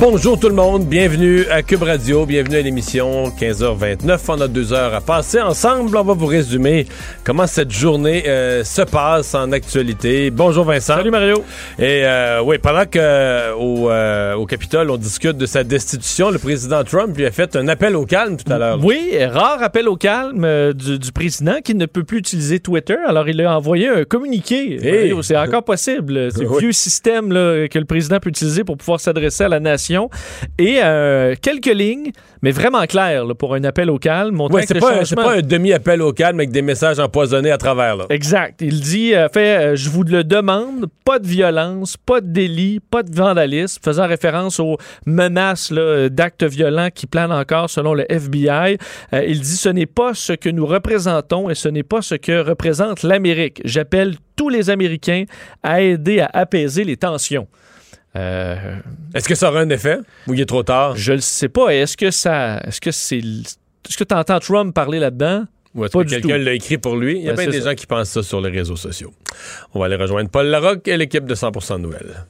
Bonjour tout le monde, bienvenue à Cube Radio, bienvenue à l'émission 15h29. On a deux heures à passer ensemble. On va vous résumer comment cette journée euh, se passe en actualité. Bonjour Vincent. Salut Mario. Et euh, oui, pendant que euh, au, euh, au Capitole on discute de sa destitution, le président Trump lui a fait un appel au calme tout à l'heure. Oui, rare appel au calme du, du président qui ne peut plus utiliser Twitter. Alors il a envoyé un communiqué. Hey. Mario, C'est encore possible. C'est le Oui. vieux système là, que le président peut utiliser pour pouvoir s'adresser à la nation. Et euh, quelques lignes, mais vraiment claires là, pour un appel au calme. Ouais, c'est pas, changement- pas un demi-appel au calme avec des messages empoisonnés à travers. Là. Exact. Il dit, euh, fait, euh, je vous le demande, pas de violence, pas de délit, pas de vandalisme, faisant référence aux menaces d'actes violents qui planent encore selon le FBI. Euh, il dit, ce n'est pas ce que nous représentons et ce n'est pas ce que représente l'Amérique. J'appelle tous les Américains à aider à apaiser les tensions. Euh, Est-ce que ça aura un effet ou il est trop tard? je ne sais pas. Est-ce que ça, est-ce que c'est, est-ce que tu entends Trump parler là-dedans? Ou est-ce que quelqu'un l'a écrit pour lui? Il y a Ben, bien des ça. gens qui pensent ça sur les réseaux sociaux. On va aller rejoindre Paul Larocque et l'équipe de 100% Nouvelles.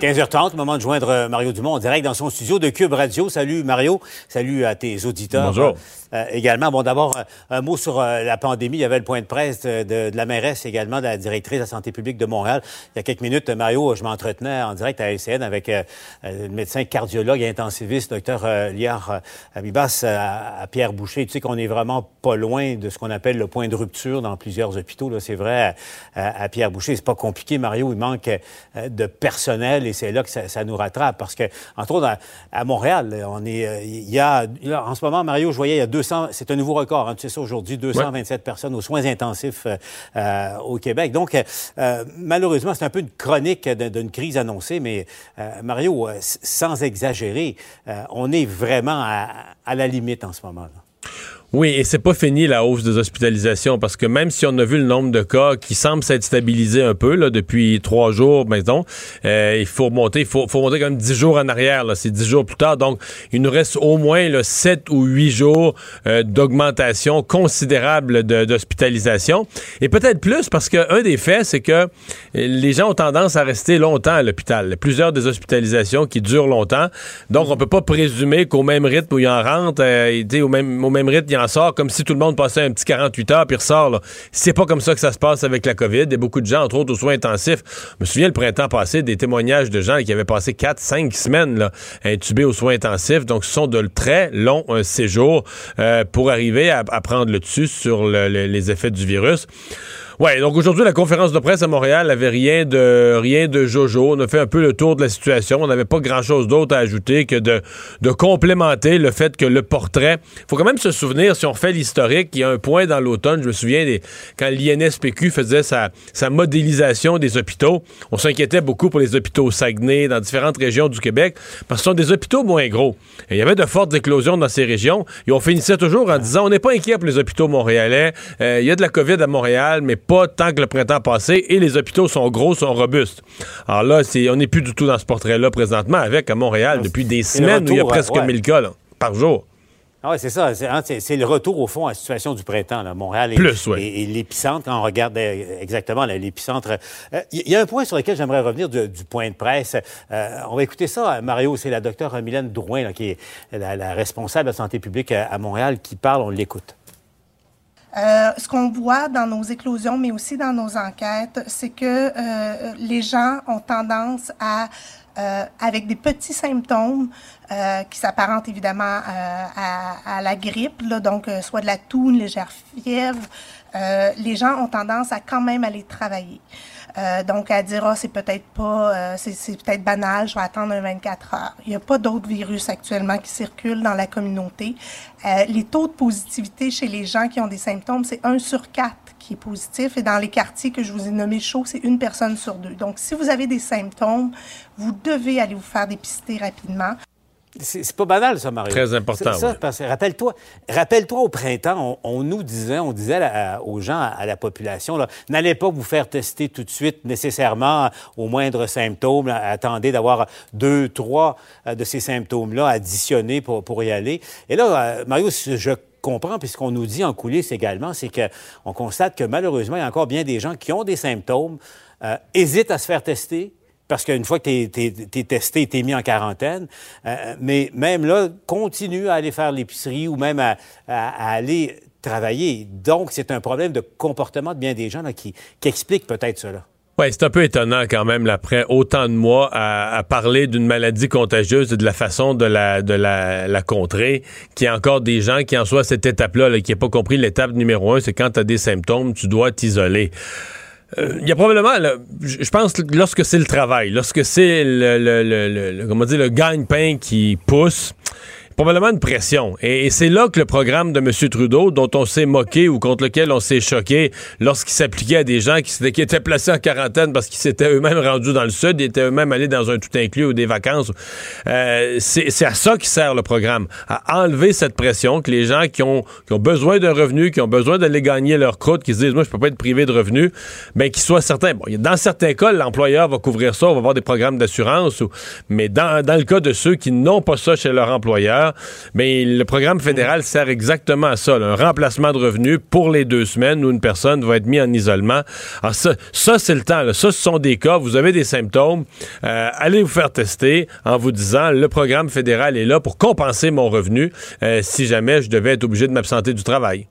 15h30, moment de joindre euh, Mario Dumont en direct dans son studio de Cube Radio. Salut Mario, salut à tes auditeurs. Bonjour. Euh, également, bon d'abord, euh, un mot sur euh, la pandémie. Il y avait le point de presse de, de- la mairesse également, de la directrice de la santé publique de Montréal. Il y a quelques minutes, euh, Mario, je m'entretenais en direct à LCN avec euh, euh, le médecin cardiologue et intensiviste, docteur euh, Liard euh, Abibas, euh, à, à Pierre Boucher. Tu sais qu'on est vraiment pas loin de ce qu'on appelle le point de rupture dans plusieurs hôpitaux. Là, c'est vrai, à, à Pierre Boucher, c'est pas compliqué, Mario. Il manque euh, de personnel et c'est là que ça, ça nous rattrape parce que, entre autres, à, à Montréal, on est, euh, il y a, là, en ce moment, Mario, je voyais, il y a 200, c'est un nouveau record, hein, tu sais ça aujourd'hui, 227 personnes aux soins intensifs euh, euh, au Québec. Donc, euh, malheureusement, c'est un peu une chronique d'une crise annoncée, mais euh, Mario, sans exagérer, on est vraiment à, à la limite en ce moment. Là. Oui, et c'est pas fini la hausse des hospitalisations parce que même si on a vu le nombre de cas qui semble s'être stabilisé un peu là, depuis trois jours, mettons, euh, il faut remonter, il faut, faut remonter quand même dix jours en arrière. Là, c'est dix jours plus tard, donc il nous reste au moins là, sept ou huit jours euh, d'augmentation considérable d'hospitalisation et peut-être plus parce que un des faits, c'est que euh, les gens ont tendance à rester longtemps à l'hôpital. Plusieurs des hospitalisations qui durent longtemps, donc on peut pas présumer qu'au même rythme où il en rentre, tu sais, au même au même rythme sort comme si tout le monde passait un petit 48 heures puis ressort. C'est pas comme ça que ça se passe avec la COVID. Il y beaucoup de gens, entre autres aux soins intensifs. Je me souviens le printemps passé des témoignages de gens qui avaient passé 4, 5 semaines là, intubés aux soins intensifs. Donc ce sont de très longs euh, séjours euh, pour arriver à, prendre le dessus sur le- le- les effets du virus. Ouais, donc aujourd'hui, la conférence de presse à Montréal avait rien de rien de jojo. On a fait un peu le tour de la situation. On n'avait pas grand-chose d'autre à ajouter que de, de complémenter le fait que le portrait. faut quand même se souvenir, si on refait l'historique, il y a un point dans l'automne, je me souviens des, quand l'INSPQ faisait sa, sa modélisation des hôpitaux, on s'inquiétait beaucoup pour les hôpitaux au Saguenay, dans différentes régions du Québec, parce que ce sont des hôpitaux moins gros. Il y avait de fortes éclosions dans ces régions, et on finissait toujours en disant, on n'est pas inquiet pour les hôpitaux montréalais. Euh, il y a de la COVID à Montréal, mais pas tant que le printemps passé, et les hôpitaux sont gros, sont robustes. Alors là, on n'est plus du tout dans ce portrait-là présentement, avec à Montréal, depuis des semaines où il y a presque ouais. 1000 cas là, par jour. Ah oui, c'est ça. C'est hein, c'est- le retour, au fond, à la situation du printemps. Là. Montréal est, ouais. l'épicentre, quand on regarde euh, exactement l'épicentre. Euh, Il y a un point sur lequel j'aimerais revenir du, du point de presse. Euh, on va écouter ça, Mario. C'est la docteure Mylène Drouin, là, qui est la, la responsable de la santé publique à, à Montréal, qui parle. On l'écoute. Euh, ce qu'on voit dans nos éclosions, mais aussi dans nos enquêtes, c'est que euh, les gens ont tendance à, euh, avec des petits symptômes euh, qui s'apparentent évidemment euh, à, à la grippe, là, donc euh, soit de la toux, une légère fièvre, les gens ont tendance à quand même aller travailler. Euh, donc, à dire, ah, c'est peut-être pas, euh, c'est peut-être banal, je vais attendre un 24 heures. Il n'y a pas d'autres virus actuellement qui circulent dans la communauté. Euh, les taux de positivité chez les gens qui ont des symptômes, c'est 1 sur 4 qui est positif. Et dans les quartiers que je vous ai nommés chauds, c'est une personne sur deux. Donc, si vous avez des symptômes, vous devez aller vous faire dépister rapidement. C'est pas banal, ça, Mario. Très important. Ça, parce que rappelle-toi, rappelle-toi au printemps, on, nous disait, on disait aux gens, à, la population, n'allez pas vous faire tester tout de suite nécessairement au moindre symptôme. attendez d'avoir deux, trois euh, de ces symptômes-là additionnés pour, pour y aller. Et là, euh, Mario, je comprends, puisqu'on nous dit en coulisses également, c'est qu'on constate que malheureusement, il y a encore bien des gens qui ont des symptômes, euh, hésitent à se faire tester, parce qu'une fois que tu es, testé, tu es mis en quarantaine. Euh, mais même là, continue à aller faire l'épicerie ou même à, aller travailler. Donc, c'est un problème de comportement de bien des gens qui, qui explique peut-être cela. Oui, c'est un peu étonnant quand même, après autant de mois, à, parler d'une maladie contagieuse et de la façon de la, de la, contrer, qu'il y a encore des gens qui en soient à cette étape-là, qui n'ont pas compris l'étape numéro un, c'est quand tu as des symptômes, tu dois t'isoler. Euh, il y a probablement, je pense, lorsque c'est le travail, lorsque c'est le, le, le, le, comment dire, le gagne-pain qui pousse, probablement une pression. Et, c'est là que le programme de M. Trudeau, dont on s'est moqué ou contre lequel on s'est choqué lorsqu'il s'appliquait à des gens qui, étaient placés en quarantaine parce qu'ils s'étaient eux-mêmes rendus dans le sud, ils étaient eux-mêmes allés dans un tout inclus ou des vacances. Euh, c'est à ça qui sert le programme, à enlever cette pression que les gens qui ont, qui ont besoin d'un revenu, qui ont besoin d'aller gagner leur croûte, qui se disent, moi, je peux pas être privé de revenus, ben, qu'ils soient certains. Bon, dans certains cas, l'employeur va couvrir ça, on va avoir des programmes d'assurance, mais dans, dans le cas de ceux qui n'ont pas ça chez leur employeur, mais le programme fédéral sert exactement à ça, un remplacement de revenus pour les deux semaines où une personne va être mise en isolement. Alors ça, ça c'est le temps. Ça, ce sont des cas. Vous avez des symptômes. Euh, allez vous faire tester en vous disant le programme fédéral est là pour compenser mon revenu euh, si jamais je devais être obligé de m'absenter du travail.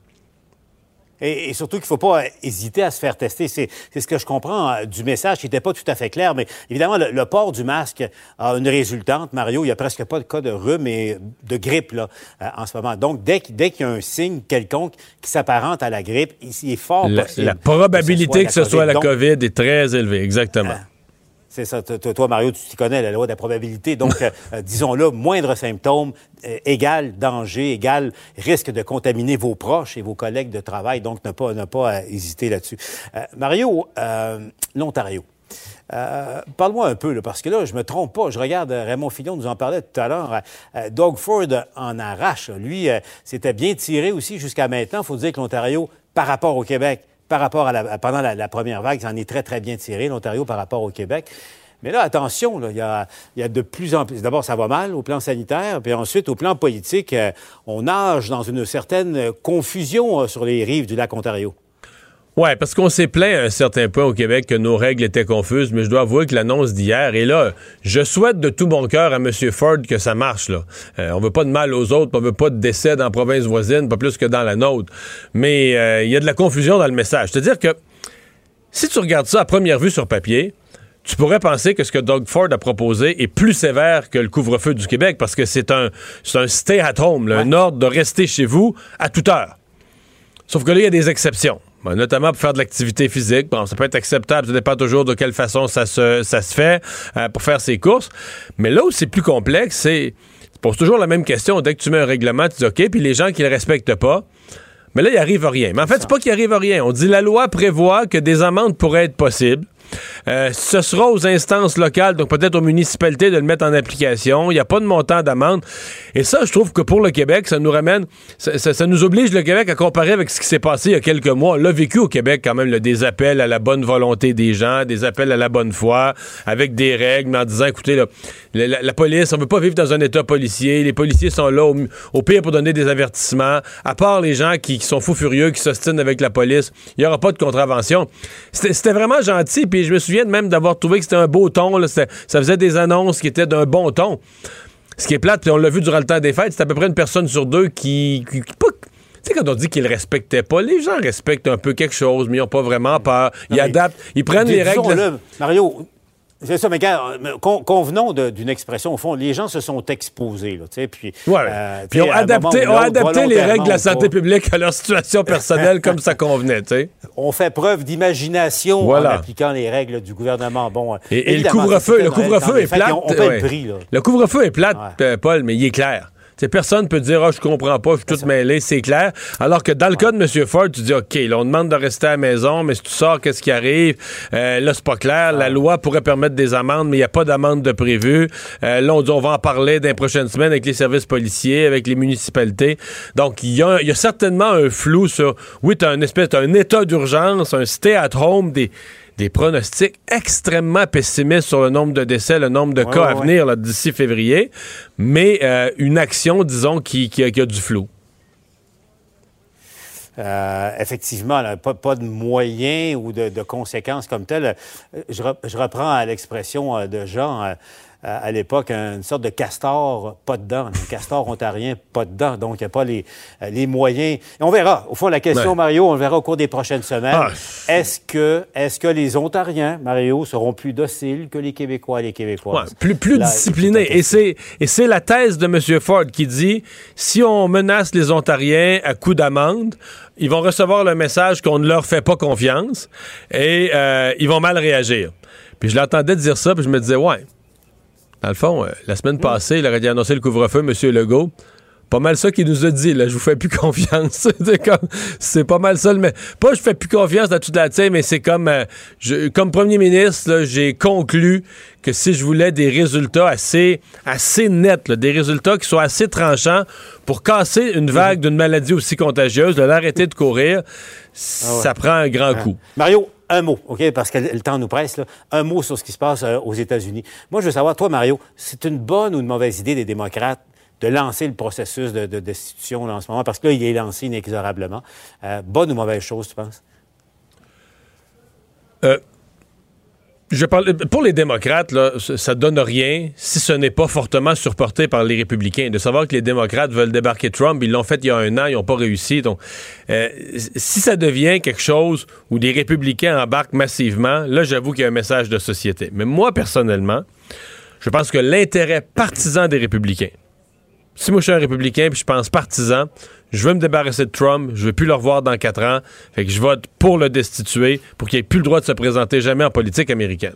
Et, surtout qu'il ne faut pas hésiter à se faire tester. C'est ce que je comprends euh, du message qui n'était pas tout à fait clair. Mais évidemment, le, port du masque a une résultante. Mario, il n'y a presque pas de cas de rhume et de grippe là, euh, en ce moment. Donc, dès, dès qu'il y a un signe quelconque qui s'apparente à la grippe, il, est fort la, possible. La probabilité que ce soit la, COVID. est très élevée, exactement. Euh, c'est ça. Toi, Mario, tu t'y connais, la loi de la probabilité. Donc, euh, euh, disons-le, moindre symptôme euh, égal danger, égal risque de contaminer vos proches et vos collègues de travail. Donc, ne pas, ne pas hésiter là-dessus. Mario, l'Ontario. Parle-moi un peu, parce que là, je me trompe pas. Je regarde, Raymond Fillon nous en parlait tout à l'heure. Doug Ford en arrache. Lui, c'était bien tiré aussi jusqu'à maintenant. Il faut dire que l'Ontario, par rapport au Québec, par rapport à la, pendant la, première vague, ça en est très, très bien tiré, l'Ontario, par rapport au Québec. Mais là, attention, il, y a, de plus en plus. D'abord, ça va mal au plan sanitaire, puis ensuite, au plan politique, euh, on nage dans une certaine confusion euh, sur les rives du lac Ontario. Oui, parce qu'on s'est plaint à un certain point au Québec que nos règles étaient confuses, mais je dois avouer que l'annonce d'hier, et là, je souhaite de tout mon cœur à M. Ford que ça marche. Là. Euh, on veut pas de mal aux autres, on veut pas de décès dans la province voisine, pas plus que dans la nôtre. Mais euh, il y a de la confusion dans le message. C'est-à-dire que si tu regardes ça à première vue sur papier, tu pourrais penser que ce que Doug Ford a proposé est plus sévère que le couvre-feu du Québec parce que c'est un, un stay at home, un ordre de rester chez vous à toute heure. Sauf que là, il y a des exceptions. Ben, notamment pour faire de l'activité physique. Bon, ça peut être acceptable, ça dépend toujours de quelle façon ça se, ça se fait euh, pour faire ses courses. Mais là où c'est plus complexe, c'est. Tu poses toujours la même question. Dès que tu mets un règlement, tu dis OK, puis les gens qui le respectent pas. Mais là, il arrive rien. Mais en fait, c'est pas qu'il arrive rien. On dit la loi prévoit que des amendes pourraient être possibles. Euh, ce sera aux instances locales, donc peut-être aux municipalités de le mettre en application. Il n'y a pas de montant d'amende. Et ça, je trouve que pour le Québec, ça nous ramène, ça, nous oblige le Québec à comparer avec ce qui s'est passé il y a quelques mois. On l'a vécu au Québec quand même, des appels à la bonne volonté des gens, des appels à la bonne foi, avec des règles, en disant, écoutez, la, police, on veut pas vivre dans un état policier. Les policiers sont là au, pire pour donner des avertissements. À part les gens qui, sont fous furieux, qui s'ostinent avec la police, il n'y aura pas de contravention. C'était vraiment gentil. Je me souviens même d'avoir trouvé que c'était un beau ton. ça faisait des annonces qui étaient d'un bon ton. Ce qui est plate, puis on l'a vu durant le temps des fêtes, c'est à peu près une personne sur deux qui, tu sais, quand on dit qu'ils respectaient pas, les gens respectent un peu quelque chose, mais ils n'ont pas vraiment peur. Ils adaptent, ils prennent les règles. Mario, c'est ça, mais convenons d'une expression. Au fond, les gens se sont exposés, là, puis... Euh, puis ont adapté, les règles de la santé publique à leur situation personnelle comme ça convenait, tu sais. On fait preuve d'imagination en appliquant les règles du gouvernement. Bon, euh, et, le couvre-feu, le couvre-feu est plate. le couvre-feu est plate, Paul, mais il est clair. Personne ne peut dire, oh, je comprends pas, je suis tout mêlé, c'est clair. Alors que dans le cas de M. Ford, tu dis, OK, là, on demande de rester à la maison, mais si tu sors, qu'est-ce qui arrive? Euh, là, c'est pas clair. La loi pourrait permettre des amendes, mais il n'y a pas d'amende de prévu. Euh, là, on dit, on va en parler dans les prochaines semaines avec les services policiers, avec les municipalités. Donc, il y a, certainement un flou sur, oui, tu as un espèce, un état d'urgence, un stay at home, des des pronostics extrêmement pessimistes sur le nombre de décès, le nombre de cas à venir d'ici février, mais euh, une action, disons, qui, qui, a, du flou. Euh, effectivement, pas, de moyens ou de, conséquences comme telles. Je, je reprends l'expression euh, de Jean à l'époque une sorte de castor pas dedans, un castor ontarien pas dedans. Donc, il n'y a pas les, les moyens. on verra. Au fond, la question, Mario, on le verra au cours des prochaines semaines. Ah. Est-ce que, est que les Ontariens, Mario, seront plus dociles que les Québécois et les Québécoises? plus plus disciplinés. Et c'est, et c'est la thèse de M. Ford qui dit si on menace les Ontariens à coup d'amende, ils vont recevoir le message qu'on ne leur fait pas confiance et euh, ils vont mal réagir. Puis je l'entendais dire ça, puis je me disais, ouais, dans le fond, euh, la semaine passée, il aurait annoncé le couvre-feu, M. Legault. Pas mal ça qu'il nous a dit, là, je vous fais plus confiance. c'est pas mal ça. Mais pas je fais plus confiance dans toute la tête, mais c'est comme, euh, comme premier ministre, j'ai conclu que si je voulais des résultats assez, assez nets, des résultats qui soient assez tranchants pour casser une vague d'une maladie aussi contagieuse, de l'arrêter de courir, ah ça prend un grand ah. coup. Mario, un mot, OK, parce que le temps nous presse, un mot sur ce qui se passe euh, aux États-Unis. Moi, je veux savoir, toi, Mario, c'est une bonne ou une mauvaise idée des démocrates de lancer le processus de, destitution en ce moment, parce que là, il est lancé inexorablement. Euh, bonne ou mauvaise chose, tu penses? Euh, pour les démocrates, là, ça donne rien si ce n'est pas fortement surporté par les républicains. De savoir que les démocrates veulent débarquer Trump, ils l'ont fait il y a un an, ils n'ont pas réussi. Euh, si ça devient quelque chose où les républicains embarquent massivement, là, j'avoue qu'il y a un message de société. Mais moi, personnellement, je pense que l'intérêt partisan des républicains, si moi je suis un républicain puis je pense partisan, je veux me débarrasser de Trump, je veux plus le revoir dans quatre ans, fait que je vote pour le destituer, pour qu'il ait plus le droit de se présenter jamais en politique américaine.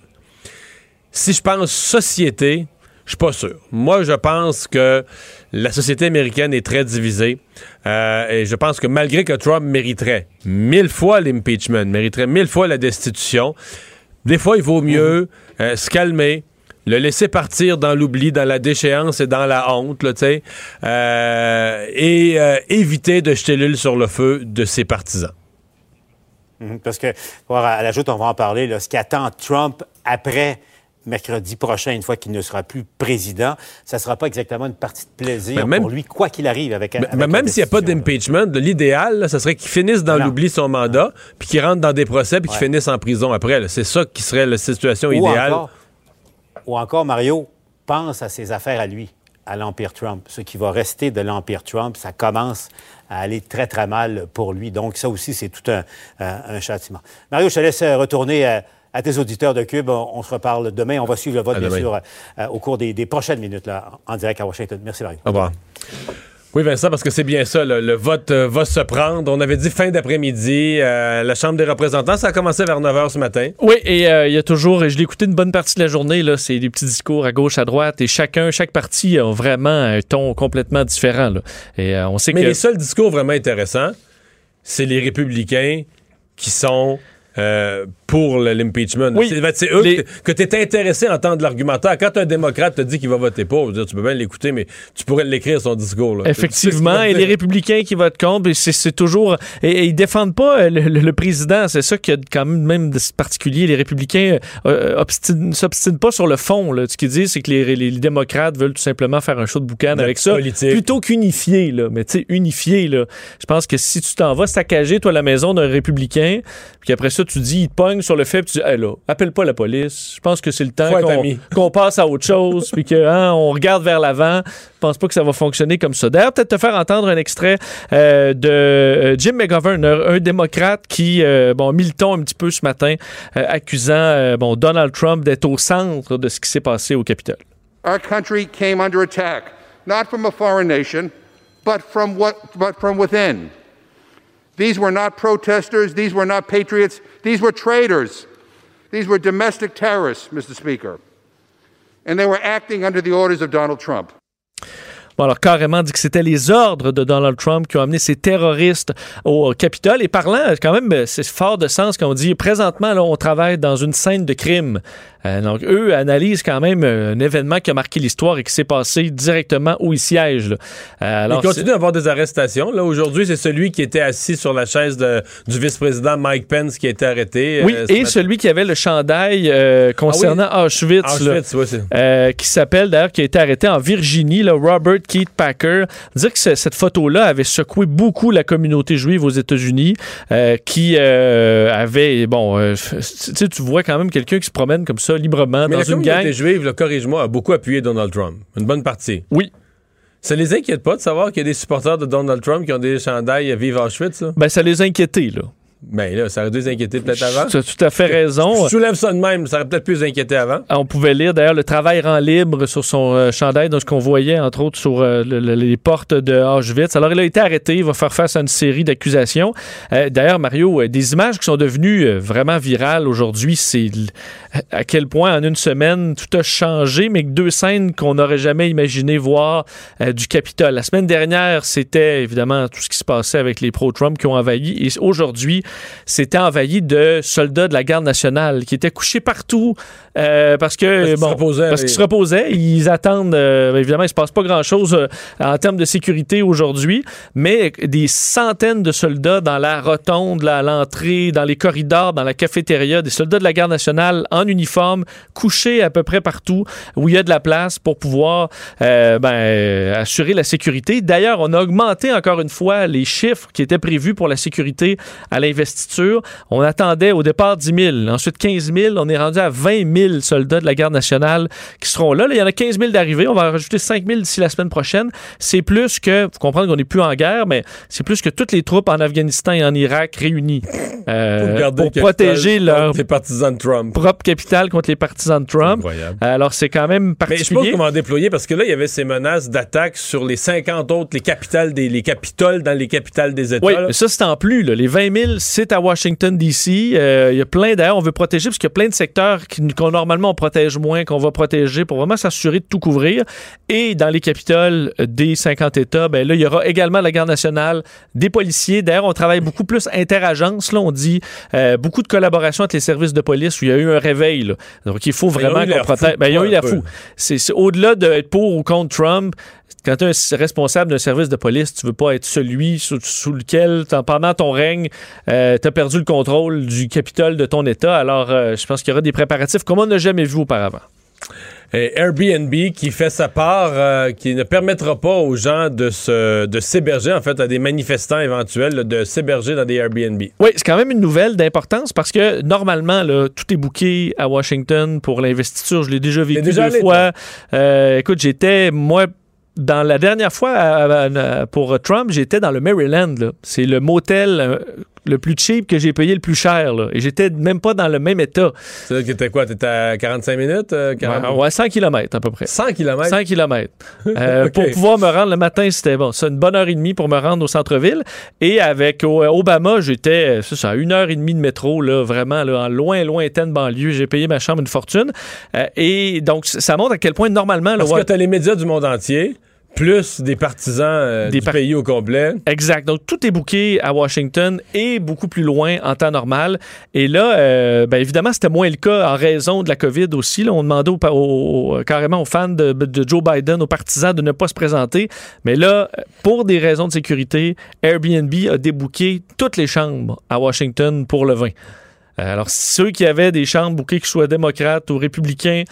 Si je pense société, je suis pas sûr. Moi, je pense que la société américaine est très divisée. Euh, et je pense que malgré que Trump mériterait mille fois l'impeachment, mériterait mille fois la destitution, des fois, il vaut mieux euh, se calmer, le laisser partir dans l'oubli, dans la déchéance et dans la honte, là, euh, et euh, éviter de jeter l'huile sur le feu de ses partisans. Mhm, parce que, à la on va en parler, là, ce qu'attend Trump après mercredi prochain, une fois qu'il ne sera plus président, ça ne sera pas exactement une partie de plaisir pour lui, quoi qu'il arrive avec, mais, Même s'il n'y a pas d'impeachment, l'idéal, ce serait qu'il finisse dans l'oubli son mandat, puis qu'il rentre dans des procès, puis qu'il finisse en prison après. C'est ça qui serait la situation idéale. Ou encore, Mario, pense à ses affaires à lui, à l'Empire Trump. Ce qui va rester de l'Empire Trump, ça commence à aller très, très mal pour lui. Donc, ça aussi, c'est tout un, châtiment. Mario, je te laisse retourner à, tes auditeurs de Cube. On, se reparle demain. On va suivre le vote, bien sûr, euh, au cours des, prochaines minutes là, en direct à Washington. Merci, Mario. Au revoir. Oui, Vincent, parce que c'est bien ça. Le vote euh, va se prendre. On avait dit fin d'après-midi. Euh, la Chambre des représentants, ça a commencé vers 9 h ce matin. Oui, et euh, il y a toujours, je l'ai écouté une bonne partie de la journée, là, c'est des petits discours à gauche, à droite, et chacun, chaque parti a vraiment un ton complètement différent. Là. Et on sait Mais les seuls discours vraiment intéressants, c'est les républicains qui sont euh, pour l'impeachment. Oui, c'est eux que, tu es intéressé à entendre l'argumentaire. Quand un démocrate te dit qu'il va voter pour, tu peux bien l'écouter, mais tu pourrais l'écrire son discours. Effectivement, et les républicains qui votent contre, c'est toujours... Et, ils défendent pas euh, le, président, c'est ça qui a quand même, même de particulier. Les républicains euh, ne s'obstinent pas sur le fond. Là. Ce qu'ils disent, c'est que les, démocrates veulent tout simplement faire un show de boucan avec ça. Plutôt qu'unifier, là. Mais tu sais, unifier, là. Je pense que si tu t'en vas saccager, toi, la maison d'un républicain, puis après ça, tu dis, il te pogne sur le fait, puis tu dis, hey, là, appelle pas la police. Je pense que c'est le temps qu'on passe à autre chose, puis qu'on hein, regarde vers l'avant. Je pense pas que ça va fonctionner comme ça. D'ailleurs, peut-être te faire entendre un extrait euh, de euh, Jim McGovern, un, démocrate qui, euh, bon, mis le ton un petit peu ce matin, accusant, bon, Donald Trump d'être au centre de ce qui s'est passé au Capitole. Our country came under attack, not from a foreign nation, but from what, but from within. These were not protesters. These were not patriots. These were traitors. These were domestic terrorists, Mr. Speaker. And they were acting under the orders of Donald Trump. Bon, alors carrément dit que c'était les ordres de Donald Trump qui ont amené ces terroristes au Capitole. Et parlant, quand même, c'est fort de sens quand on dit présentement, là, on travaille dans une scène de crime. Euh, donc, eux analysent quand même euh, un événement qui a marqué l'histoire et qui s'est passé directement où ils siègent. Euh, alors, Ils continuent d'avoir des arrestations. Là, aujourd'hui, c'est celui qui était assis sur la chaise de, du vice-président Mike Pence qui a été arrêté. Oui, et celui qui avait le chandail concernant ah Auschwitz, qui s'appelle d'ailleurs, qui a été arrêté en Virginie, là, Robert Keith Packer. Dire que cette photo-là avait secoué beaucoup la communauté juive aux États-Unis, qui avait, bon, tu vois quand même quelqu'un qui se promène comme ça librement Mais dans une gang. Mais juive, le corrige-moi, a beaucoup appuyé Donald Trump. Une bonne partie. Oui. Ça les inquiète pas de savoir qu'il y a des supporters de Donald Trump qui ont des chandails à Vive Auschwitz? Là? Ben, ça les inquiétait, là. Ben là, ça aurait dû les inquiéter peut-être avant. Tu as tout à fait raison. Je soulève ça de même, ça aurait peut-être pu les inquiéter avant. Ah, on pouvait lire d'ailleurs le travail rend libre sur son euh, chandail, dans ce qu'on voyait entre autres sur euh, les portes de Auschwitz. Alors il a été arrêté, il va faire face à une série d'accusations. Euh, d'ailleurs, Mario, des images qui sont devenues vraiment virales aujourd'hui, c'est à quel point en une semaine tout a changé, mais que deux scènes qu'on n'aurait jamais imaginé voir du Capitole. La semaine dernière, c'était évidemment tout ce qui se passait avec les pro-Trump qui ont envahi. Et aujourd'hui, c'était envahi de soldats de la garde nationale qui étaient couchés partout euh, parce que parce bon, qu'ils se, reposaient. Ils attendent. Euh, évidemment, il se passe pas grand chose euh, en termes de sécurité aujourd'hui, mais des centaines de soldats dans la rotonde, à l'entrée, dans les corridors, dans la cafétéria, des soldats de la garde nationale en uniforme, couchés à peu près partout où il y a de la place pour pouvoir ben, assurer la sécurité. D'ailleurs, on a augmenté encore une fois les chiffres qui étaient prévus pour la sécurité à l'investissement on attendait au départ 10 000, ensuite 15 000. On est rendu à 20 000 soldats de la garde nationale qui seront là. il y en a 15 000 d'arrivée. On va rajouter 5 000 d'ici la semaine prochaine. C'est plus que, vous comprenez qu'on n'est plus en guerre, mais c'est plus que toutes les troupes en Afghanistan et en Irak réunies euh, pour, protéger leur partisans de Trump. propre capitale contre les partisans de Trump. Alors, c'est quand même particulier. Mais je sais pas comment déployer parce que là, il y avait ces menaces d'attaque sur les 50 autres, les capitales des les capitoles dans les capitales des États. Oui, mais ça, c'est en plus. Les 20 000, c'est à Washington, D.C. Euh, il y a plein, d'ailleurs, on veut protéger parce qu'il y a plein de secteurs qu'on normalement on protège moins, qu'on va protéger pour vraiment s'assurer de tout couvrir. Et dans les capitales des 50 États, ben là, il y aura également la garde nationale, des policiers. D'ailleurs, on travaille beaucoup plus interagence. Là, on dit euh, beaucoup de collaboration avec les services de police où il y a eu un réveil. Là. Donc, il faut vraiment qu'on protège. Ben, ils ont eu la fou. C'est au-delà d'être pour ou contre Trump quand tu es un responsable d'un service de police, tu veux pas être celui sous, lequel, pendant ton règne, euh, tu as perdu le contrôle du Capitole de ton État. Alors, euh, je pense qu'il y aura des préparatifs comme on n'a jamais vu auparavant. Et Airbnb qui fait sa part, euh, qui ne permettra pas aux gens de se de s'héberger, en fait, à des manifestants éventuels, de s'héberger dans des Airbnb. Oui, c'est quand même une nouvelle d'importance parce que normalement, là, tout est booké à Washington pour l'investiture. Je l'ai déjà vécu deux fois. écoute, j'étais, moi, dans la dernière fois pour Trump, j'étais dans le Maryland. C'est le motel euh, le plus cheap que j'ai payé le plus cher. Là. Et j'étais même pas dans le même état. C'est que quoi? T'étais à 45 minutes? Euh, ouais, 100 km à peu près. 100 km? 100 km. Pour pouvoir me rendre le matin, c'était bon. C'est une bonne heure et demie pour me rendre au centre-ville. Et avec Obama, j'étais, c'est ça, une heure et demie de métro, là, vraiment, là, en loin, lointaine banlieue. J'ai payé ma chambre une fortune. Euh, et donc, ça montre à quel point, normalement... Parce que t'as les médias du monde entier plus des partisans euh, des du pays au complet. Exact. Donc, tout est bouqué à Washington et beaucoup plus loin en temps normal. Et là, euh, ben, évidemment, c'était moins le cas en raison de la COVID aussi. Là, on demandait carrément aux fans de, de, Joe Biden, aux partisans, de ne pas se présenter. Mais là, pour des raisons de sécurité, Airbnb a débouqué toutes les chambres à Washington pour le vin. Euh, alors, ceux qui avaient des chambres bouquées, qu'ils soient démocrates ou républicains,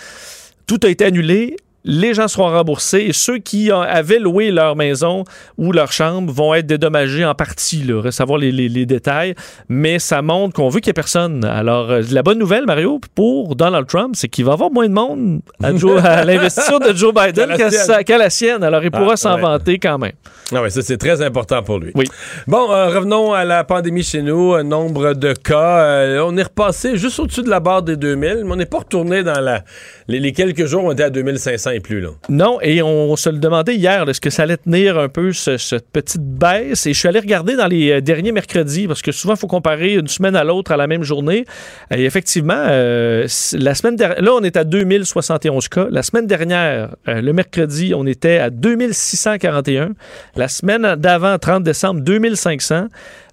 tout a été annulé les gens seront remboursés et ceux qui avaient loué leur maison ou leur chambre vont être dédommagés en partie, là, savoir les, les, détails. Mais ça montre qu'on veut qu'il n'y ait personne. Alors, euh, la bonne nouvelle, Mario, pour Donald Trump, c'est qu'il va y avoir moins de monde à, l'investiture de Joe Biden qu'à la, sienne. Alors, il pourra ah, s'en vanter quand même. Ah oui, ça, c'est très important pour lui. Oui. Bon, euh, revenons à la pandémie chez nous. Un nombre de cas. Euh, on est repassé juste au-dessus de la barre des 2000, mais on n'est pas retourné dans la. Les, les quelques jours, on était à 2500 Non, et on se le demandait hier, est-ce que ça allait tenir un peu cette petite baisse? Et je suis allé regarder dans les euh, derniers mercredis, parce que souvent, il faut comparer une semaine à l'autre à la même journée. Et effectivement, euh, la semaine là, on est à 2071 cas. La semaine dernière, euh, le mercredi, on était à 2641. La semaine d'avant, 30 décembre, 2500.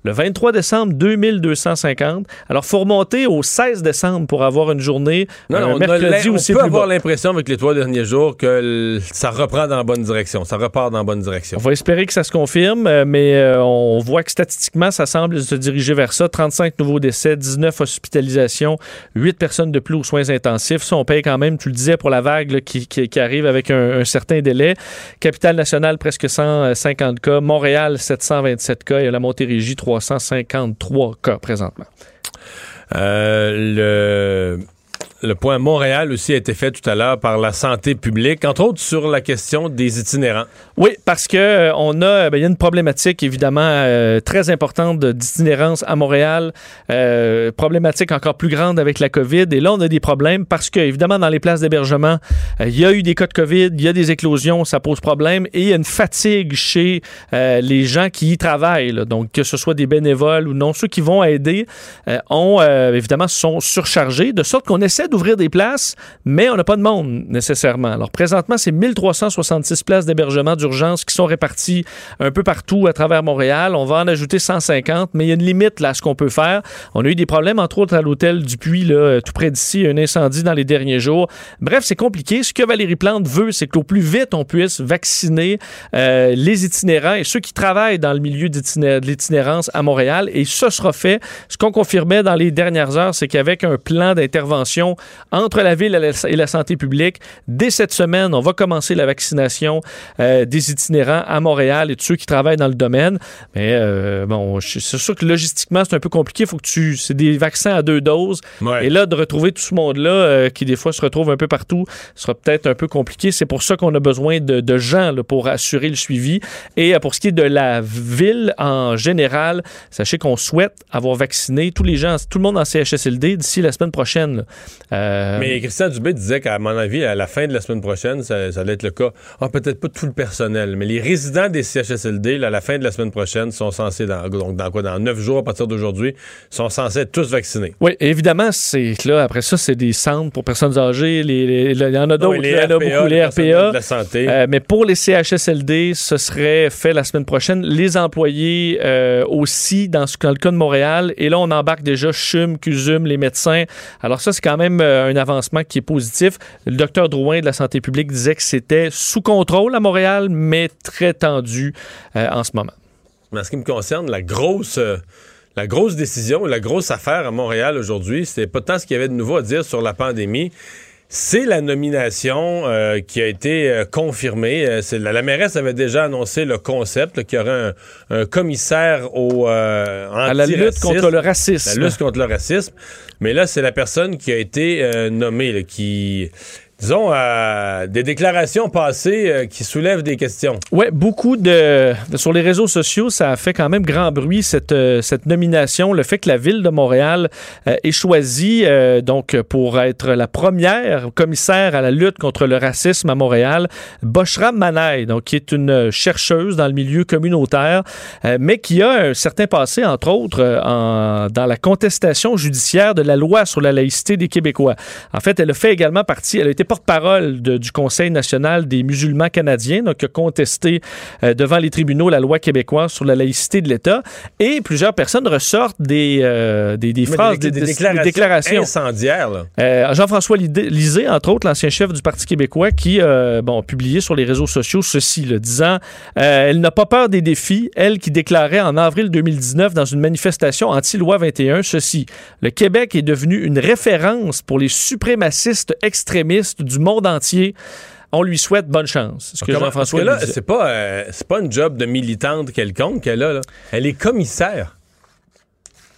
Le 23 décembre, 2250. Alors, il faut remonter au 16 décembre pour avoir une journée, non, un on mercredi a, On peut avoir l'impression avec les trois derniers jours que ça reprend dans la bonne direction. Ça repart dans la bonne direction. On va espérer que ça se confirme, euh, mais euh, on voit que statistiquement, ça semble se diriger vers ça. 35 nouveaux décès, 19 hospitalisations, 8 personnes de plus aux soins intensifs. Ça, on paye quand même, tu le disais, pour la vague qui, qui, arrive avec un, un, certain délai. Capitale nationale, presque 150 cas. Montréal, 727 cas. Et la Montérégie, 3 353 cas présentement. Euh, le le point Montréal aussi a été fait tout à l'heure par la santé publique, entre autres sur la question des itinérants. Oui, parce que euh, on a, ben, y a une problématique évidemment euh, très importante d'itinérance à Montréal, euh, problématique encore plus grande avec la COVID. Et là, on a des problèmes parce que évidemment dans les places d'hébergement, il y a eu des cas de COVID, il y a des éclosions, ça pose problème, et il y a une fatigue chez les gens qui y travaillent. Donc que ce soit des bénévoles ou non, ceux qui vont aider ont évidemment sont surchargés, de sorte qu'on essaie d'ouvrir des places, mais on n'a pas de monde nécessairement. Alors présentement, c'est 1366 places d'hébergement d'urgence qui sont réparties un peu partout à travers Montréal. On va en ajouter 150, mais il y a une limite là à ce qu'on peut faire. On a eu des problèmes, entre autres, à l'hôtel du Puy, là, tout près d'ici, un incendie dans les derniers jours. Bref, c'est compliqué. Ce que Valérie Plante veut, c'est qu'au plus vite, on puisse vacciner euh, les itinérants et ceux qui travaillent dans le milieu de l'itinérance à Montréal. Et ce sera fait. Ce qu'on confirmait dans les dernières heures, c'est qu'avec un plan d'intervention entre la ville et la santé publique. Dès cette semaine, on va commencer la vaccination euh, des itinérants à Montréal et de ceux qui travaillent dans le domaine. Mais euh, bon, c'est sûr que logistiquement, c'est un peu compliqué. Il faut que tu. C'est des vaccins à deux doses. Et là, de retrouver tout ce monde-là, euh, qui des fois se retrouve un peu partout, sera peut-être un peu compliqué. C'est pour ça qu'on a besoin de, gens pour assurer le suivi. Et pour ce qui est de la ville en général, sachez qu'on souhaite avoir vacciné tous les gens, tout le monde en CHSLD d'ici la semaine prochaine. Euh, Mais Christian Dubé disait qu'à mon avis, à la fin de la semaine prochaine, ça, allait être le cas. Ah, peut-être pas tout le personnel, mais les résidents des CHSLD, à la fin de la semaine prochaine, sont censés, dans, donc dans quoi, dans neuf jours à partir d'aujourd'hui, sont censés être tous vaccinés. Oui, évidemment, c'est là, après ça, c'est des centres pour personnes âgées. il y en a d'autres, il y en a beaucoup, les RPA. la santé. Euh, mais pour les CHSLD, ce serait fait la semaine prochaine. Les employés euh, aussi, dans, dans, le cas de Montréal. Et là, on embarque déjà CHUM, CUSUM, les médecins. Alors ça, c'est quand même euh, un avancement qui est positif. Le docteur Drouin de la santé publique disait que c'était sous contrôle à Montréal, mais très tendu euh, en ce moment. en ce qui me concerne, la grosse... Euh, la grosse décision, la grosse affaire à Montréal aujourd'hui, c'était pas tant ce qu'il y avait de nouveau à dire sur la pandémie, c'est la nomination qui a été confirmée. la, mairesse avait déjà annoncé le concept qu'il y aurait un, commissaire au à la lutte contre le racisme. La lutte contre le racisme. Mais là, c'est la personne qui a été euh, nommée, qui disons, euh, des déclarations passées euh, qui soulèvent des questions. Oui, beaucoup de, Sur les réseaux sociaux, ça a fait quand même grand bruit, cette, euh, cette nomination. Le fait que la Ville de Montréal ait choisi, donc, pour être la première commissaire à la lutte contre le racisme à Montréal, Boshra Manaï, donc, qui est une chercheuse dans le milieu communautaire, mais qui a un certain passé, entre autres, dans la contestation judiciaire de la loi sur la laïcité des Québécois. En fait, elle a fait également partie, elle a été porte-parole du Conseil national des musulmans canadiens, donc qui a contesté euh, devant les tribunaux la loi québécoise sur la laïcité de l'État. Et plusieurs personnes ressortent des, euh, des, phrases, des, déclarations, incendiaires. Euh, Jean-François Lisée, entre autres, l'ancien chef du Parti québécois, qui bon, a publié sur les réseaux sociaux ceci, le disant Elle n'a pas peur des défis, elle qui déclarait en avril 2019 dans une manifestation anti-loi 21 ceci Le Québec est devenu une référence pour les suprémacistes extrémistes du monde entier. On lui souhaite bonne chance. Ce que Jean-François là, c'est pas, euh, c'est pas une job de militante quelconque qu'elle a. Là. Elle est commissaire.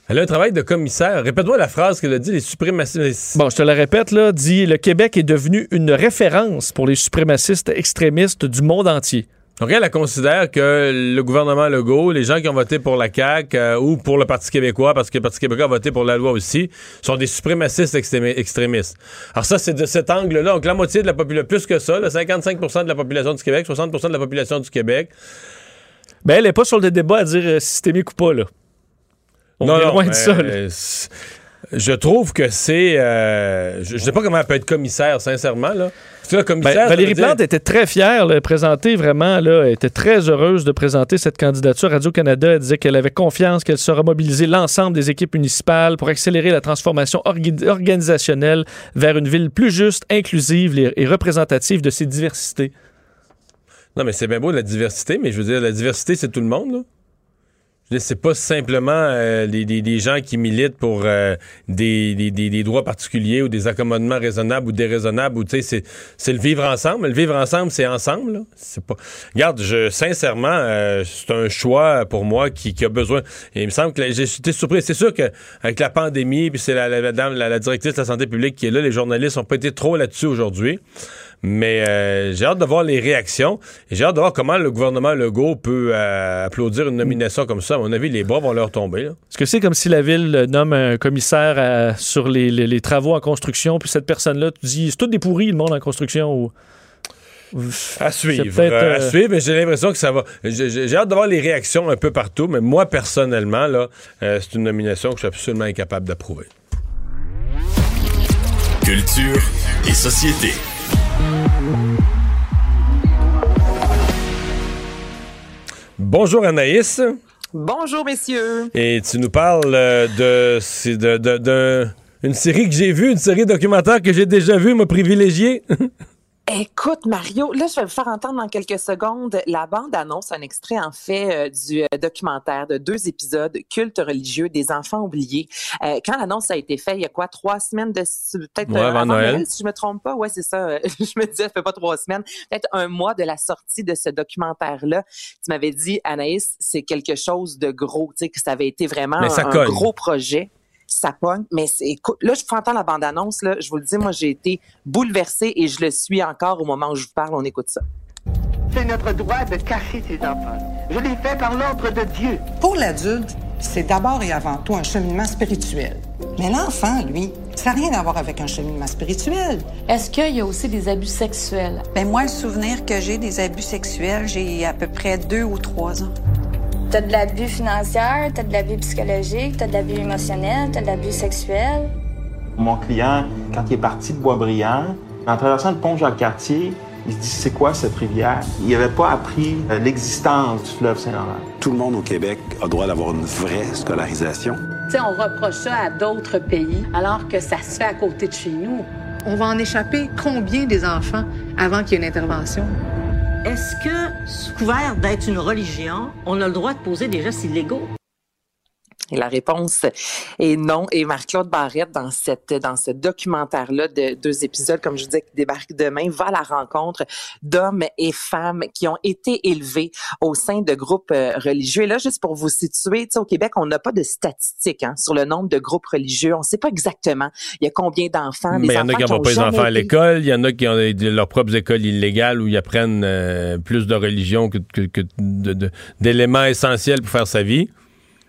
Elle a un travail de commissaire. Répète-moi la phrase qu'elle a dit, les suprémacistes. Bon, je te la répète, là, dit le Québec est devenu une référence pour les suprémacistes extrémistes du monde entier. Donc, elle, considère que le gouvernement Legault, les gens qui ont voté pour la CAQ euh, ou pour le Parti québécois, parce que le Parti québécois a voté pour la loi aussi, sont des suprémacistes extrémistes. Alors ça, c'est de cet angle-là. Donc, la moitié de la population, plus que ça, 55% de la population du Québec, 60% de la population du Québec. Mais ben, elle n'est pas sur le débat à dire euh, systémique ou pas, là. On non, non, loin de ça. Je trouve que c'est. Euh, je, ne sais pas comment elle peut être commissaire, sincèrement. Là. Ben, Valérie Plante était très fière de présenter vraiment, là, elle était très heureuse de présenter cette candidature. Radio-Canada elle disait qu'elle avait confiance qu'elle sera mobiliser l'ensemble des équipes municipales pour accélérer la transformation organisationnelle vers une ville plus juste, inclusive et représentative de ses diversités. Non, mais c'est bien beau la diversité, mais je veux dire, la diversité, c'est tout le monde, là c'est pas simplement euh, des, gens qui militent pour euh, des, des, droits particuliers ou des accommodements raisonnables ou déraisonnables ou sais c'est le vivre ensemble. Le vivre ensemble c'est ensemble c'est pas regarde je sincèrement euh, c'est un choix pour moi qui, qui, a besoin. Et il me semble que j'ai été surpris. C'est sûr que avec la pandémie puis c'est la, la, la, directrice de la santé publique qui est là les journalistes ont pas été trop là-dessus aujourd'hui mais euh, j'ai hâte de voir les réactions. J'ai hâte de voir comment le gouvernement Legault peut euh, applaudir une nomination comme ça. À mon avis, les bras vont leur tomber. Est-ce que c'est comme si la ville nomme un commissaire euh, sur les, travaux en construction, puis cette personne-là, tu dis, c'est tout des pourris, le monde en construction, ou... À suivre. À suivre, mais j'ai l'impression que ça va. J'ai hâte de voir les réactions un peu partout, mais moi, personnellement, là, c'est une nomination que je suis absolument incapable d'approuver. Culture et société. Bonjour Anaïs. Bonjour messieurs. Et tu nous parles euh, de, de, de, une série que j'ai vue, une série documentaire que j'ai déjà vue, m'a privilégié. Écoute, Mario, là, je vais vous faire entendre dans quelques secondes la bande-annonce, un extrait en fait euh, du euh, documentaire de deux épisodes Culte religieux des enfants oubliés. Euh, quand l'annonce a été faite, il y a quoi, trois semaines de peut-être avant, Noël. si je me trompe pas. Ouais, c'est ça. je me disais, ça fait pas trois semaines, peut-être un mois de la sortie de ce documentaire-là. Tu m'avais dit, Anaïs, c'est quelque chose de gros, tu sais, que ça avait été vraiment un gros projet ça pogne. Mais écoute, là, je entendre la bande-annonce, là, je vous le dis, moi, j'ai été bouleversée et je le suis encore au moment où je vous parle. On écoute ça. C'est notre droit de cacher ses enfants. Je l'ai fait par l'ordre de Dieu. Pour l'adulte, c'est d'abord et avant tout un cheminement spirituel. Mais l'enfant, lui, ça n'a rien à voir avec un cheminement spirituel. Est-ce qu'il y a aussi des abus sexuels? Ben moi, le souvenir que j'ai des abus sexuels, j'ai à peu près deux ou trois ans. T'as de l'abus financier, t'as de l'abus psychologique, t'as de l'abus émotionnel, t'as de l'abus sexuel. Mon client, quand il est parti de Boisbriand, en traversant le pont Jacques-Cartier, il se dit c'est quoi cette rivière? Il n'avait pas appris euh, l'existence du fleuve Saint-Laurent. Tout le monde au Québec a droit d'avoir une vraie scolarisation. Tu sais, on reproche ça à d'autres pays alors que ça se fait à côté de chez nous. On va en échapper combien des enfants avant qu'il y ait une intervention? Est-ce que, couvert d'être une religion, on a le droit de poser des gestes illégaux? Et la réponse est non. Et Marc-Claude Barrette, dans, cette, dans ce documentaire-là de deux épisodes, comme je disais, qui débarque demain, va à la rencontre d'hommes et femmes qui ont été élevés au sein de groupes euh, religieux. Et là, juste pour vous situer, au Québec, on n'a pas de statistiques hein, sur le nombre de groupes religieux. On ne sait pas exactement il y a combien d'enfants. Mais il y en a qui n'ont pas les enfants à l'école. Il y en a qui ont leurs propres écoles illégales où ils apprennent euh, plus de religion que, que, d'éléments essentiels pour faire sa vie.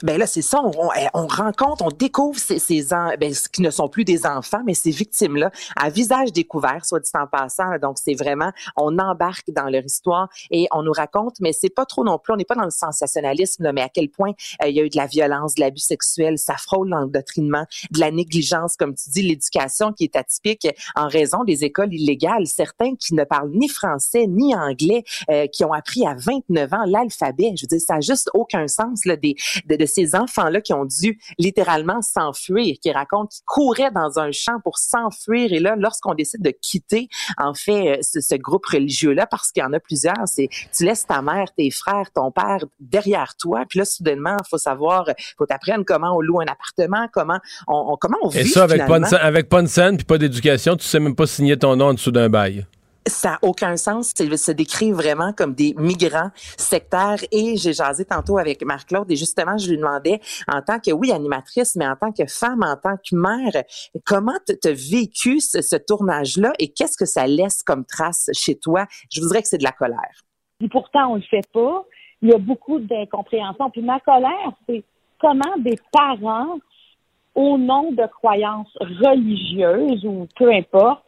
Ben là, c'est ça, on, on, rencontre, on découvre ces, ces ben, ce qui ne sont plus des enfants, mais ces victimes-là, à visage découvert, soit dit en passant. Donc, c'est vraiment, on embarque dans leur histoire et on nous raconte, mais c'est pas trop non plus, on n'est pas dans le sensationnalisme, là, mais à quel point euh, il y a eu de la violence, de l'abus sexuel, ça frôle l'endoctrinement, de la négligence, comme tu dis, l'éducation qui est atypique en raison des écoles illégales. Certains qui ne parlent ni français ni anglais, euh, qui ont appris à 29 ans l'alphabet. Je veux dire, ça n'a juste aucun sens là, des, de, de ces enfants-là qui ont dû littéralement s'enfuir, qui racontent qu'ils couraient dans un champ pour s'enfuir. Et là, lorsqu'on décide de quitter, en fait, euh, ce, groupe religieux-là, parce qu'il y en a plusieurs, c'est tu laisses ta mère, tes frères, ton père derrière toi. Puis là, soudainement, il faut savoir, faut t'apprendre comment on loue un appartement, comment on, comment on vit. Et ça, avec pas, de, avec pas de scène puis pas d'éducation, tu sais même pas signer ton nom en dessous d'un bail ça n'a aucun sens. Ils se décrivent vraiment comme des migrants sectaires. Et j'ai jasé tantôt avec Marc-Claude et justement, je lui demandais, en tant que, oui, animatrice, mais en tant que femme, en tant que mère, comment tu as vécu ce, tournage-là et qu'est-ce que ça laisse comme trace chez toi? Je voudrais que c'est de la colère. Puis pourtant, on le fait pas. Il y a beaucoup d'incompréhension. Puis ma colère, c'est comment des parents, au nom de croyances religieuses ou peu importe,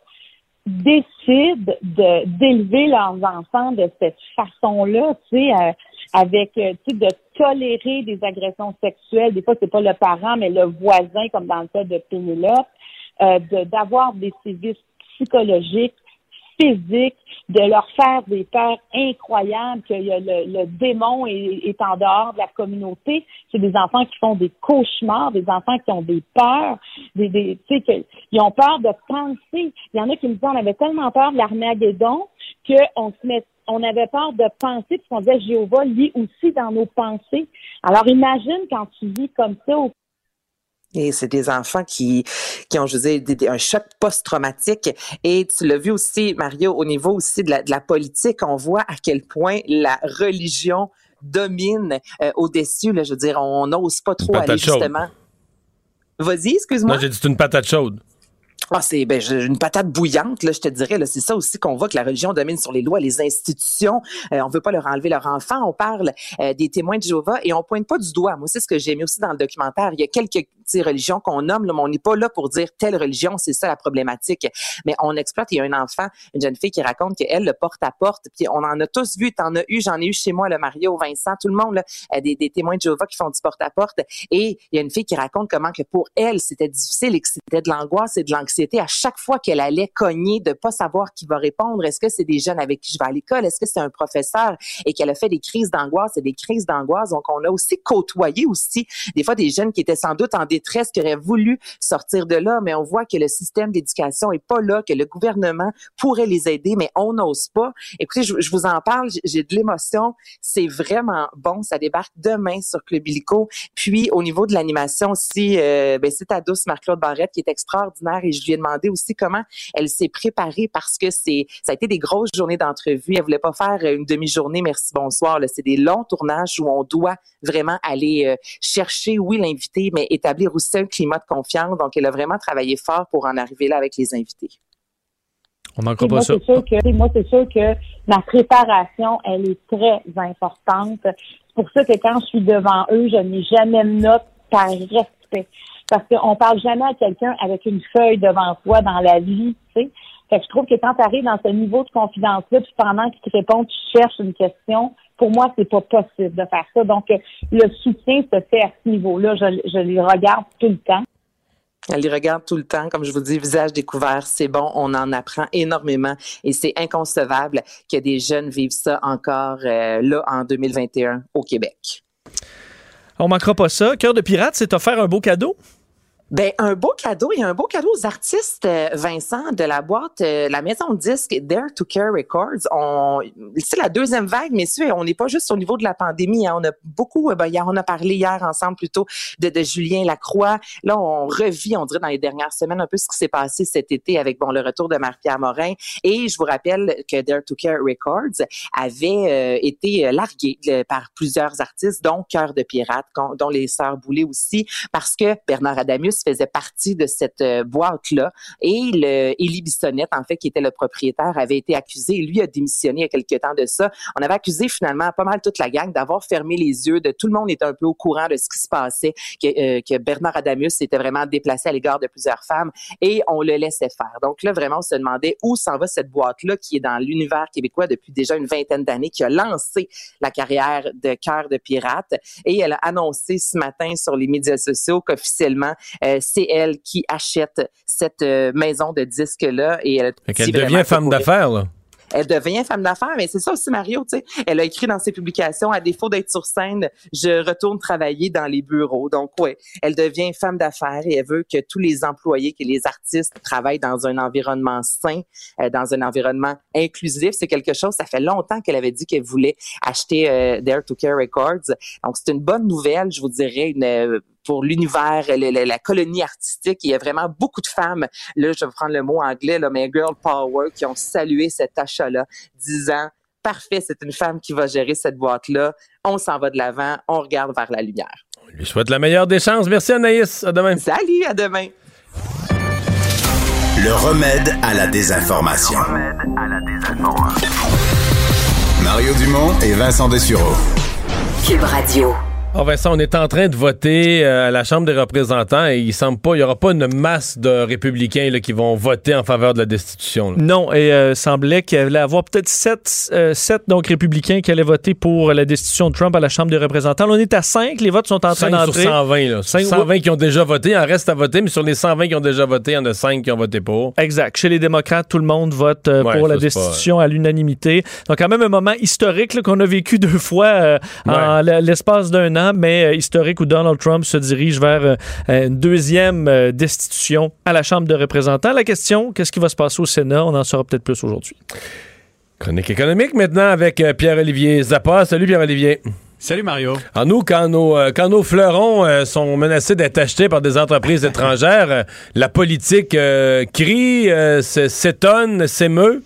décident de d'élever leurs enfants de cette façon-là, tu sais, euh, avec, euh, tu sais, de tolérer des agressions sexuelles. Des fois, c'est pas le parent, mais le voisin, comme dans le cas de Pénélope, euh, d'avoir des services psychologiques physique, de leur faire des peurs incroyables, que le, le démon est, en dehors de la communauté. C'est des enfants qui font des cauchemars, des enfants qui ont des peurs, des, des tu sais, ils ont peur de penser. Il y en a qui me disent on avait tellement peur de l'Armageddon qu'on se met on avait peur de penser, puis disait Jéhovah lit aussi dans nos pensées. Alors imagine quand tu vis comme ça au et c'est des enfants qui, qui ont, je veux dire, un choc post-traumatique. Et tu l'as vu aussi, Mario, au niveau aussi de la, de la politique, on voit à quel point la religion domine euh, au-dessus. je veux dire, on n'ose pas trop aller justement. Vas-y, excuse-moi. Moi, j'ai dit une patate chaude. Ah, c'est ben, une patate bouillante, là, je te dirais. Là, c'est ça aussi qu'on voit que la religion domine sur les lois, les institutions. Euh, on veut pas leur enlever leur enfant. On parle euh, des témoins de Jéhovah et on pointe pas du doigt. Moi, c'est ce que j'ai aimé aussi dans le documentaire. Il y a quelques religions qu'on nomme, là, mais on n'est pas là pour dire telle religion, c'est ça la problématique. Mais on exploite. Il y a un enfant, une jeune fille qui raconte qu'elle le porte à porte. Puis on en a tous vu. T'en as eu, j'en ai eu chez moi, le Mario, Vincent, tout le monde, là, euh, des, des témoins de Jéhovah qui font du porte à porte. Et il y a une fille qui raconte comment que pour elle c'était difficile et que c'était de l'angoisse et de l'anxiété à chaque fois qu'elle allait cogner, de pas savoir qui va répondre. Est-ce que c'est des jeunes avec qui je vais à l'école? Est-ce que c'est un professeur? Et qu'elle a fait des crises d'angoisse et des crises d'angoisse. Donc, on a aussi côtoyé aussi des fois des jeunes qui étaient sans doute en détresse, qui auraient voulu sortir de là, mais on voit que le système d'éducation est pas là, que le gouvernement pourrait les aider, mais on n'ose pas. Écoutez, je, vous en parle, j'ai de l'émotion. C'est vraiment bon. Ça débarque demain sur Club Illico. Puis, au niveau de l'animation aussi, euh, ben, c'est ta douce Marc-Claude Barrette qui est extraordinaire et lui ai demandé aussi comment elle s'est préparée parce que c'est ça a été des grosses journées d'entrevue. Elle voulait pas faire une demi-journée merci bonsoir. C'est des longs tournages où on doit vraiment aller euh, chercher oui l'invité, mais établir aussi un climat de confiance. Donc elle a vraiment travaillé fort pour en arriver là avec les invités. On n'en pas ça. Que, moi, c'est sûr que ma préparation, elle est très importante. C'est pour ça que quand je suis devant eux, je n'ai jamais de note par respect parce qu'on parle jamais à quelqu'un avec une feuille devant toi dans la vie, tu sais. Fait que je trouve que quand tu arrives dans ce niveau de confidence-là, puis pendant qu'ils te répondent, tu cherches une question, pour moi, c'est pas possible de faire ça. Donc, le soutien se fait à ce niveau-là. Je, je les regarde tout le temps. Elle les regarde tout le temps, comme je vous dis, visage découvert, c'est bon, on en apprend énormément et c'est inconcevable que des jeunes vivent ça encore euh, là en 2021 au Québec. On manquera pas ça. Cœur de pirate, c'est offert un beau cadeau? Ben un beau cadeau et un beau cadeau aux artistes, euh, Vincent, de la boîte, euh, la maison de disque Dare to Care Records. On, c'est la deuxième vague, mais on n'est pas juste au niveau de la pandémie. Hein. On a beaucoup, euh, ben, on a parlé hier ensemble plutôt de, de Julien Lacroix. Là, on revit, on dirait dans les dernières semaines un peu ce qui s'est passé cet été avec bon le retour de Marie-Pierre Morin. Et je vous rappelle que Dare to Care Records avait été largué par plusieurs artistes, dont Cœur de pirate, dont les Sœurs Boulay aussi, parce que Bernard Adamus faisait partie de cette euh, boîte-là. Et le Élie Bissonnette, en fait, qui était le propriétaire, avait été accusé. Lui a démissionné il y a quelques temps de ça. On avait accusé finalement pas mal toute la gang d'avoir fermé les yeux, de tout le monde était un peu au courant de ce qui se passait, que, euh, que Bernard Adamus s'était vraiment déplacé à l'égard de plusieurs femmes et on le laissait faire. Donc là, vraiment, on se demandait où s'en va cette boîte-là qui est dans l'univers québécois depuis déjà une vingtaine d'années, qui a lancé la carrière de cœur de pirate. Et elle a annoncé ce matin sur les médias sociaux qu'officiellement, euh, euh, c'est elle qui achète cette euh, maison de disques-là. Et elle, devient femme d'affaires, là elle devient femme d'affaires, mais c'est ça aussi Mario, tu sais. Elle a écrit dans ses publications, à défaut d'être sur scène, je retourne travailler dans les bureaux. Donc ouais, elle devient femme d'affaires et elle veut que tous les employés, que les artistes travaillent dans un environnement sain, euh, dans un environnement inclusif. C'est quelque chose, ça fait longtemps qu'elle avait dit qu'elle voulait acheter euh, Dare to Care Records. Donc c'est une bonne nouvelle, je vous dirais, une euh, pour l'univers, la, colonie artistique. Il y a vraiment beaucoup de femmes, là, je vais prendre le mot anglais, là, mais girl power, qui ont salué cet achat-là, disant parfait, c'est une femme qui va gérer cette boîte-là. On s'en va de l'avant, on regarde vers la lumière. On lui souhaite la meilleure des chances. Merci Anaïs. À demain. Salut, à demain. Le remède à la désinformation. Le remède à la désinformation. Mario Dumont et Vincent Dessureau. Cube Radio. Oh Vincent, on est en train de voter euh, à la Chambre des représentants et il semble pas, il y aura pas une masse de républicains là, qui vont voter en faveur de la destitution. là. Non, et euh, semblait qu'il allait avoir peut-être sept, euh, sept, donc républicains qui allaient voter pour la destitution de Trump à la Chambre des représentants. Là, on est à 5, les votes sont en train 5 sur d'entrer. 120, là. Cinq- 120 qui ont déjà voté, il en reste à voter, mais sur les 120 qui ont déjà voté, il y en a 5 qui ont voté pour. Exact. Chez les démocrates, tout le monde vote euh, Ouais, pour la pas- destitution à l'unanimité. Donc, quand même un moment historique qu'on a vécu deux fois en l'espace d'un an, mais euh, historique où Donald Trump se dirige vers euh, une deuxième euh, destitution à la Chambre de représentants. La question, qu'est-ce qui va se passer au Sénat? On en saura peut-être plus aujourd'hui. Chronique économique maintenant avec euh, Pierre-Olivier Zappa. Salut Pierre-Olivier. Salut Mario. En nous, quand nos, euh, quand nos fleurons euh, sont menacés d'être achetés par des entreprises étrangères, euh, la politique euh, crie, euh, s'étonne, s'émeut.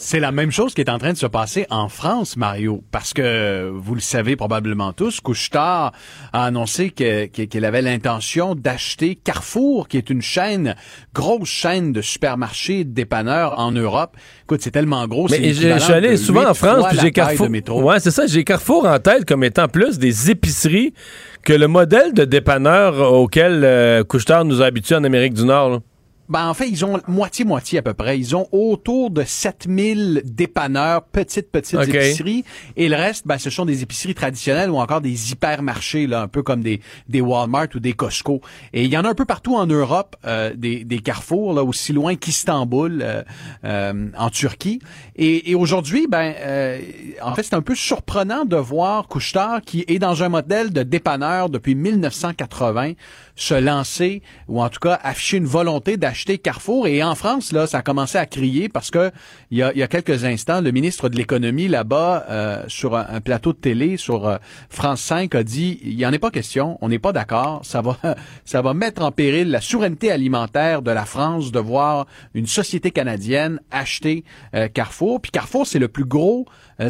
C'est la même chose qui est en train de se passer en France, Mario, parce que vous le savez probablement tous, Couchetard a annoncé qu'il avait l'intention d'acheter Carrefour, qui est une chaîne, grosse chaîne de supermarchés, de dépanneurs en Europe. Écoute, c'est tellement gros. c'est Mais je suis allé souvent en France, puis j'ai Carrefour. Ouais, c'est ça, j'ai Carrefour en tête comme étant plus des épiceries que le modèle de dépanneur auquel euh, Couche-Tard nous a habitués en Amérique du Nord. là. Ben, en fait, ils ont moitié-moitié à peu près. Ils ont autour de 7000 dépanneurs, petites, petites épiceries. Et le reste, ben, ce sont des épiceries traditionnelles ou encore des hypermarchés, là, un peu comme des, des Walmart ou des Costco. Et il y en a un peu partout en Europe, euh, des, des carrefours, là, aussi loin qu'Istanbul, euh, euh, en Turquie. Et, et aujourd'hui, ben, euh, en fait, c'est un peu surprenant de voir Couchetard, qui est dans un modèle de dépanneur depuis 1980, se lancer, ou en tout cas afficher une volonté d'acheter Carrefour. Et en France, là, ça a commencé à crier parce que il y a, quelques instants, le ministre de l'économie là-bas, euh, sur un, plateau de télé, sur euh, France 5, a dit, il n'y en est pas question, on n'est pas d'accord, ça va, ça va mettre en péril la souveraineté alimentaire de la France de voir une société canadienne acheter euh, Carrefour. Puis Carrefour, c'est le plus gros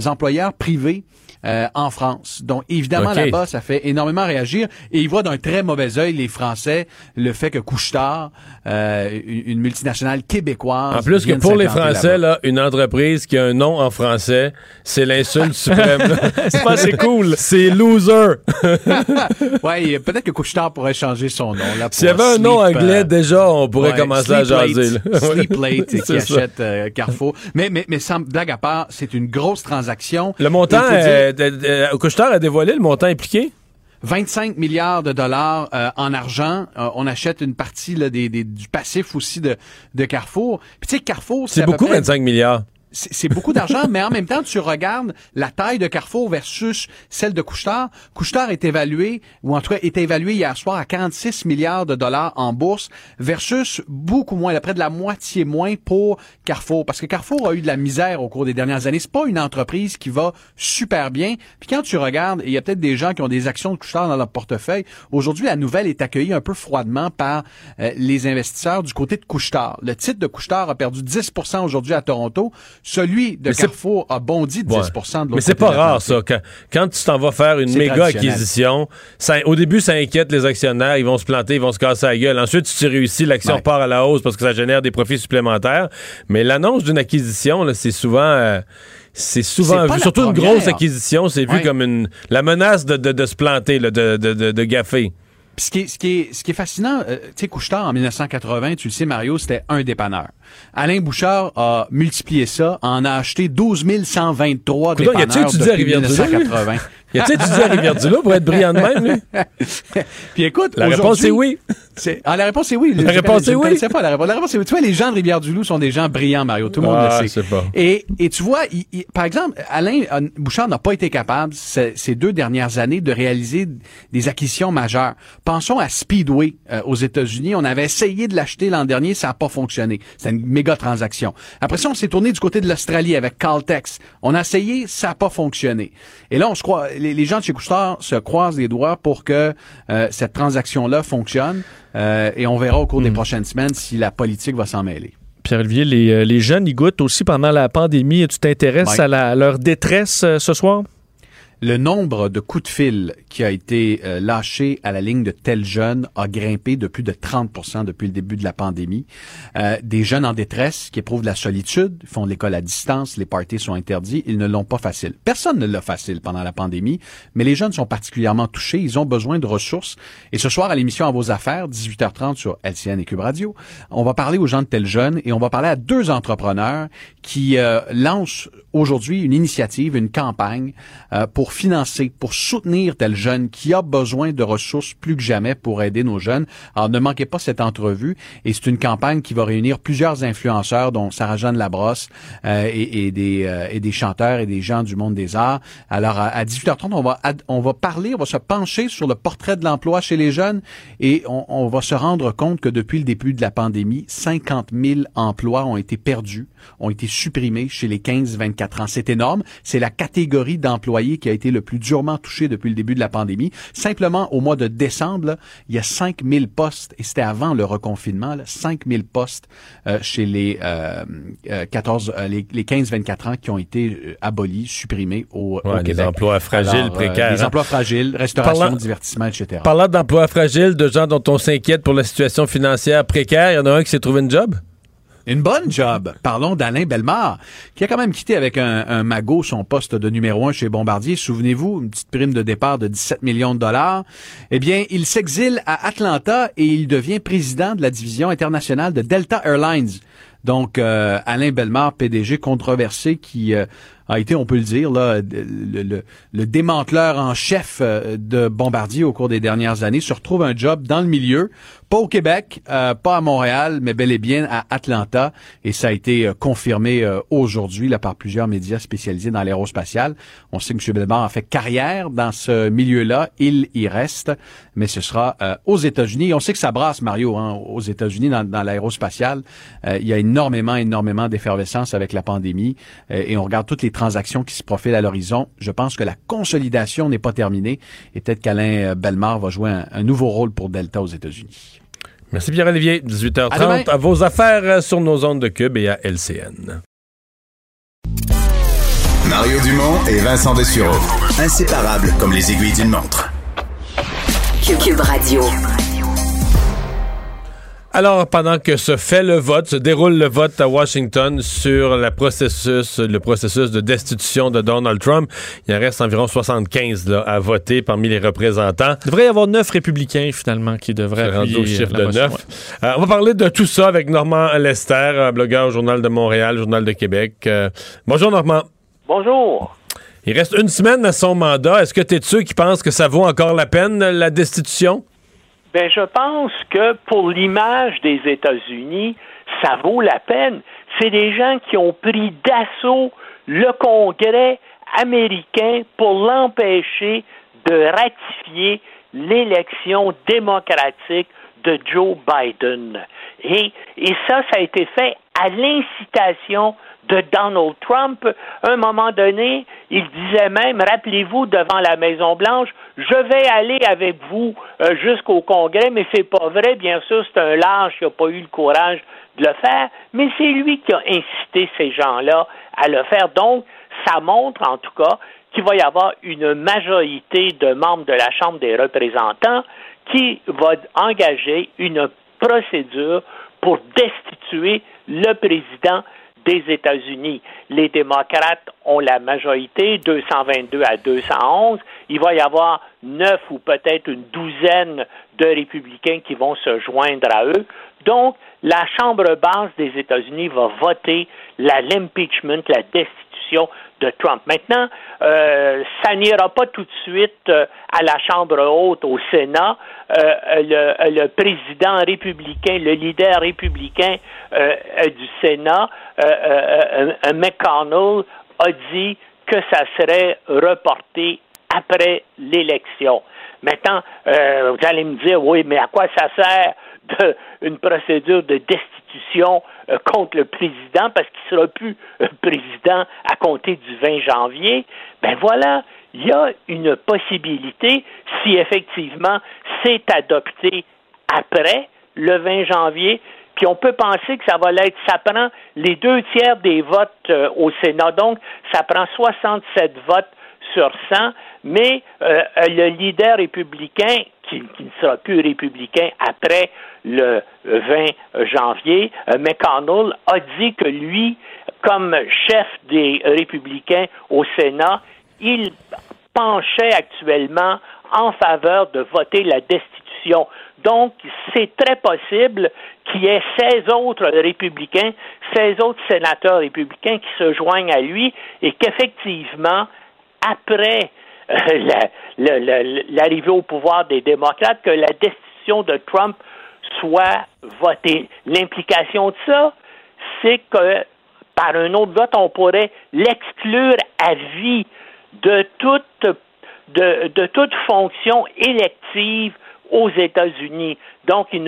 employeur privé euh, en France. Donc, évidemment, OK. là-bas, ça fait énormément réagir. Et ils voient d'un très mauvais œil, les Français, le fait que Couchetard, euh, une multinationale québécoise... En plus que pour les Français, là, une entreprise qui a un nom en français, c'est l'insulte suprême. C'est pas assez cool. C'est loser. ouais, peut-être que Couchetard pourrait changer son nom. S'il y avait un nom Sleep, anglais, euh, déjà, on pourrait ouais, commencer à jaser. là. Sleep Late, qui C'est ça. achète euh, Carrefour. Mais, mais, mais sans blague à part, c'est une grosse transaction. Le montant, dire- euh, de- de- Couche-Tard a dévoilé le montant impliqué? 25 milliards de dollars euh, en argent. Euh, on achète une partie là, des, des- du passif aussi de, de Carrefour. Puis tu sais, Carrefour, C'est beaucoup, près- 25 milliards. C'est beaucoup d'argent, mais en même temps, tu regardes la taille de Carrefour versus celle de Couchetard. Couchetard est évalué, ou en tout cas est évalué hier soir à 46 milliards de dollars en bourse versus beaucoup moins, là, près de la moitié moins pour Carrefour. Parce que Carrefour a eu de la misère au cours des dernières années. C'est pas une entreprise qui va super bien. Puis quand tu regardes, il y a peut-être des gens qui ont des actions de Couchetard dans leur portefeuille, aujourd'hui, la nouvelle est accueillie un peu froidement par euh, les investisseurs du côté de Couchetard. Le titre de Couchetard a perdu 10% aujourd'hui à Toronto. Celui de Mais Carrefour a bondi de 10 Ouais. de l'autre Mais c'est pas de rare, ça. Quand, quand tu t'en vas faire une méga acquisition, ça- au début, ça inquiète les actionnaires. Ils vont se planter, ils vont se casser la gueule. Ensuite, si tu réussis, l'action Ouais. part à la hausse parce que ça génère des profits supplémentaires. Mais l'annonce d'une acquisition, c'est souvent. euh, c'est souvent C'est vu, la surtout une grosse acquisition, c'est vu Ouais. comme une la menace de, de- de se planter, là, de, de, de, de gaffer. Puis ce qui est, ce qui est, ce qui est fascinant, euh, tu sais, Couchetard, en 1980, tu le sais, Mario, c'était un dépanneur. Alain Bouchard a multiplié ça, en a acheté 12 123 Coudonc, y a-tu dépanneurs étudié à depuis lui? 1980. Y a-tu étudié à Rivière-du-Loup pour être brillant de même, lui? Puis écoute, La réponse est oui. Ah, la réponse est oui. La Je réponse est oui. pas la réponse. La réponse est oui. Tu vois, les gens de Rivière-du-Loup sont des gens brillants, Mario. Tout le monde Ah, le je sait. pas. Et, et tu vois, il- il- par exemple, Alain euh, Bouchard n'a pas été capable ce- ces deux dernières années de réaliser des acquisitions majeures. Pensons à Speedway euh, aux États-Unis. On avait essayé de l'acheter l'an dernier, ça n'a pas fonctionné. Une méga transaction. Après ça, on s'est tourné du côté de l'Australie avec Caltex. On a essayé, ça n'a pas fonctionné. Et là, on se croit, les, les gens de chez Couchetard se croisent les doigts pour que euh, cette transaction-là fonctionne. Euh, et on verra au cours des prochaines semaines si la politique va s'en mêler. Pierre-Olivier, les, euh, les jeunes, ils goûtent aussi pendant la pandémie. Tu t'intéresses à, leur détresse euh, ce soir? Le nombre de coups de fil qui a été euh, lâché à la ligne de tels jeunes a grimpé de plus de 30 depuis le début de la pandémie. Euh, des jeunes en détresse qui éprouvent de la solitude, font de l'école à distance, les parties sont interdits, ils ne l'ont pas facile. Personne ne l'a facile pendant la pandémie, mais les jeunes sont particulièrement touchés, ils ont besoin de ressources. Et ce soir, à l'émission À vos affaires, 18h30 sur LCN et Cube Radio, on va parler aux gens de tels jeunes et on va parler à deux entrepreneurs qui euh, lancent aujourd'hui une initiative, une campagne euh, pour financer, pour soutenir tel jeune qui a besoin de ressources plus que jamais pour aider nos jeunes. Alors ne manquez pas cette entrevue et c'est une campagne qui va réunir plusieurs influenceurs dont Sarah-Jeanne Labrosse euh, et, des, euh, et des chanteurs et des gens du monde des arts. Alors à, 18h30, on va, on va parler, on va se pencher sur le portrait de l'emploi chez les jeunes et on, on va se rendre compte que depuis le début de la pandémie, 50 000 emplois ont été perdus, ont été supprimés chez les 15-24 ans. C'est énorme. C'est la catégorie d'employés qui a été le plus durement touchée depuis le début de la pandémie. Simplement, au mois de décembre, il y a 5000 postes, et c'était avant le reconfinement, là, 5000 postes euh, chez les, euh, 14, euh, euh, les, les 15-24 ans qui ont été abolis, supprimés au, ouais, Québec. Des emplois fragiles, précaires. Des hein? emplois fragiles, restauration, Parlant- divertissement, etc. Parlant d'emplois fragiles, de gens dont on s'inquiète pour la situation financière précaire, il y en a un qui s'est trouvé une job? Une bonne job. Parlons d'Alain Bellemare, qui a quand même quitté avec un, magot son poste de numéro un chez Bombardier. Souvenez-vous, une petite prime de départ de 17 millions de dollars. Eh bien, il s'exile à Atlanta et il devient président de la division internationale de Delta Airlines. Donc, euh, Alain Bellemare, PDG controversé, qui euh, a été, on peut le dire, le- le démanteleur en chef euh, de Bombardier au cours des dernières années, se retrouve un job dans le milieu, pas au Québec, euh, pas à Montréal, mais bel et bien à Atlanta. Et ça a été euh, confirmé euh, aujourd'hui là, par plusieurs médias spécialisés dans l'aérospatial. On sait que M. Bellemare a fait carrière dans ce milieu-là. Il y reste, mais ce sera euh, aux États-Unis. On sait que ça brasse, Mario, hein, aux États-Unis dans, dans l'aérospatial. Euh, il y a énormément, énormément d'effervescence avec la pandémie et on regarde toutes les transactions qui se profilent à l'horizon. Je pense que la consolidation n'est pas terminée et peut-être qu'Alain Bellemare va jouer un nouveau rôle pour Delta aux États-Unis. Merci Pierre-Olivier. À demain. 18h30. À vos affaires euh, sur nos ondes de Cube et à LCN. Mario Dumont et Vincent Dessureau. Inséparables comme les aiguilles d'une montre. Cube Radio. Alors, pendant que se fait le vote, se déroule le vote à Washington sur la processus, le processus de destitution de Donald Trump, il en reste environ 75 là, à voter parmi les représentants. Il devrait y avoir neuf républicains, finalement, qui devraient appuyer au chiffre la de motion, 9. ouais. Euh, on va parler de tout ça avec Normand Lester, euh, blogueur au Journal de Montréal, Journal de Québec. Euh, bonjour Normand. Bonjour. Il reste une semaine à son mandat. Est-ce que tu es de ceux qui pensent que ça vaut encore la peine, la destitution? Ben, je pense que pour l'image des États-Unis, ça vaut la peine. C'est des gens qui ont pris d'assaut le Congrès américain pour l'empêcher de ratifier l'élection démocratique de Joe Biden. Et, et ça, ça a été fait à l'incitation de Donald Trump. Un moment donné, il disait même, rappelez-vous, devant la Maison-Blanche, je vais aller avec vous euh, jusqu'au Congrès, mais c'est pas vrai, bien sûr, c'est un lâche qui n'a pas eu le courage de le faire, mais c'est lui qui a incité ces gens-là à le faire. Donc, ça montre en tout cas qu'il va y avoir une majorité de membres de la Chambre des représentants qui va engager une procédure pour destituer le président des États-Unis. Les démocrates ont la majorité, 222 à 211. Il va y avoir neuf ou peut-être une douzaine de républicains qui vont se joindre à eux. Donc, la Chambre basse des États-Unis va voter l'impeachment, la destitution de Trump. Maintenant, euh, ça n'ira pas tout de suite euh, à la Chambre haute, au Sénat. Euh, le, président républicain, le leader républicain du Sénat, McConnell, a dit que ça serait reporté après l'élection. Maintenant, vous allez me dire, oui, mais à quoi ça sert de, une procédure de destitution euh, contre le président parce qu'il ne sera plus euh, président à compter du 20 janvier? Ben voilà, il y a une possibilité si effectivement c'est adopté après le 20 janvier, puis on peut penser que ça va l'être. Ça prend les deux tiers des votes euh, au Sénat, donc ça prend 67 votes sur 100, mais euh, le leader républicain, qui, qui, ne sera plus républicain après le 20 janvier, euh, McConnell, a dit que lui, comme chef des républicains au Sénat, il penchait actuellement en faveur de voter la destitution. Donc, c'est très possible qu'il y ait 16 autres républicains, 16 autres sénateurs républicains qui se joignent à lui et qu'effectivement, après euh, l'arrivée au pouvoir des démocrates, que la destitution de Trump soit votée. L'implication de ça, c'est que par un autre vote, on pourrait l'exclure à vie de toute, de, toute fonction élective aux États-Unis. Donc, il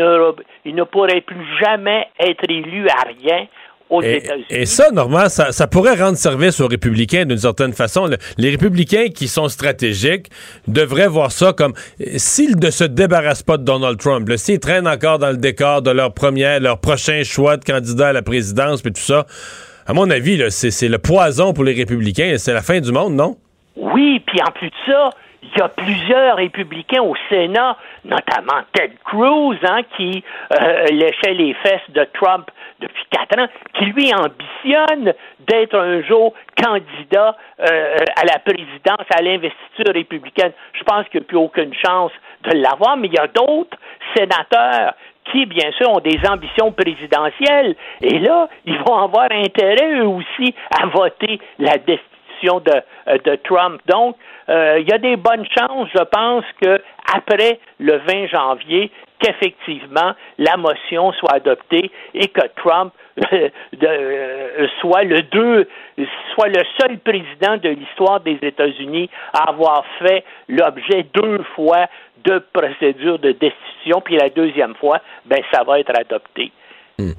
il ne pourrait plus jamais être élu à rien. Aux et, États-Unis. et ça, normalement, ça, ça, pourrait rendre service aux républicains d'une certaine façon. Le, les républicains qui sont stratégiques devraient voir ça comme s'ils ne se débarrassent pas de Donald Trump, s'ils traînent encore dans le décor de leur première, leur prochain choix de candidat à la présidence, puis tout ça, à mon avis, c'est le poison pour les républicains. C'est la fin du monde, non? Oui, puis en plus de ça, il y a plusieurs républicains au Sénat, notamment Ted Cruz, hein, qui euh, léchait les fesses de Trump depuis quatre ans, qui lui ambitionne d'être un jour candidat euh, à la présidence, à l'investiture républicaine. Je pense qu'il n'y a plus aucune chance de l'avoir, mais il y a d'autres sénateurs qui, bien sûr, ont des ambitions présidentielles. Et là, ils vont avoir intérêt, eux aussi, à voter la destitution de, de Trump. Donc, euh, il y a des bonnes chances, je pense, que après le 20 janvier, qu'effectivement la motion soit adoptée et que Trump euh, de, euh, soit le deux, soit le seul président de l'histoire des États-Unis à avoir fait l'objet deux fois de procédures de destitution, puis la deuxième fois, ben ça va être adopté. Hmm.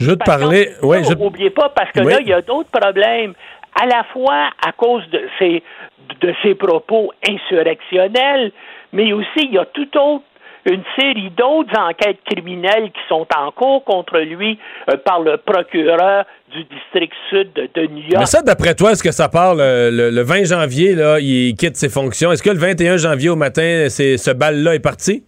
Je veux te parler. Oui, je... N'oubliez pas, parce que oui. là, il y a d'autres problèmes. À la fois à cause de ces, de ses propos insurrectionnels, mais aussi il y a tout autre une série d'autres enquêtes criminelles qui sont en cours contre lui euh, par le procureur du district sud de, de New York. Mais ça, d'après toi, est-ce que ça part le, le, le, 20 janvier, là, il quitte ses fonctions? Est-ce que le 21 janvier au matin, ce bal-là est parti?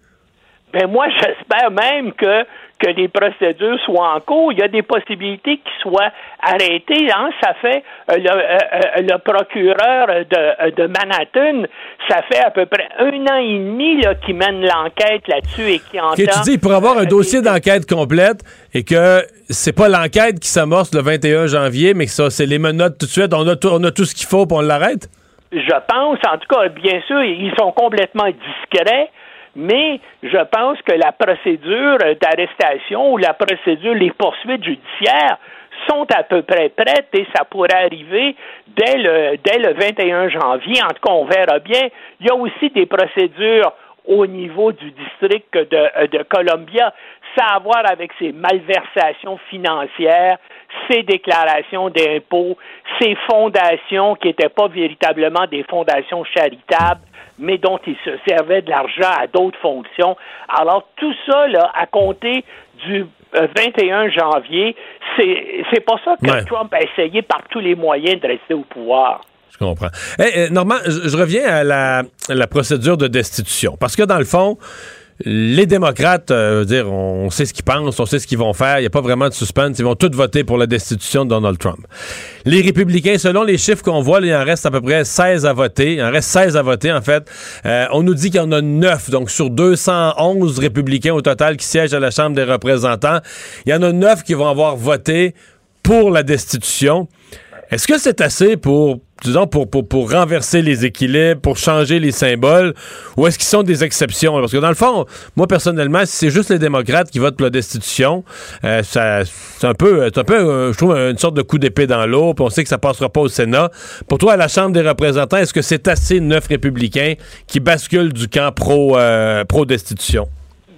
Ben moi, j'espère même que que les procédures soient en cours. Il y a des possibilités qu'ils soient arrêtés. Hein? Ça fait euh, le, euh, le, procureur de, de, Manhattan, ça fait à peu près un an et demi qui mène l'enquête là-dessus et qui entend. Okay, tu dis, pour avoir un dossier d'enquête complète et que c'est pas l'enquête qui s'amorce le 21 janvier, mais que ça, c'est les menottes tout de suite. On a tout, on a tout ce qu'il faut pour on l'arrête? Je pense, en tout cas, bien sûr, ils sont complètement discrets mais je pense que la procédure d'arrestation ou la procédure, les poursuites judiciaires sont à peu près prêtes et ça pourrait arriver dès le, dès le 21 janvier. En tout cas, on verra bien. Il y a aussi des procédures au niveau du district de, de Columbia. Ça a à voir avec ces malversations financières, ces déclarations d'impôts, ces fondations qui n'étaient pas véritablement des fondations charitables, mais dont ils se servaient de l'argent à d'autres fonctions. Alors, tout ça, là, à compter du 21 janvier, c'est pas ça que ouais. Trump a essayé par tous les moyens de rester au pouvoir. Je comprends. Hey, Normand, je, je reviens à la, à la procédure de destitution. Parce que dans le fond, les démocrates, euh, dire, on sait ce qu'ils pensent, on sait ce qu'ils vont faire, il n'y a pas vraiment de suspense, ils vont tous voter pour la destitution de Donald Trump. Les républicains, selon les chiffres qu'on voit, il en reste à peu près 16 à voter, il en reste 16 à voter en fait. Euh, on nous dit qu'il y en a 9, donc sur 211 républicains au total qui siègent à la Chambre des représentants, il y en a 9 qui vont avoir voté pour la destitution. Est-ce que c'est assez pour, disons, pour, pour, pour renverser les équilibres, pour changer les symboles, ou est-ce qu'ils sont des exceptions? Parce que dans le fond, moi personnellement, si c'est juste les démocrates qui votent pour la destitution, euh, ça, c'est un peu, un peu, euh, je trouve, une sorte de coup d'épée dans l'eau, puis on sait que ça passera pas au Sénat. Pour toi, à la Chambre des représentants, est-ce que c'est assez neuf républicains qui basculent du camp pro, euh, pro-destitution?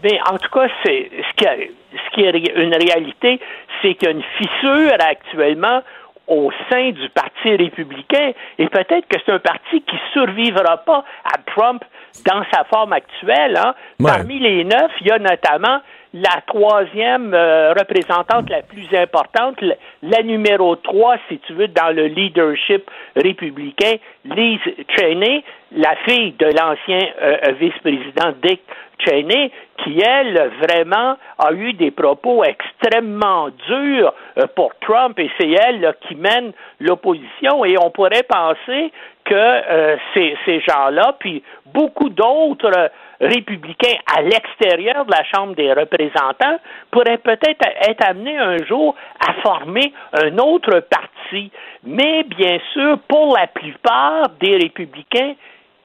Bien, en tout cas, c'est ce qui, ce qui est une réalité, c'est qu'il y a une fissure actuellement au sein du Parti républicain et peut-être que c'est un parti qui survivra pas à Trump dans sa forme actuelle. Hein. Ouais. Parmi les neuf, il y a notamment la troisième euh, représentante la plus importante, la, numéro trois, si tu veux, dans le leadership républicain, Liz Cheney, la fille de l'ancien euh, euh, vice-président Dick Cheney, qui, elle, vraiment a eu des propos extrêmement durs euh, pour Trump, et c'est elle là, qui mène l'opposition. Et on pourrait penser que euh, ces, ces gens-là, puis beaucoup d'autres républicains à l'extérieur de la Chambre des représentants, pourraient peut-être être amenés un jour à former un autre parti. Mais bien sûr, pour la plupart des républicains,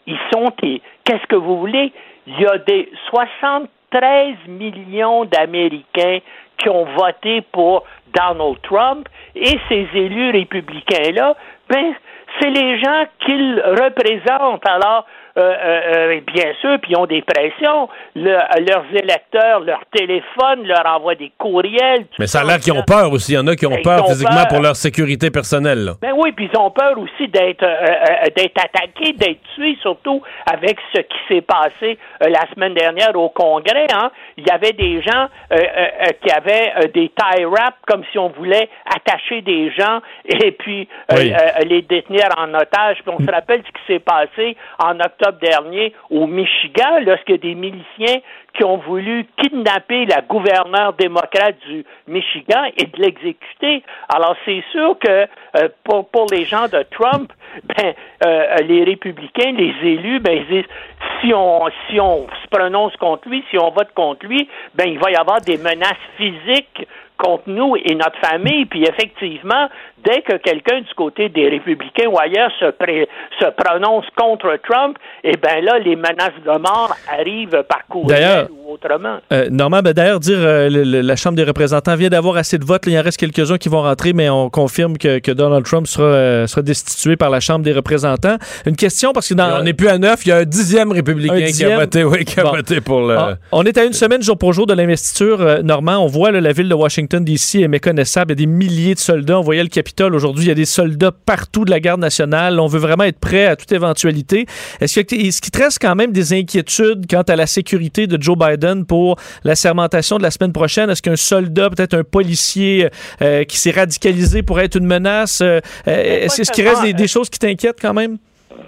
ils sont, qu'est-ce que vous voulez, il y a des 73 millions d'Américains qui ont voté pour Donald Trump et ces élus républicains-là, ben, c'est les gens qu'ils représentent. Alors, euh, euh, bien sûr, puis ils ont des pressions. Le, leurs électeurs, leur téléphone, leur envoient des courriels. Mais ça a l'air qu'ils ont peur aussi. Il y en a qui ont Ben, peur ont physiquement peur. pour leur sécurité personnelle. là. Ben oui, puis ils ont peur aussi d'être euh, euh, d'être attaqués, d'être tués, surtout avec ce qui s'est passé euh, la semaine dernière au Congrès. Hein. Il y avait des gens euh, euh, euh, qui avaient euh, des tie wraps comme si on voulait attacher des gens et puis euh, Oui. euh, les détenir en otage. Puis on se rappelle ce qui s'est passé en octobre dernier au Michigan, lorsque des miliciens qui ont voulu kidnapper la gouverneure démocrate du Michigan et de l'exécuter. Alors c'est sûr que euh, pour, pour les gens de Trump, ben euh, les républicains, les élus, ben ils disent si on si on se prononce contre lui, si on vote contre lui, ben il va y avoir des menaces physiques contre nous et notre famille. Puis effectivement, dès que quelqu'un du côté des républicains ou ailleurs se, pré- se prononce contre Trump, eh bien là, les menaces de mort arrivent par courriel ou autrement. Euh, Normand, ben, d'ailleurs, dire euh, le- le- la Chambre des représentants vient d'avoir assez de votes. Là, il en reste quelques-uns qui vont rentrer, mais on confirme que, que Donald Trump sera, euh, sera destitué par la Chambre des représentants. Une question, parce que dans... On n'est plus à neuf. Il y a un dixième républicain Un qui a voté, oui, qui a Bon. voté pour le. Ah, on est à une semaine jour pour jour de l'investiture. euh, Normand, on voit là, la ville de Washington, D.C. est méconnaissable. Il y a des milliers de soldats. On voyait le Capitole aujourd'hui. Il y a des soldats partout de la garde nationale. On veut vraiment être prêt à toute éventualité. Est-ce qu'il te reste quand même des inquiétudes quant à la sécurité de Joe Biden pour la sermentation de la semaine prochaine? Est-ce qu'un soldat, peut-être un policier euh, qui s'est radicalisé pourrait être une menace? Euh, euh, est-ce qu'il reste des, des choses qui t'inquiètent quand même?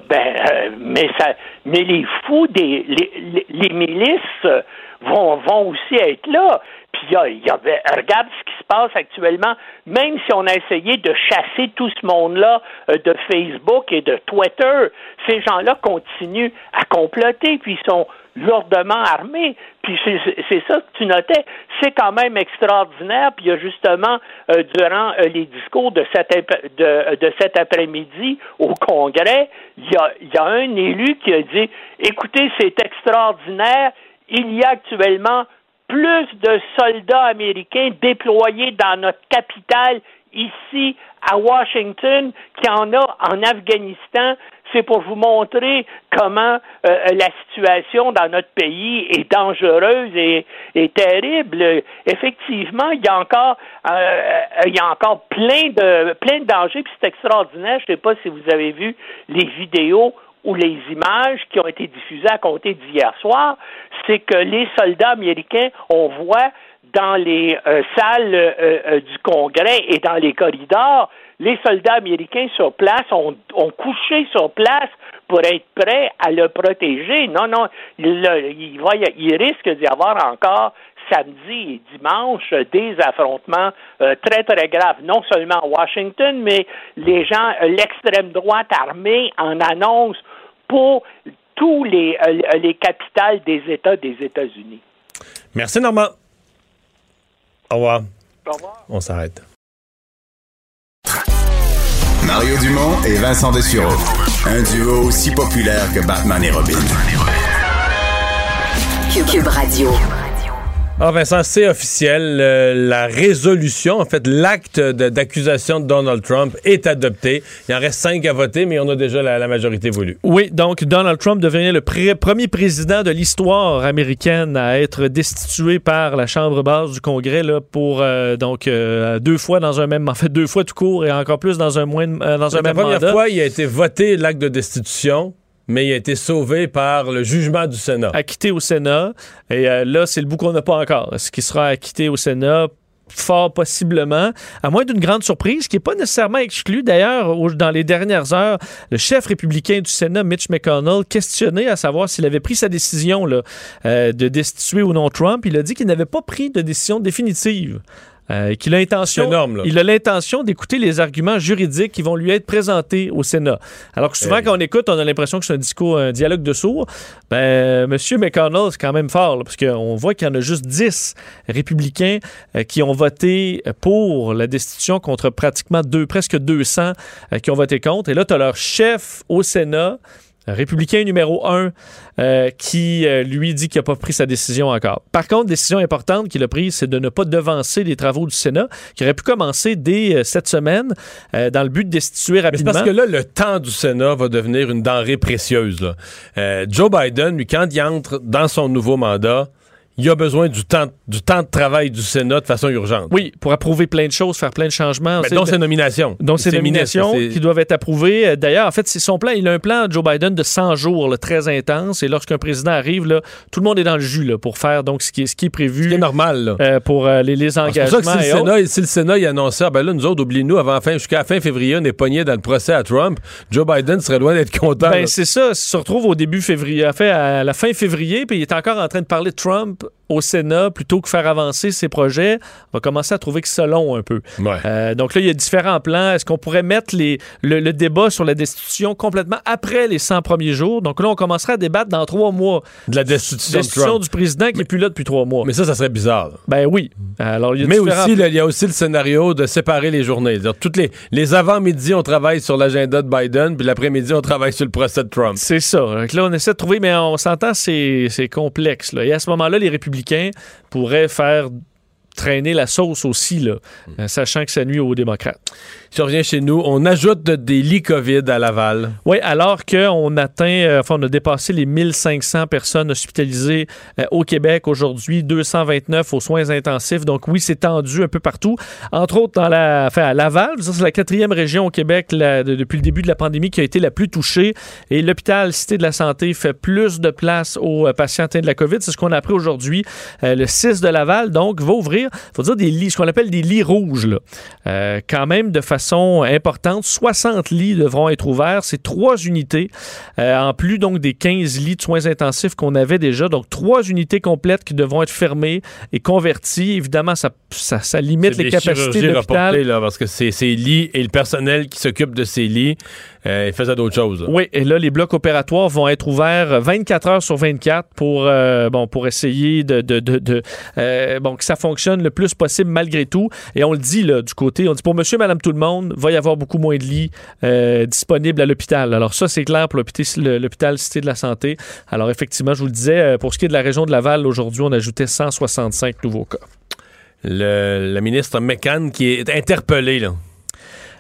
Ben, euh, mais ça, mais les fous des les, les, les milices vont vont aussi être là. Puis il y a, y regarde ce qui se passe actuellement. Même si on a essayé de chasser tout ce monde-là euh, de Facebook et de Twitter, ces gens-là continuent à comploter. Puis ils sont lourdement armés. Puis c'est ça que tu notais. C'est quand même extraordinaire. Puis il y a justement, euh, durant euh, les discours de cet, de, de cet après-midi au Congrès, y, a, il y a un élu qui a dit, écoutez, c'est extraordinaire. Il y a actuellement plus de soldats américains déployés dans notre capitale ici à Washington qu'il y en a en Afghanistan. C'est pour vous montrer comment euh, la situation dans notre pays est dangereuse et, et terrible. Effectivement, il y a encore, euh, il y a encore plein de plein de dangers. Puis c'est extraordinaire. Je ne sais pas si vous avez vu les vidéos ou les images qui ont été diffusées à compter d'hier soir, c'est que les soldats américains, on voit dans les euh, salles euh, euh, du Congrès et dans les corridors, les soldats américains sur place ont, couché sur place pour être prêts à le protéger. Non, non, il, va, il risque d'y avoir encore samedi et dimanche des affrontements très, très graves, non seulement à Washington, mais les gens, l'extrême droite armée en annonce pour tous les, euh, les capitales des États des États-Unis. Merci, Normand. Au revoir. Au revoir. On s'arrête. Mario Dumont et Vincent Dessureau. Un duo aussi populaire que Batman et Robin. Cube Radio. Ah Vincent, c'est officiel. euh, la résolution, en fait, l'acte d'accusation de, Donald Trump est adopté. Il en reste cinq à voter, mais on a déjà la, la majorité voulue. Oui, donc Donald Trump devient le premier président de l'histoire américaine à être destitué par la Chambre basse du Congrès là, pour euh, donc euh, deux fois dans un même, en fait deux fois tout court et encore plus dans un moins, dans un la même première mandat. fois, il a été voté l'acte de destitution, mais il a été sauvé par le jugement du Sénat. Acquitté au Sénat. Et euh, là, c'est le bout qu'on n'a pas encore. Ce qui sera acquitté au Sénat? Fort possiblement, à moins d'une grande surprise qui n'est pas nécessairement exclue. D'ailleurs, dans les dernières heures, le chef républicain du Sénat, Mitch McConnell, questionné à savoir s'il avait pris sa décision euh, de destituer ou non Trump, il a dit qu'il n'avait pas pris de décision définitive. Euh, qu'il a intention, énorme, il a l'intention d'écouter les arguments juridiques qui vont lui être présentés au Sénat. Alors que souvent, Eh. quand on écoute, on a l'impression que c'est un discours, un dialogue de sourds. Ben, Monsieur McConnell, c'est quand même fort, là, parce qu'on voit qu'il y en a juste 10 républicains euh, qui ont voté pour la destitution contre pratiquement deux, presque 200 euh, qui ont voté contre. Et là, tu as leur chef au Sénat, républicain numéro un, euh, qui euh, lui dit qu'il n'a pas pris sa décision encore. Par contre, décision importante qu'il a prise, c'est de ne pas devancer les travaux du Sénat, qui auraient pu commencer dès euh, cette semaine, dans le but de destituer Mais rapidement. parce que là, le temps du Sénat va devenir une denrée précieuse. là. Joe Biden, lui, quand il entre dans son nouveau mandat, il a besoin du temps, du temps de travail du Sénat de façon urgente. Oui, pour approuver plein de choses, faire plein de changements. Mais C'est- dont ses nominations. Donc, ces C'est nominations c'est- qui doivent être approuvées. Euh, D'ailleurs, en fait, c'est son plan. Il a un plan, Joe Biden, de 100 jours, là, très intense. Et lorsqu'un président arrive, là, tout le monde est dans le jus là, pour faire donc ce qui est, ce qui est prévu. C'est normal. là. euh, pour euh, les, les Alors, C'est engagements. pour ça que si et le. Sénat, si le Sénat il annonçait, ah ben là, nous autres, oublie-nous, avant fin, jusqu'à la fin février, on est pognés dans le procès à Trump, Joe Biden serait loin d'être content. Ben, c'est ça. Il se retrouve au début février, en fait, à la fin février, puis il est encore en train de parler de Trump au Sénat plutôt que faire avancer ses projets. On va commencer à trouver que c'est long un peu. Ouais. Euh, donc là, il y a différents plans. Est-ce qu'on pourrait mettre les, le, le débat sur la destitution complètement après les 100 premiers jours? Donc là, on commencerait à débattre dans trois mois. de la destitution du président qui est plus là depuis trois mois. Mais ça, ça serait bizarre. là. Ben oui. Alors, il y a Mais différents aussi, il y a aussi le scénario de séparer les journées. Toutes les, les avant-midi, on travaille sur l'agenda de Biden, puis l'après-midi, on travaille sur le procès de Trump. C'est ça. Donc là, on essaie de trouver, mais on s'entend, c'est c'est complexe. Là. Et à ce moment-là, les républicains pourraient faire traîner la sauce aussi, là, euh, sachant que ça nuit aux démocrates. Chez nous, on ajoute des lits COVID à Laval. Oui, alors qu'on atteint, euh, enfin, on a dépassé les 1500 personnes hospitalisées euh, au Québec aujourd'hui, 229 aux soins intensifs. Donc oui, c'est tendu un peu partout. Entre autres, dans la, enfin, à Laval, c'est la quatrième région au Québec depuis le début de la pandémie qui a été la plus touchée. Et l'hôpital Cité de la Santé fait plus de place aux euh, patients atteints de la COVID. C'est ce qu'on a appris aujourd'hui. Le 6 de Laval, donc, va ouvrir, faut dire, des lits, ce qu'on appelle des lits rouges, quand même de façon importante. 60 lits devront être ouverts. C'est trois unités, euh, en plus donc des 15 lits de soins intensifs qu'on avait déjà. Donc, trois unités complètes qui devront être fermées et converties. Évidemment, ça, ça, ça limite les capacités de l'hôpital. parce que c'est ces lits et le personnel qui s'occupe de ces lits, euh, ils faisaient d'autres choses. là. Oui, et là, les blocs opératoires vont être ouverts 24 heures sur 24 pour, euh, bon, pour essayer de, de, de, de, euh, bon, que ça fonctionne le plus possible malgré tout. Et on le dit là, du côté, on dit pour monsieur, madame, tout le monde, va y avoir beaucoup moins de lits disponibles à l'hôpital. Alors ça, c'est clair pour l'hôpital Cité de la Santé. Alors effectivement, je vous le disais, pour ce qui est de la région de Laval, aujourd'hui, on ajoutait 165 nouveaux cas. Le, le ministre McCann qui est interpellé là,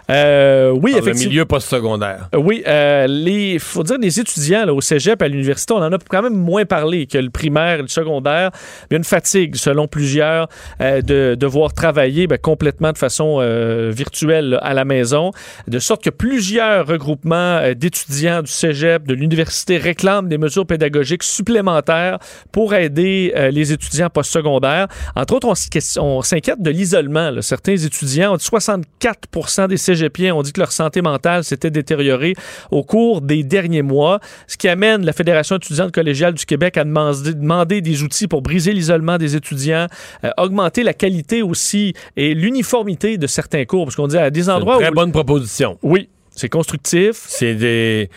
Euh, oui, le effectivement. milieu postsecondaire. Euh, Oui, euh, les faut dire les étudiants là, au cégep à l'université, on en a quand même moins parlé que le primaire et le secondaire. Il y a une fatigue, selon plusieurs, euh, de devoir travailler ben, complètement de façon euh, virtuelle là, à la maison, de sorte que plusieurs regroupements euh, d'étudiants du cégep, de l'université réclament des mesures pédagogiques supplémentaires pour aider euh, les étudiants postsecondaires. Entre autres, on, s'inquiète de l'isolement. Certains étudiants, on dit 64 des cégepiens ont dit que leur santé mentale s'était détériorée au cours des derniers mois, ce qui amène la Fédération étudiante collégiale du Québec à demander, des outils pour briser l'isolement des étudiants, euh, augmenter la qualité aussi et l'uniformité de certains cours, parce qu'on dit à des C'est une endroits très où... bonne proposition. Oui, c'est constructif. C'est des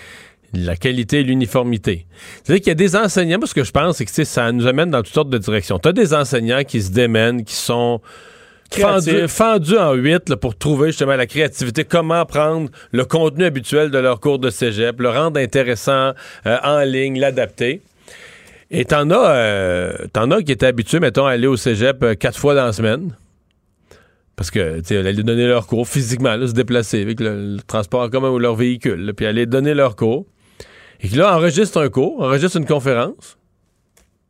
la qualité et l'uniformité. C'est-à-dire qu'il y a des enseignants, parce que je pense c'est que ça nous amène dans toutes sortes de directions. Tu as des enseignants qui se démènent, qui sont fendus en huit là, pour trouver justement la créativité, comment prendre le contenu habituel de leur cours de cégep, le rendre intéressant euh, en ligne, l'adapter. Et t'en as, euh, t'en as qui étaient habitués, mettons, à aller au cégep euh, quatre fois dans la semaine. Parce que, tu sais, aller donner leur cours physiquement, là, se déplacer avec le, le transport en commun ou leur véhicule, là, puis aller donner leur cours. Et qui là, enregistre un cours, enregistre une conférence.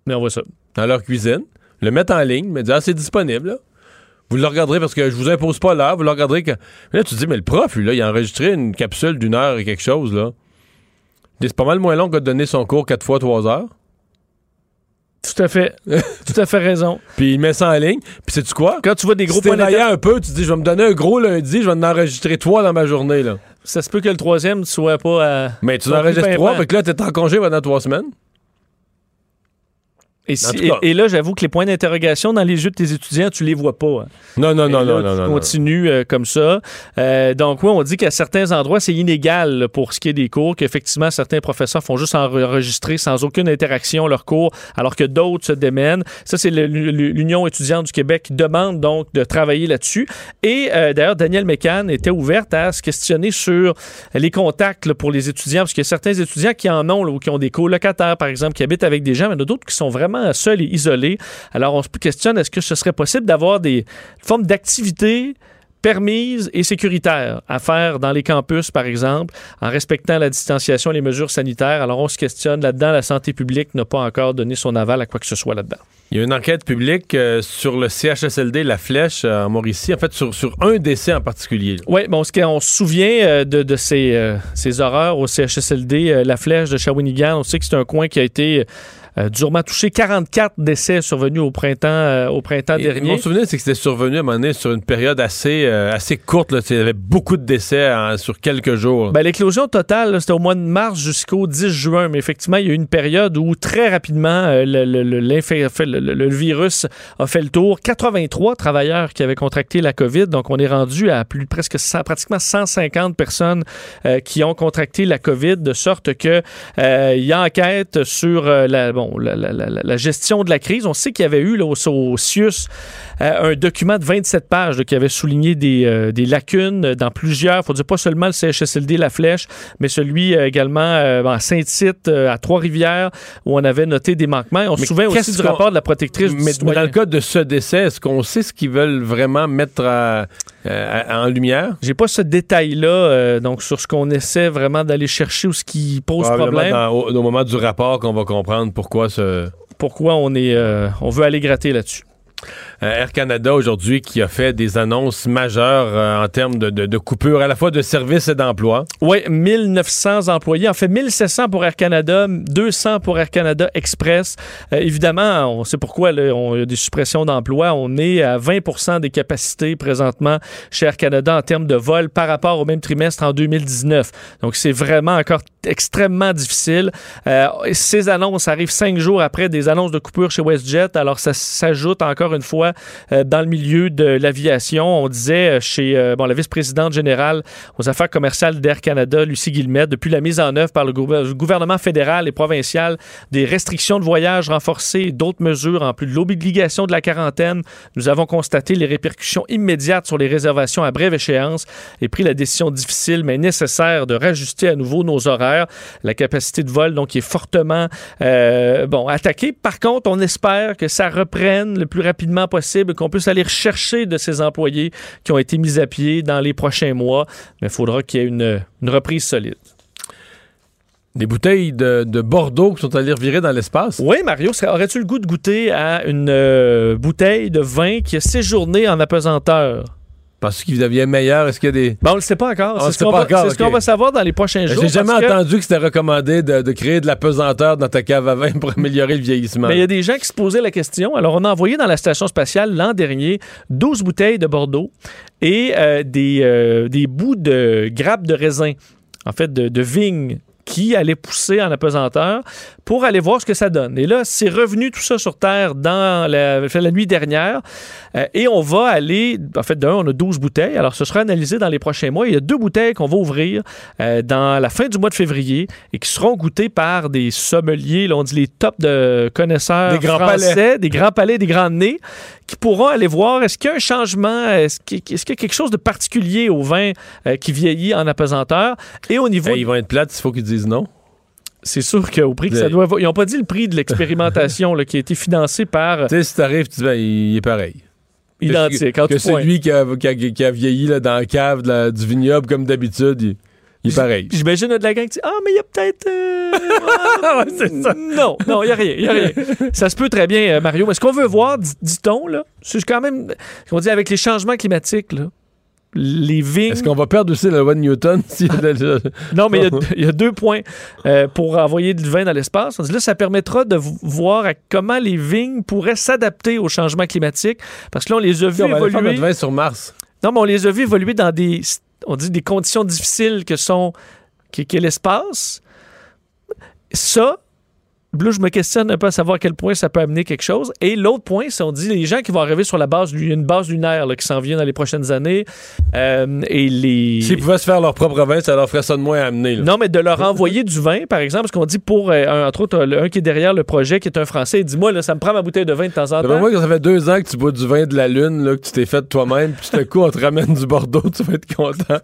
Mais on voit ça. Dans leur cuisine, le mettre en ligne, mais dire, ah, c'est disponible, là. Vous le regarderez parce que je vous impose pas l'heure, vous le regarderez que. Mais là, tu te dis, mais le prof, lui, là, il a enregistré une capsule d'une heure et quelque chose, là. C'est pas mal moins long que de donner son cours quatre fois trois heures. Tout à fait. Tout à fait raison. Puis il met ça en ligne. Puis sais-tu quoi? Quand tu vois des gros si un peu, tu te dis, je vais me donner un gros lundi, je vais en enregistrer trois dans ma journée. Là. Ça se peut que le troisième ne soit pas à. Mais tu en enregistres trois, fait que là, t'es en congé pendant trois semaines. Et, si- là, j'avoue que les points d'interrogation dans les yeux de tes étudiants, tu les vois pas. hein. Non, non, Et non, là, non, tu non, continues euh, comme ça. Euh, donc, oui, on dit qu'à certains endroits, c'est inégal là, pour ce qui est des cours, qu'effectivement, certains professeurs font juste enregistrer sans aucune interaction leurs cours, alors que d'autres se démènent. Ça, c'est l'Union étudiante du Québec qui demande donc de travailler là-dessus. Et euh, d'ailleurs, Danielle Mécan était ouverte à se questionner sur les contacts là, pour les étudiants, parce qu'il y a certains étudiants qui en ont, ou qui ont des colocataires, par exemple, qui habitent avec des gens, mais il y en a d'autres qui sont vraiment seuls et isolés. Alors, on se questionne, est-ce que ce serait possible d'avoir des formes d'activités permises et sécuritaires à faire dans les campus, par exemple, en respectant la distanciation et les mesures sanitaires? Alors, on se questionne là-dedans. La santé publique n'a pas encore donné son aval à quoi que ce soit là-dedans. Il y a une enquête publique euh, sur le CHSLD La Flèche euh, en Mauricie, en fait, sur, sur un décès en particulier. Oui, bon, ce qu'on se souvient euh, de, de ces, ces horreurs au CHSLD, la flèche de Shawinigan, on sait que c'est un coin qui a été euh, durement touché. 44 décès survenus au printemps, euh, au printemps Et dernier. Mon souvenir, c'est que c'était survenu à un moment donné sur une période assez, euh, assez courte. Là. Il y avait beaucoup de décès en- sur quelques jours. Ben, l'éclosion totale, c'était au mois de mars jusqu'au 10 juin. Mais effectivement, il y a eu une période où très rapidement, euh, le, le- le- le- virus a fait le tour. 83 travailleurs qui avaient contracté la COVID. Donc, on est rendu à plus presque 100 pratiquement 150 personnes euh, qui ont contracté la COVID, de sorte que euh, il y a enquête sur la, bon, la, la- la- la gestion de la crise. On sait qu'il y avait eu là, au, au CIUS euh, un document de 27 pages là, qui avait souligné des, euh, des lacunes dans plusieurs, il faut dire pas seulement le CHSLD La Flèche, mais celui euh, également à Saint-Tite, à Trois-Rivières, où on avait noté des manquements. On se Mais souvient aussi du rapport de la protectrice du Mais, mais citoyen. dans le cas de ce décès, est-ce qu'on sait ce qu'ils veulent vraiment mettre à- à- en lumière? J'ai pas ce détail-là, donc sur ce qu'on essaie vraiment d'aller chercher ou ce qui pose problème. dans- au, au moment du rapport qu'on va comprendre pourquoi Pourquoi on est, euh, on veut aller gratter là-dessus. Euh, Air Canada aujourd'hui qui a fait des annonces majeures euh, en termes de, de, de coupure à la fois de services et d'emploi. Oui, 1900 employés. En fait, 1700 pour Air Canada, 200 pour Air Canada Express. Euh, évidemment, on sait pourquoi là, on, y a des suppressions d'emplois. On est à 20% des capacités présentement chez Air Canada en termes de vol par rapport au même trimestre en 2019. Donc, c'est vraiment encore extrêmement difficile. Euh, ces annonces arrivent cinq jours après des annonces de coupure chez WestJet. Alors, ça s'ajoute encore une fois euh, dans le milieu de l'aviation. On disait euh, chez euh, bon, la vice-présidente générale aux affaires commerciales d'Air Canada, Lucie Guillemette, depuis la mise en œuvre par le gouver- gouvernement fédéral et provincial des restrictions de voyage renforcées et d'autres mesures, en plus de l'obligation de la quarantaine, nous avons constaté les répercussions immédiates sur les réservations à brève échéance et pris la décision difficile mais nécessaire de rajuster à nouveau nos horaires. La capacité de vol, donc, est fortement bon, attaquée. Par contre, on espère que ça reprenne le plus rapidement possible, qu'on puisse aller rechercher de ces employés qui ont été mis à pied dans les prochains mois. Mais il faudra qu'il y ait une, une reprise solide. Des bouteilles de, de Bordeaux qui sont allées revirer dans l'espace? Oui, Mario, aurais-tu le goût de goûter à une euh, bouteille de vin qui a séjourné en apesanteur? Parce qu'ils deviennent meilleurs. Est-ce qu'il y a des. Ben, on le sait pas encore. On C'est le ce sait qu'on pas va, encore, c'est ce va savoir dans les prochains jours. J'ai jamais que- entendu que c'était recommandé de, de créer de la pesanteur dans ta cave à vin pour améliorer le vieillissement. Mais il y a des gens qui se posaient la question. Alors, on a envoyé dans la station spatiale l'an dernier 12 bouteilles de Bordeaux et euh, des, euh, des bouts de grappes de raisin, en fait, de, de vigne qui allaient pousser en apesanteur pour aller voir ce que ça donne. Et là, c'est revenu tout ça sur Terre dans la, nuit dernière. Euh, et on va aller, en fait, d'un, on a 12 bouteilles. Alors, ce sera analysé dans les prochains mois. Il y a deux bouteilles qu'on va ouvrir euh, dans la fin du mois de février et qui seront goûtées par des sommeliers, là, on dit les tops de connaisseurs Des grands français, palais. des grands palais, des grands nez, qui pourront aller voir est-ce qu'il y a un changement, est-ce qu'il qu'il y a quelque chose de particulier au vin euh, qui vieillit en apesanteur? Et au niveau Hey, ils vont être plates, il faut qu'ils disent non. c'est sûr qu'au prix que ça doit. Ils n'ont pas dit le prix de l'expérimentation qui a été financé par Tu sais, si t'arrives, tu dis, ben, il est pareil. identique. en Que, que tout point. celui qui a, qui a- qui a vieilli là, dans la cave du vignoble comme d'habitude, il, il est pareil. J'imagine de la gang qui dit Ah, mais il y a peut-être. euh, Ouais, c'est ça. Non, non, il n'y a rien. y a rien. Ça se peut très bien, euh, Mario. Mais ce qu'on veut voir, dit- dit-on, là, c'est quand même. On dit avec les changements climatiques, là, les vignes. Est-ce qu'on va perdre aussi la loi de Newton? si- Non, mais il y a- il y, a deux points euh, pour envoyer du vin dans l'espace. On dit Là, ça permettra de voir comment les vignes pourraient s'adapter au changement climatique. Parce que là, on les a vus on va faire évoluer. notre vin sur Mars. Non, mais on les a vus évoluer dans des, on dit, des conditions difficiles que sont qui, qui est l'espace. Ça, là, je me questionne un peu à savoir à quel point ça peut amener quelque chose. Et l'autre point, c'est on dit les gens qui vont arriver sur la base, une base lunaire là, qui s'en vient dans les prochaines années. euh, et les. S'ils pouvaient se faire leur propre vin, ça leur ferait ça de moins à amener. là. Non, mais de leur envoyer du vin, par exemple, parce qu'on dit pour, euh, entre autres, un qui est derrière le projet, qui est un Français, il dit Moi, là, ça me prend ma bouteille de vin de temps en temps. moi, ça fait deux ans que tu bois du vin de la Lune, là, que tu t'es fait toi-même, puis tout à coup, on te ramène du Bordeaux, tu vas être content.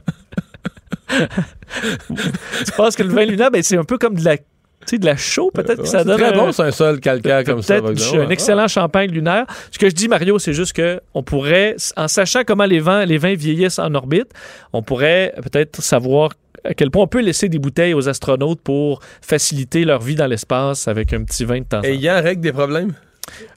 tu penses que le vin lunaire, ben, c'est un peu comme de la. Tu sais, de la chaux, peut-être que ça c'est donne. très un- bon, c'est un sol calcaire comme ça. Peut-être un excellent champagne lunaire. Ce que je dis, Mario, c'est juste que on pourrait, en sachant comment les vins, les vins vieillissent en orbite, on pourrait peut-être savoir à quel point on peut laisser des bouteilles aux astronautes pour faciliter leur vie dans l'espace avec un petit vin de temps en temps. Et hier, règle des problèmes?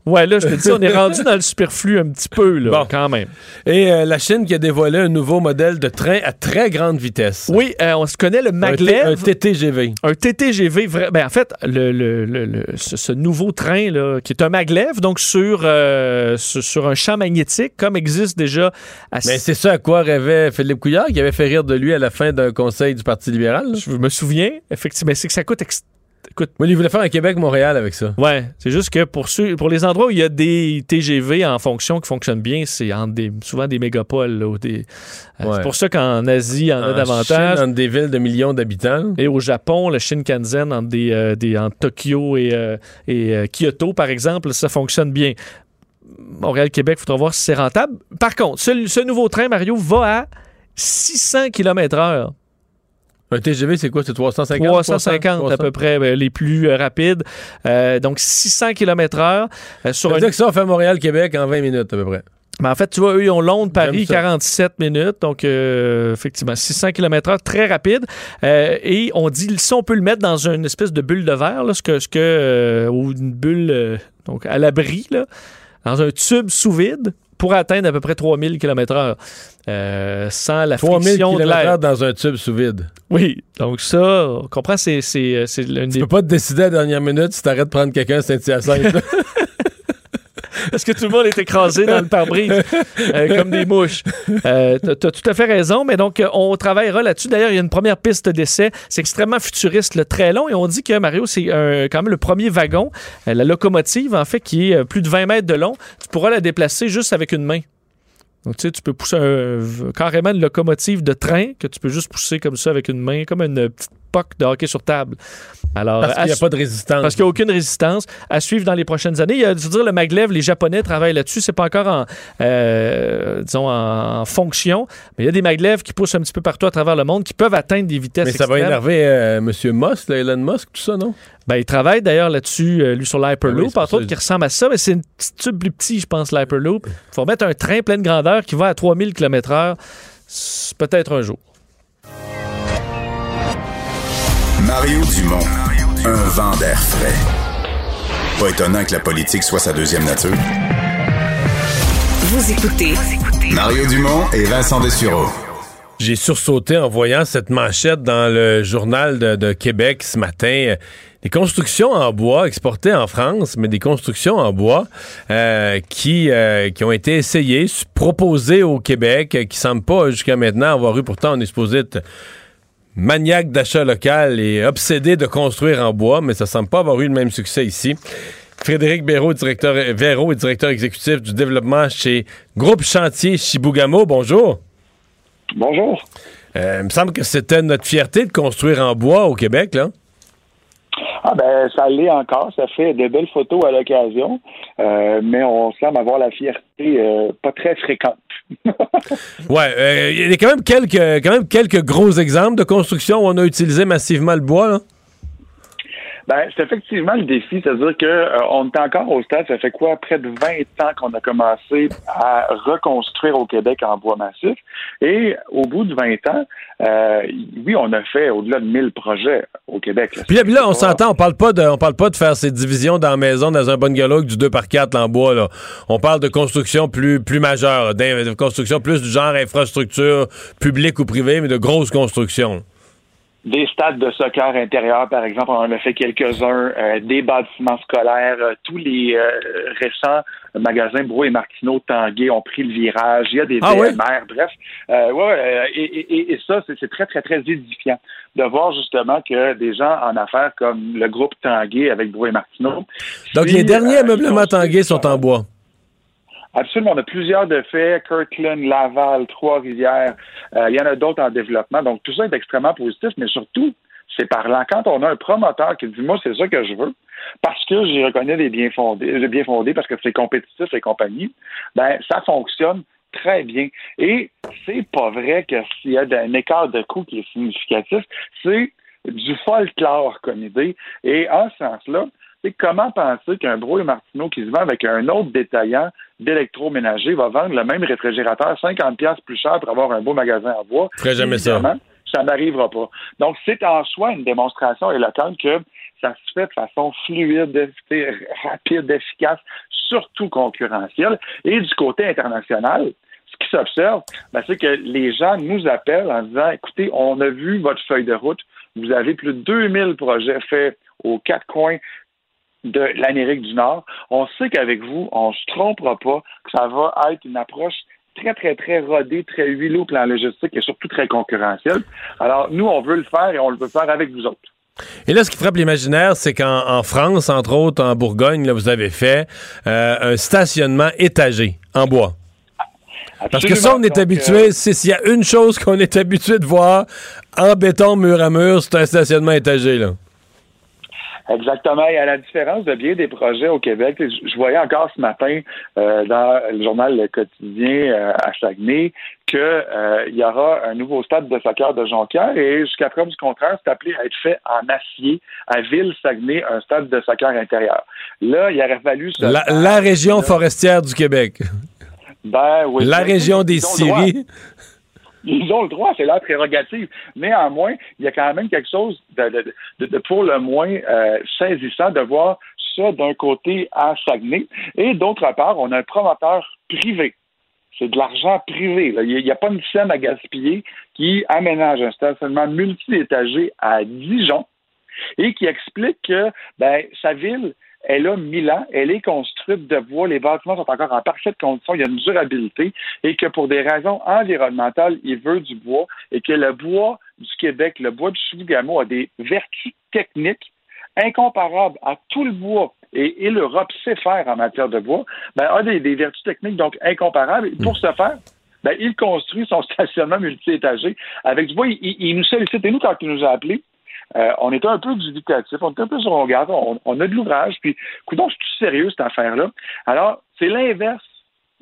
Ouais, là, je te dis, on est rendu dans le superflu un petit peu, là, Bon. quand même. Et euh, la Chine qui a dévoilé un nouveau modèle de train à très grande vitesse. Oui, euh, on se connaît le Un, maglev. un TTGV. Un TTGV, vrai, ben en fait, le, le- le- le- ce, ce nouveau train là, qui est un maglev, donc sur, euh, sur, sur un champ magnétique, comme existe déjà à Mais c'est ça à quoi rêvait Philippe Couillard, qui avait fait rire de lui à la fin d'un conseil du Parti libéral. là. Je me souviens, effectivement, c'est que ça coûte. ex- Écoute, Moi, il voulait faire un Québec-Montréal avec ça. ouais, c'est juste que pour ceux, pour les endroits où il y a des TGV en fonction qui fonctionnent bien, c'est souvent des mégapoles. là, des, euh, Ouais. C'est pour ça qu'en Asie, il y en a davantage. Chine, entre des villes de millions d'habitants. Et au Japon, le Shinkansen entre, des, euh, des- entre Tokyo et, euh, et euh, Kyoto, par exemple, ça fonctionne bien. Montréal-Québec, il faudra voir si c'est rentable. Par contre, ce, ce nouveau train, Mario, va à 600 km/h. Un TGV, c'est quoi? C'est 350? 350 à peu près, ben, les plus euh, rapides. Euh, donc 600 km/h euh, Ça sur veut un. dire que ça, on fait Montréal-Québec en 20 minutes à peu près. Mais en fait, tu vois, eux, ils ont Londres-Paris, J'aime ça. 47 minutes. Donc, euh, effectivement, 600 km/h, très rapide. Euh, et on dit, si on peut le mettre dans une espèce de bulle de verre, là, ce que, ce que, euh, ou une bulle euh, donc à l'abri, dans un tube sous vide, pour atteindre à peu près 3000 km/h. Euh, sans la 3000 friction de l'air. dans un tube sous vide. Oui, donc ça, on comprend, c'est, c'est, c'est l'une Tu peux pas te décider à la dernière minute si t'arrêtes de prendre quelqu'un à Saint-Hyacinthe. Parce que tout le monde est écrasé dans le pare-brise, euh, comme des mouches. Euh, t'as, t'as tout à fait raison, mais donc, euh, on travaillera là-dessus. D'ailleurs, il y a une première piste d'essai. C'est extrêmement futuriste, le très long, et on dit que, Mario, c'est quand même le premier wagon, euh, la locomotive, en fait, qui est euh, plus de 20 mètres de long. Tu pourras la déplacer juste avec une main. Donc, tu sais, tu peux pousser un- carrément une locomotive de train que tu peux juste pousser comme ça avec une main, comme une petite de hockey sur table. Alors, Parce qu'il n'y a pas de résistance. parce qu'il n'y a aucune résistance à suivre dans les prochaines années. Il y a, je veux dire, le maglev, les Japonais travaillent là-dessus. C'est pas encore en, euh, disons, en, fonction, mais il y a des maglevs qui poussent un petit peu partout à travers le monde qui peuvent atteindre des vitesses Mais ça va énerver euh, M. Musk, là, Elon Musk, tout ça, non? Ben, il travaille d'ailleurs là-dessus, euh, lui, sur Ah l'Hyperloop, c'est pour entre autres, qui ressemble à ça, mais c'est un petit tube plus petit, je pense, l'Hyperloop. Il faut mettre un train plein de grandeur qui va à 3000 km/h. Peut-être un jour. Mario Dumont, un vent d'air frais. Pas étonnant que la politique soit sa deuxième nature. Vous écoutez Mario Dumont et Vincent Dessureau. J'ai sursauté en voyant cette manchette dans le journal de, de Québec ce matin. Des constructions en bois exportées en France, mais des constructions en bois euh, qui, euh, qui ont été essayées, proposées au Québec, qui semblent pas jusqu'à maintenant avoir eu, pourtant on est supposé être maniaque d'achat local et obsédé de construire en bois, mais ça semble pas avoir eu le même succès ici. Frédéric Béraud, directeur, Véraud est directeur exécutif du développement chez Groupe Chantier Chibougamau. Bonjour. Bonjour. Euh, il me semble que c'était notre fierté de construire en bois au Québec, là. Ah ben ça l'est encore, ça fait de belles photos à l'occasion, euh, mais on semble avoir la fierté euh, pas très fréquente. Ouais, euh, il y a quand même quelques quand même quelques gros exemples de construction où on a utilisé massivement le bois, là. Ben, c'est effectivement le défi, c'est-à-dire que euh, on est encore au stade, ça fait quoi, près de 20 ans qu'on a commencé à reconstruire au Québec en bois massif, et au bout de 20 ans, euh, oui, on a fait au-delà de 1000 projets au Québec. Là, puis là, on s'entend, on parle pas de, on parle pas de faire ces divisions dans la maison, dans un bungalow du 2 par 4 en bois, là. On parle de construction plus, plus majeure, de construction plus du genre infrastructure publique ou privée, mais de grosses constructions. Des stades de soccer intérieur, par exemple, on en a fait quelques-uns, euh, des bâtiments scolaires, euh, tous les euh, récents magasins Bro et Martineau Tanguay ont pris le virage, il y a des Ah oui? VMR, bref. Euh, ouais, euh, et, et- et ça, c'est très, très, très édifiant de voir justement que des gens en affaires comme le groupe Tanguay avec Bro et Martineau. Donc, les derniers euh, ameublements Tanguay sont en bois. Absolument. On a plusieurs de faits, Kirkland, Laval, Trois-Rivières. Euh, il y en a d'autres en développement. Donc, tout ça est extrêmement positif, mais surtout, c'est parlant. Quand on a un promoteur qui dit, moi, c'est ça que je veux, parce que j'y reconnais des biens fondés, des biens fondés, parce que c'est compétitif et compagnie, ben, ça fonctionne très bien. Et c'est pas vrai que s'il y a un écart de coût qui est significatif, c'est du folklore comme idée. Et en ce sens-là, c'est comment penser qu'un Bro et Martineau qui se vend avec un autre détaillant d'électroménager va vendre le même réfrigérateur 50$ piastres plus cher pour avoir un beau magasin en bois? Ferais jamais ça. Ça n'arrivera pas. Donc, c'est en soi une démonstration éloquente que ça se fait de façon fluide, rapide, efficace, surtout concurrentielle. Et du côté international, ce qui s'observe, ben, c'est que les gens nous appellent en disant, écoutez, on a vu votre feuille de route, vous avez plus de 2000 projets faits aux quatre coins de l'Amérique du Nord. On sait qu'avec vous, on ne se trompera pas, que ça va être une approche très, très, très rodée, très huilée au plan logistique et surtout très concurrentielle. Alors, nous, on veut le faire et on le veut faire avec vous autres. Et là, ce qui frappe l'imaginaire, c'est qu'en en France, entre autres en Bourgogne, là, vous avez fait euh, un stationnement étagé en bois. Parce que ça, on est Donc, habitué, euh, s'il y a une chose qu'on est habitué de voir en béton mur à mur, c'est un stationnement étagé. Là. Exactement. Et à la différence de bien des projets au Québec, je, voyais encore ce matin euh, dans le journal Le Quotidien euh, à Saguenay qu'il y aura un nouveau stade de soccer de Jonquière et jusqu'à preuve du contraire, c'est appelé à être fait en acier à Ville-Saguenay, un stade de soccer intérieur. Là, il aurait fallu... se La, la région forestière du Québec. Ben oui. La région des ils Ils ont le droit, c'est leur prérogative. Néanmoins, il y a quand même quelque chose de, de- de- pour le moins euh, saisissant de voir ça d'un côté à Saguenay. Et d'autre part, on a un promoteur privé. C'est de l'argent privé. Il n'y a, pas une scène à gaspiller qui aménage un stationnement multi-étagé à Dijon et qui explique que ben, sa ville, elle a 1000 ans, elle est construite de bois, les bâtiments sont encore en parfaite condition, il y a une durabilité et que pour des raisons environnementales, il veut du bois et que le bois du Québec, le bois du Chibougamau a des vertus techniques incomparables à tout le bois et, et l'Europe sait faire en matière de bois, ben, a des, des vertus techniques donc incomparables. Et pour ce faire, ben, il construit son stationnement multi-étagé avec du bois. Il, il- il nous sollicite. Et nous, quand il nous a appelés, euh, on était un peu dubitatif, on était un peu sur on regarde, on, on a de l'ouvrage, puis, coudons, c'est tout sérieux cette affaire-là? Alors, c'est l'inverse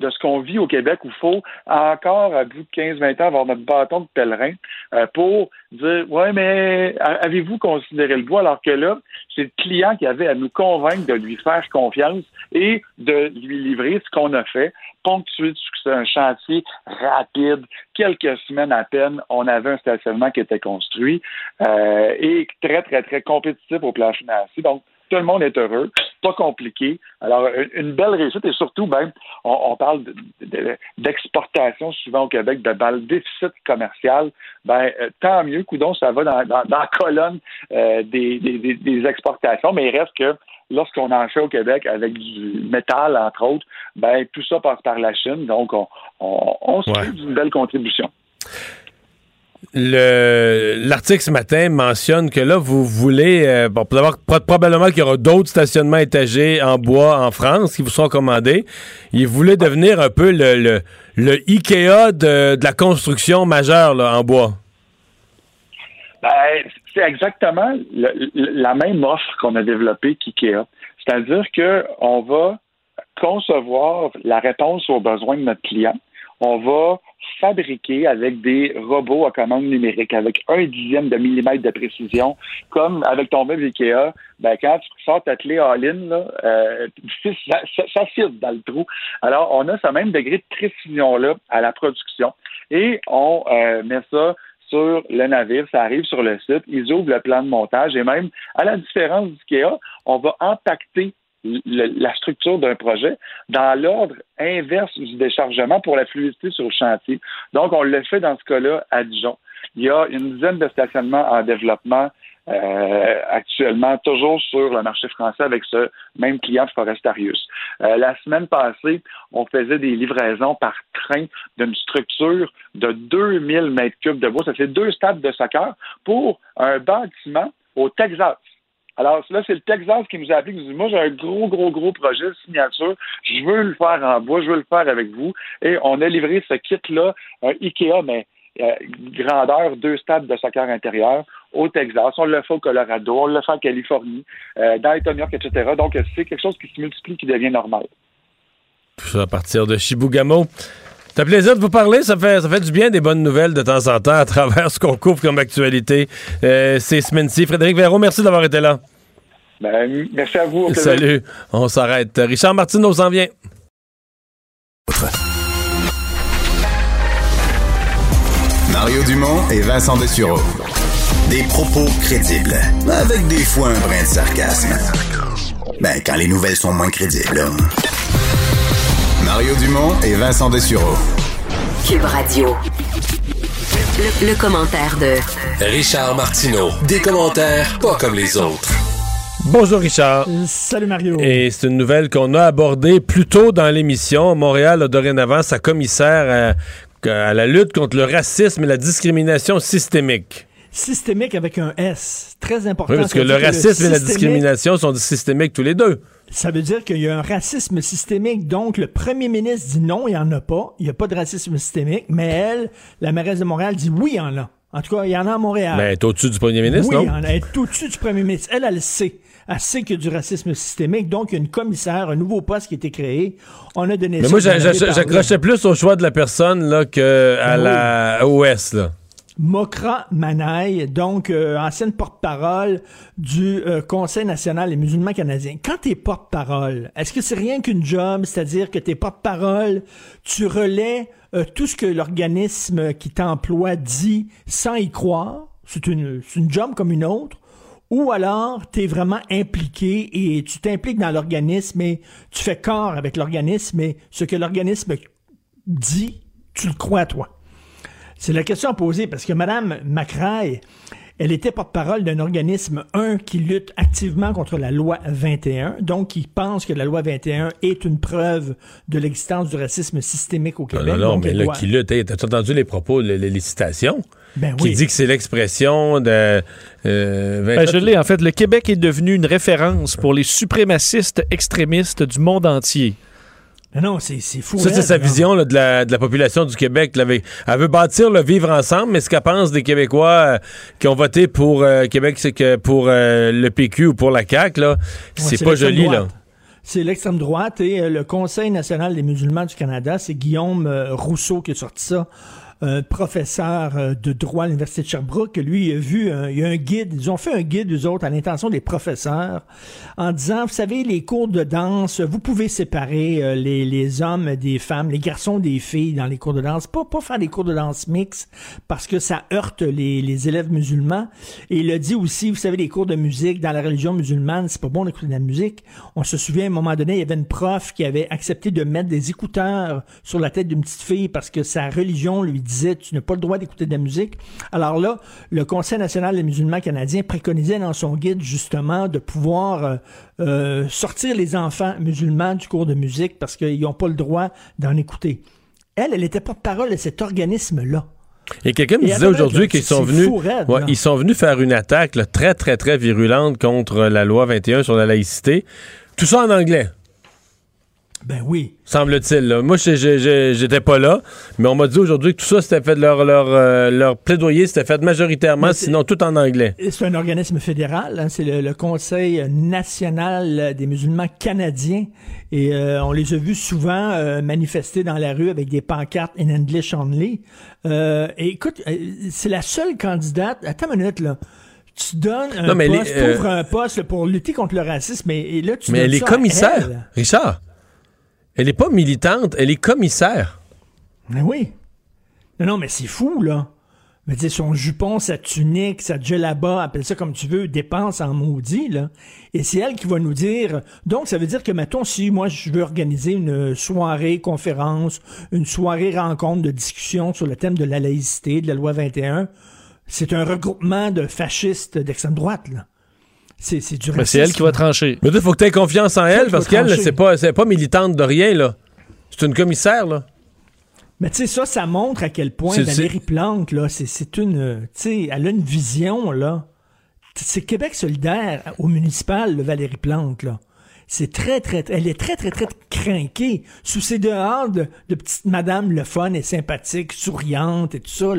de ce qu'on vit au Québec où il faut encore, à bout de 15-20 ans, avoir notre bâton de pèlerin euh, pour dire Ouais, mais a- avez-vous considéré le bois? Alors que là, c'est le client qui avait à nous convaincre de lui faire confiance et de lui livrer ce qu'on a fait, ponctué de succès, un chantier rapide, quelques semaines à peine, on avait un stationnement qui était construit euh, et très, très, très compétitif au plan financier. Donc, tout le monde est heureux, pas compliqué. Alors, une- une belle réussite et surtout, ben, on, on parle de- de- d'exportation souvent au Québec, de dans le déficit commercial. Ben, euh, tant mieux, coudon, ça va dans, dans, dans la colonne euh, des, des, des- des exportations, mais il reste que lorsqu'on en fait au Québec avec du métal, entre autres, ben, tout ça passe par la Chine. Donc, on, on, on se fait d'une belle contribution. Le- L'article ce matin mentionne que là, vous voulez, euh, bon, probablement qu'il y aura d'autres stationnements étagés en bois en France qui vous sont commandés. Il voulait devenir un peu le, Ikea de, la construction majeure en bois. Ben, c'est exactement la même offre qu'on a développée qu'IKEA. C'est-à-dire qu'on va concevoir la réponse aux besoins de notre client. On va fabriquer avec des robots à commande numérique, avec un dixième de millimètre de précision, comme avec ton meuble Ikea, ben, quand tu sors ta clé all-in, euh, ça, ça, dans le trou. Alors, on a ce même degré de précision-là à la production. Et on euh, met ça sur le navire, ça arrive sur le site, ils ouvrent le plan de montage. Et même, à la différence d'IKEA, on va impacter la structure d'un projet dans l'ordre inverse du déchargement pour la fluidité sur le chantier. Donc, on le fait dans ce cas-là à Dijon. Il y a une dizaine de stationnements en développement euh, actuellement, toujours sur le marché français avec ce même client Forestarius. Euh, la semaine passée, on faisait des livraisons par train d'une structure de 2000 mètres cubes de bois. Ça fait deux stades de soccer pour un bâtiment au Texas. Alors là, c'est le Texas qui nous a appelé, qui nous dit, moi, j'ai un gros, gros, gros projet de signature. Je veux le faire en bois, je veux le faire avec vous. Et on a livré ce kit-là, un Ikea, mais euh, grandeur, deux stades de soccer intérieur au Texas. On le fait au Colorado, on le fait en Californie, euh, dans les York, etc. Donc, c'est quelque chose qui se multiplie, qui devient normal. Ça à partir de Chibougamau. Ça plaisir de vous parler. Ça fait, ça fait du bien des bonnes nouvelles de temps en temps à travers ce qu'on couvre comme actualité euh, ces semaines-ci. Frédéric Véraud, merci d'avoir été là. Ben, merci à vous. Salut. On s'arrête. Richard Martineau s'en vient. Mario Dumont et Vincent Dessureau. Des propos crédibles, avec des fois un brin de sarcasme. Ben, quand les nouvelles sont moins crédibles. Mario Dumont et Vincent Dessureau. Cube Radio. Le, le commentaire de Richard Martineau. Des commentaires pas comme les autres. Bonjour Richard. salut Mario. Et c'est une nouvelle qu'on a abordée plus tôt dans l'émission. Montréal a dorénavant sa commissaire à la lutte contre le racisme et la discrimination systémique. Systémique avec un S. Très important. Oui, parce que le racisme et la discrimination sont systémiques tous les deux. Ça veut dire qu'il y a un racisme systémique. Donc, le premier ministre dit non, il n'y en a pas. Il n'y a pas de racisme systémique. Mais elle, la mairesse de Montréal, dit oui, il y en a. En tout cas, il y en a à Montréal. Mais elle est au-dessus du premier ministre, non? Oui, elle est au-dessus du premier ministre. Elle, elle le sait. Elle sait qu'il y a du racisme systémique. Donc, il y a une commissaire, un nouveau poste qui a été créé. On a donné Mais moi, j'accrochais plus au choix de la personne là, qu'à ben la OS. Là. Mokra Manaï, donc euh, ancienne porte-parole du euh, Conseil national des musulmans canadiens. Quand tu es porte-parole, est-ce que c'est rien qu'une job, c'est-à-dire que tu es porte-parole, tu relais euh, tout ce que l'organisme qui t'emploie dit sans y croire, c'est une, une job comme une autre, ou alors tu es vraiment impliqué et tu t'impliques dans l'organisme et tu fais corps avec l'organisme et ce que l'organisme dit, tu le crois toi. C'est la question à poser parce que Mme Macrae, elle était porte-parole d'un organisme, un, qui lutte activement contre la loi 21, donc qui pense que la loi 21 est une preuve de l'existence du racisme systémique au Québec. Non, non, mais là, qui lutte, t'as entendu les propos, les, les citations? Ben qui dit que c'est l'expression de. Euh, ben, je l'ai, en fait. Le Québec est devenu une référence pour les suprémacistes extrémistes du monde entier. Non, c'est fou. Ça, c'est sa vision là, de, la, de, la, population du Québec. Elle veut bâtir le vivre ensemble, mais ce qu'elle pense des Québécois euh, qui ont voté pour euh, Québec, c'est que pour euh, le PQ ou pour la CAQ, là, c'est pas joli. là. C'est l'extrême droite et le Conseil national des musulmans du Canada, c'est Guillaume Rousseau qui a sorti ça un professeur euh, de droit à l'Université de Sherbrooke, lui, il a vu, un, il a un guide, ils ont fait un guide, eux autres, à l'intention des professeurs, en disant, vous savez, les cours de danse, vous pouvez séparer euh, les, les hommes des femmes, les garçons des filles dans les cours de danse, pas, pas faire des cours de danse mixtes, parce que ça heurte les, les élèves musulmans. Et il a dit aussi, vous savez, les cours de musique dans la religion musulmane, c'est pas bon d'écouter de la musique. On se souvient, à un moment donné, il y avait une prof qui avait accepté de mettre des écouteurs sur la tête d'une petite fille parce que sa religion lui disait tu n'as pas le droit d'écouter de la musique. Alors là, le Conseil national des musulmans canadiens préconisait dans son guide justement de pouvoir euh, euh, sortir les enfants musulmans du cours de musique parce qu'ils n'ont pas le droit d'en écouter. Elle, elle était porte-parole de cet organisme-là. Et quelqu'un me disait aujourd'hui qu'ils sont venus, ils sont venus faire une attaque très très très virulente contre la loi 21 sur la laïcité. Tout ça en anglais. Ben oui. Semble-t-il. Moi, j'étais pas là, mais on m'a dit aujourd'hui que tout ça, c'était fait de leur, leur, euh, leur plaidoyer, c'était fait majoritairement, sinon tout en anglais. C'est un organisme fédéral, hein, c'est le, le Conseil national des musulmans canadiens. Et euh, on les a vus souvent euh, manifester dans la rue avec des pancartes in English only. Euh, et écoute, euh, c'est la seule candidate. Attends une minute, là. Tu donnes un Non, mais poste, euh, un poste là, pour lutter contre le racisme, et, et là, tu Mais donnes elle est ça à commissaire. elle. Richard, elle est pas militante, elle est commissaire. Mais oui. Non, non, mais c'est fou, là. Mais sais, son jupon, sa tunique, sa djellaba, appelle ça comme tu veux, dépense en maudit, là. Et c'est elle qui va nous dire... Donc, ça veut dire que, mettons, si moi, je veux organiser une soirée conférence, une soirée rencontre de discussion sur le thème de la laïcité, de la loi 21, c'est un regroupement de fascistes d'extrême droite, là. C'est du Ben, c'est elle racisme. qui va trancher. Mais il faut que tu aies confiance en elle parce qu'elle, c'est pas, c'est pas militante de rien, là. C'est une commissaire, là. Mais tu sais, ça, ça montre à quel point Valérie Plante, là, c'est- c'est une. euh, Tu sais, elle a une vision, là. C'est Québec solidaire au municipal, le Valérie Plante, là. C'est très, très, elle est très, très, très craquée. Sous ses dehors de, de petite madame le fun et sympathique, souriante et tout ça.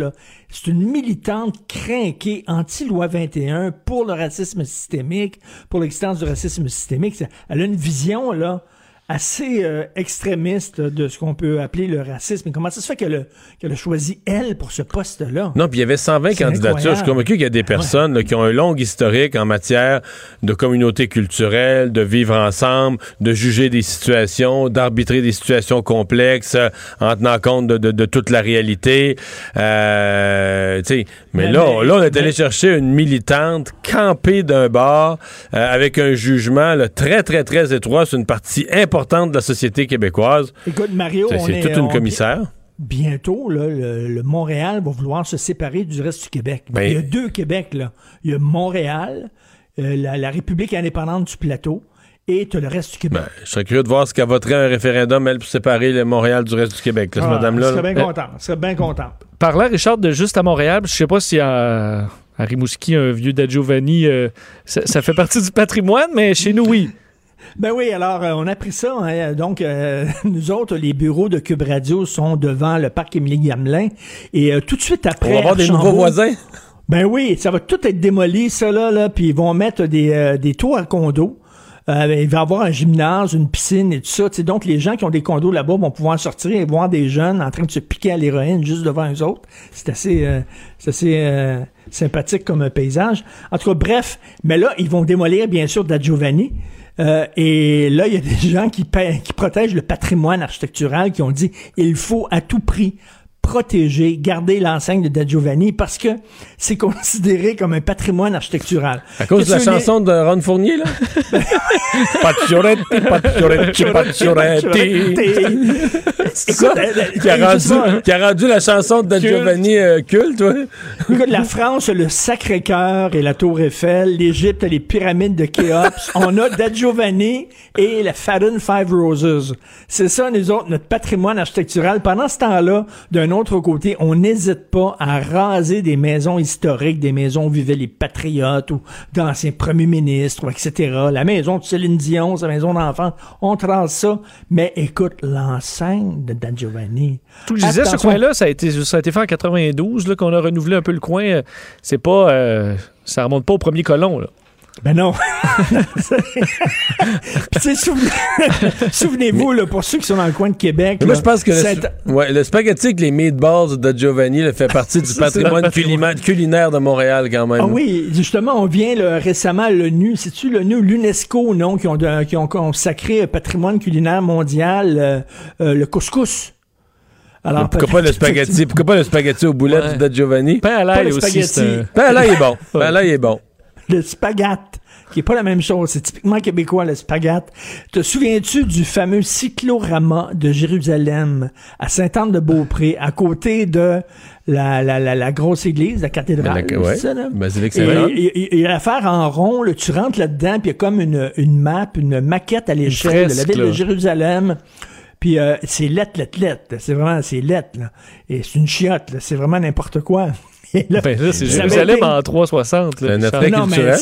C'est une militante craquée, anti-loi 21, pour le racisme systémique, pour l'existence du racisme systémique. Elle a une vision, là, assez euh, extrémiste de ce qu'on peut appeler le racisme. Et comment ça se fait qu'elle a, choisi elle pour ce poste-là? Non, puis il y avait 120 C'est candidatures. Je suis convaincu qu'il y a des personnes là, qui ont un long historique en matière de communauté culturelle, de vivre ensemble, de juger des situations, d'arbitrer des situations complexes euh, en tenant compte de, de- de toute la réalité. Euh, mais, Mais- là, mais- là, on est allé mais- chercher une militante campée d'un bar euh, avec un jugement là, très, très, très étroit sur une partie importante de la société québécoise. Écoute, Mario, C'est- toute une on- commissaire. Bientôt, là, le, le Montréal va vouloir se séparer du reste du Québec. Ben- Il y a deux Québec, là. Il y a Montréal, euh, la, la République indépendante du plateau, et tu as le reste du Québec. Je serais curieux de voir ce qu'elle voterait un référendum, elle, pour séparer le Montréal du reste du Québec, là, Ah, serais là. bien content. Je serais bien content. Parlant, Richard, de juste à Montréal, je sais pas si à, à Rimouski, un vieux da Giovanni, euh, ça, ça fait partie du patrimoine, mais chez nous, oui. Ben oui, alors euh, on a pris ça. hein. donc, euh, nous autres, les bureaux de Cube Radio sont devant le parc Émilie-Gamelin. Et euh, tout de suite après... On va avoir des nouveaux voisins. Ben oui, ça va tout être démoli, ça là, là puis ils vont mettre des, des tours à condos. Euh, il va y avoir un gymnase, une piscine et tout ça. Donc, les gens qui ont des condos là-bas vont pouvoir sortir et voir des jeunes en train de se piquer à l'héroïne juste devant eux autres. C'est assez, euh, assez euh, sympathique comme paysage. En tout cas, bref. Mais là, ils vont démolir, bien sûr, Da Giovanni. Euh, et là, il y a des gens qui, qui protègent le patrimoine architectural qui ont dit il faut à tout prix protéger, garder l'enseigne de Da Giovanni parce que c'est considéré comme un patrimoine architectural. À cause de la chanson de Ron Fournier, là? Pacioretti, Pacioretti, Pacioretti. C'est ça qui a, rendu, qui a rendu la chanson de Da Culte. Giovanni euh, culte, ouais. Écoute, la France, le Sacré-Cœur et la Tour Eiffel, l'Égypte, les pyramides de Khéops. On a Da Giovanni et la Fadden Five Roses. C'est ça, nous autres, notre patrimoine architectural. Pendant ce temps-là, d'un autre côté, on n'hésite pas à raser des maisons historiques, des maisons où vivaient les patriotes ou d'anciens premiers ministres, etc. La maison de Céline Dion, sa maison d'enfant, on rase ça. Mais écoute, l'enceinte de Da Giovanni. Tout je disais, ce coin-là, ça a, été, ça a été fait en 92, là, qu'on a renouvelé un peu le coin. Euh, C'est pas. euh, ça remonte pas au premier colon, là. Ben non. Souvenez-vous, là, pour ceux qui sont dans le coin de Québec. Mais moi, là, je pense que le, ouais, le spaghetti avec les meatballs de Giovanni là, fait partie du patrimoine culima- culinaire de Montréal, quand même. Ah oui, justement, on vient là, récemment à l'ONU, c'est-tu l'ONU ou l'UNESCO, non, qui ont, de- qui ont consacré un patrimoine culinaire mondial, euh, euh, le couscous? Alors, pourquoi pas le spaghetti? Pourquoi pas le spaghetti aux boulettes Ouais. de Da Giovanni? Pain à l'ail aussi. spaghetti. c'est un- Ben là, il est bon. Ben là, il est bon. Le spaghette, qui est pas la même chose. C'est typiquement québécois, le spaghette. Te souviens-tu du fameux cyclorama de Jérusalem à Sainte-Anne-de-Beaupré, à côté de la, la, la, la grosse église, la cathédrale? La- ouais. c'est ça, là? Et Saint-Laurent. et- et- et l'affaire en rond, là, tu rentres là-dedans, puis il y a comme une, une map, une maquette à l'échelle de la ville de. Jérusalem. Puis euh, c'est lettre, lettre, lettre. C'est vraiment, c'est lettre, là. Et c'est une chiotte. C'est vraiment n'importe quoi. Là, ben là, c'est Jérusalem été... en 360. C'est un attrait non, culturel.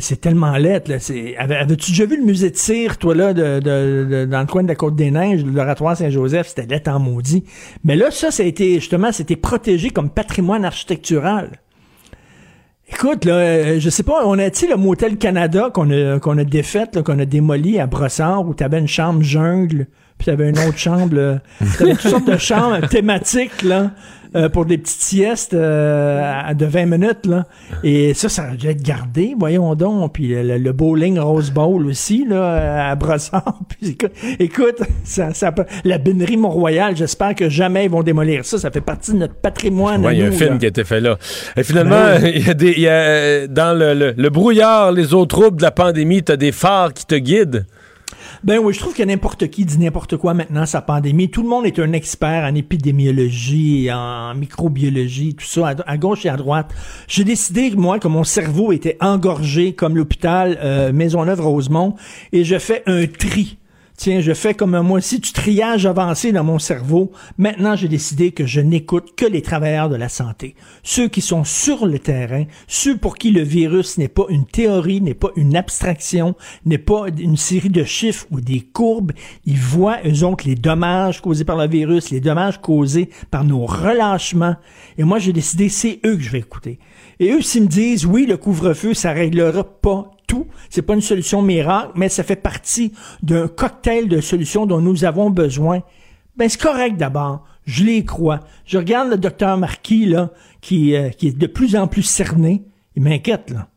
C'est tellement lettre. Avais-tu déjà vu le musée de cire, toi, là, de, de, de, dans le coin de la Côte-des-Neiges, l'oratoire Saint-Joseph? C'était lettre en maudit. Mais là, ça, ça a été, justement, c'était protégé comme patrimoine architectural. Écoute, là, euh, je sais pas, on a, tu le Motel Canada qu'on a, qu'on a défait, qu'on a démoli à Brossard, où t'avais une chambre jungle, puis t'avais une autre chambre, t'avais toutes sortes de chambres thématiques, là. Euh, pour des petites siestes euh, de 20 minutes. Là. Et ça, ça a dû être gardé, voyons donc. Puis le, bowling Rose Bowl aussi, là, à Brossard. Puis, écoute, ça, ça, la binerie Mont-Royal, j'espère que jamais ils vont démolir ça. Ça fait partie de notre patrimoine. Il y a un film qui a été fait là. Et finalement, ben il y a des, y a, dans le, le, brouillard, les autres troubles de la pandémie, tu as des phares qui te guident. Ben oui, je trouve que n'importe qui dit n'importe quoi maintenant, sa pandémie. Tout le monde est un expert en épidémiologie, en microbiologie, tout ça, à, gauche et à droite. J'ai décidé, moi, que mon cerveau était engorgé comme l'hôpital euh, Maisonneuve-Rosemont, et je fais un tri tiens, je fais comme moi aussi du triage avancé dans mon cerveau. Maintenant, j'ai décidé que je n'écoute que les travailleurs de la santé. Ceux qui sont sur le terrain, ceux pour qui le virus n'est pas une théorie, n'est pas une abstraction, n'est pas une série de chiffres ou des courbes. Ils voient, eux autres, les dommages causés par le virus, les dommages causés par nos relâchements. Et moi, j'ai décidé, c'est eux que je vais écouter. Et eux, s'ils me disent, oui, le couvre-feu, ça réglera pas tout. C'est pas une solution miracle, mais ça fait partie d'un cocktail de solutions dont nous avons besoin. Ben, c'est correct d'abord. Je les crois. Je regarde le docteur Marquis, là, qui, euh, qui est de plus en plus cerné. Il m'inquiète, là.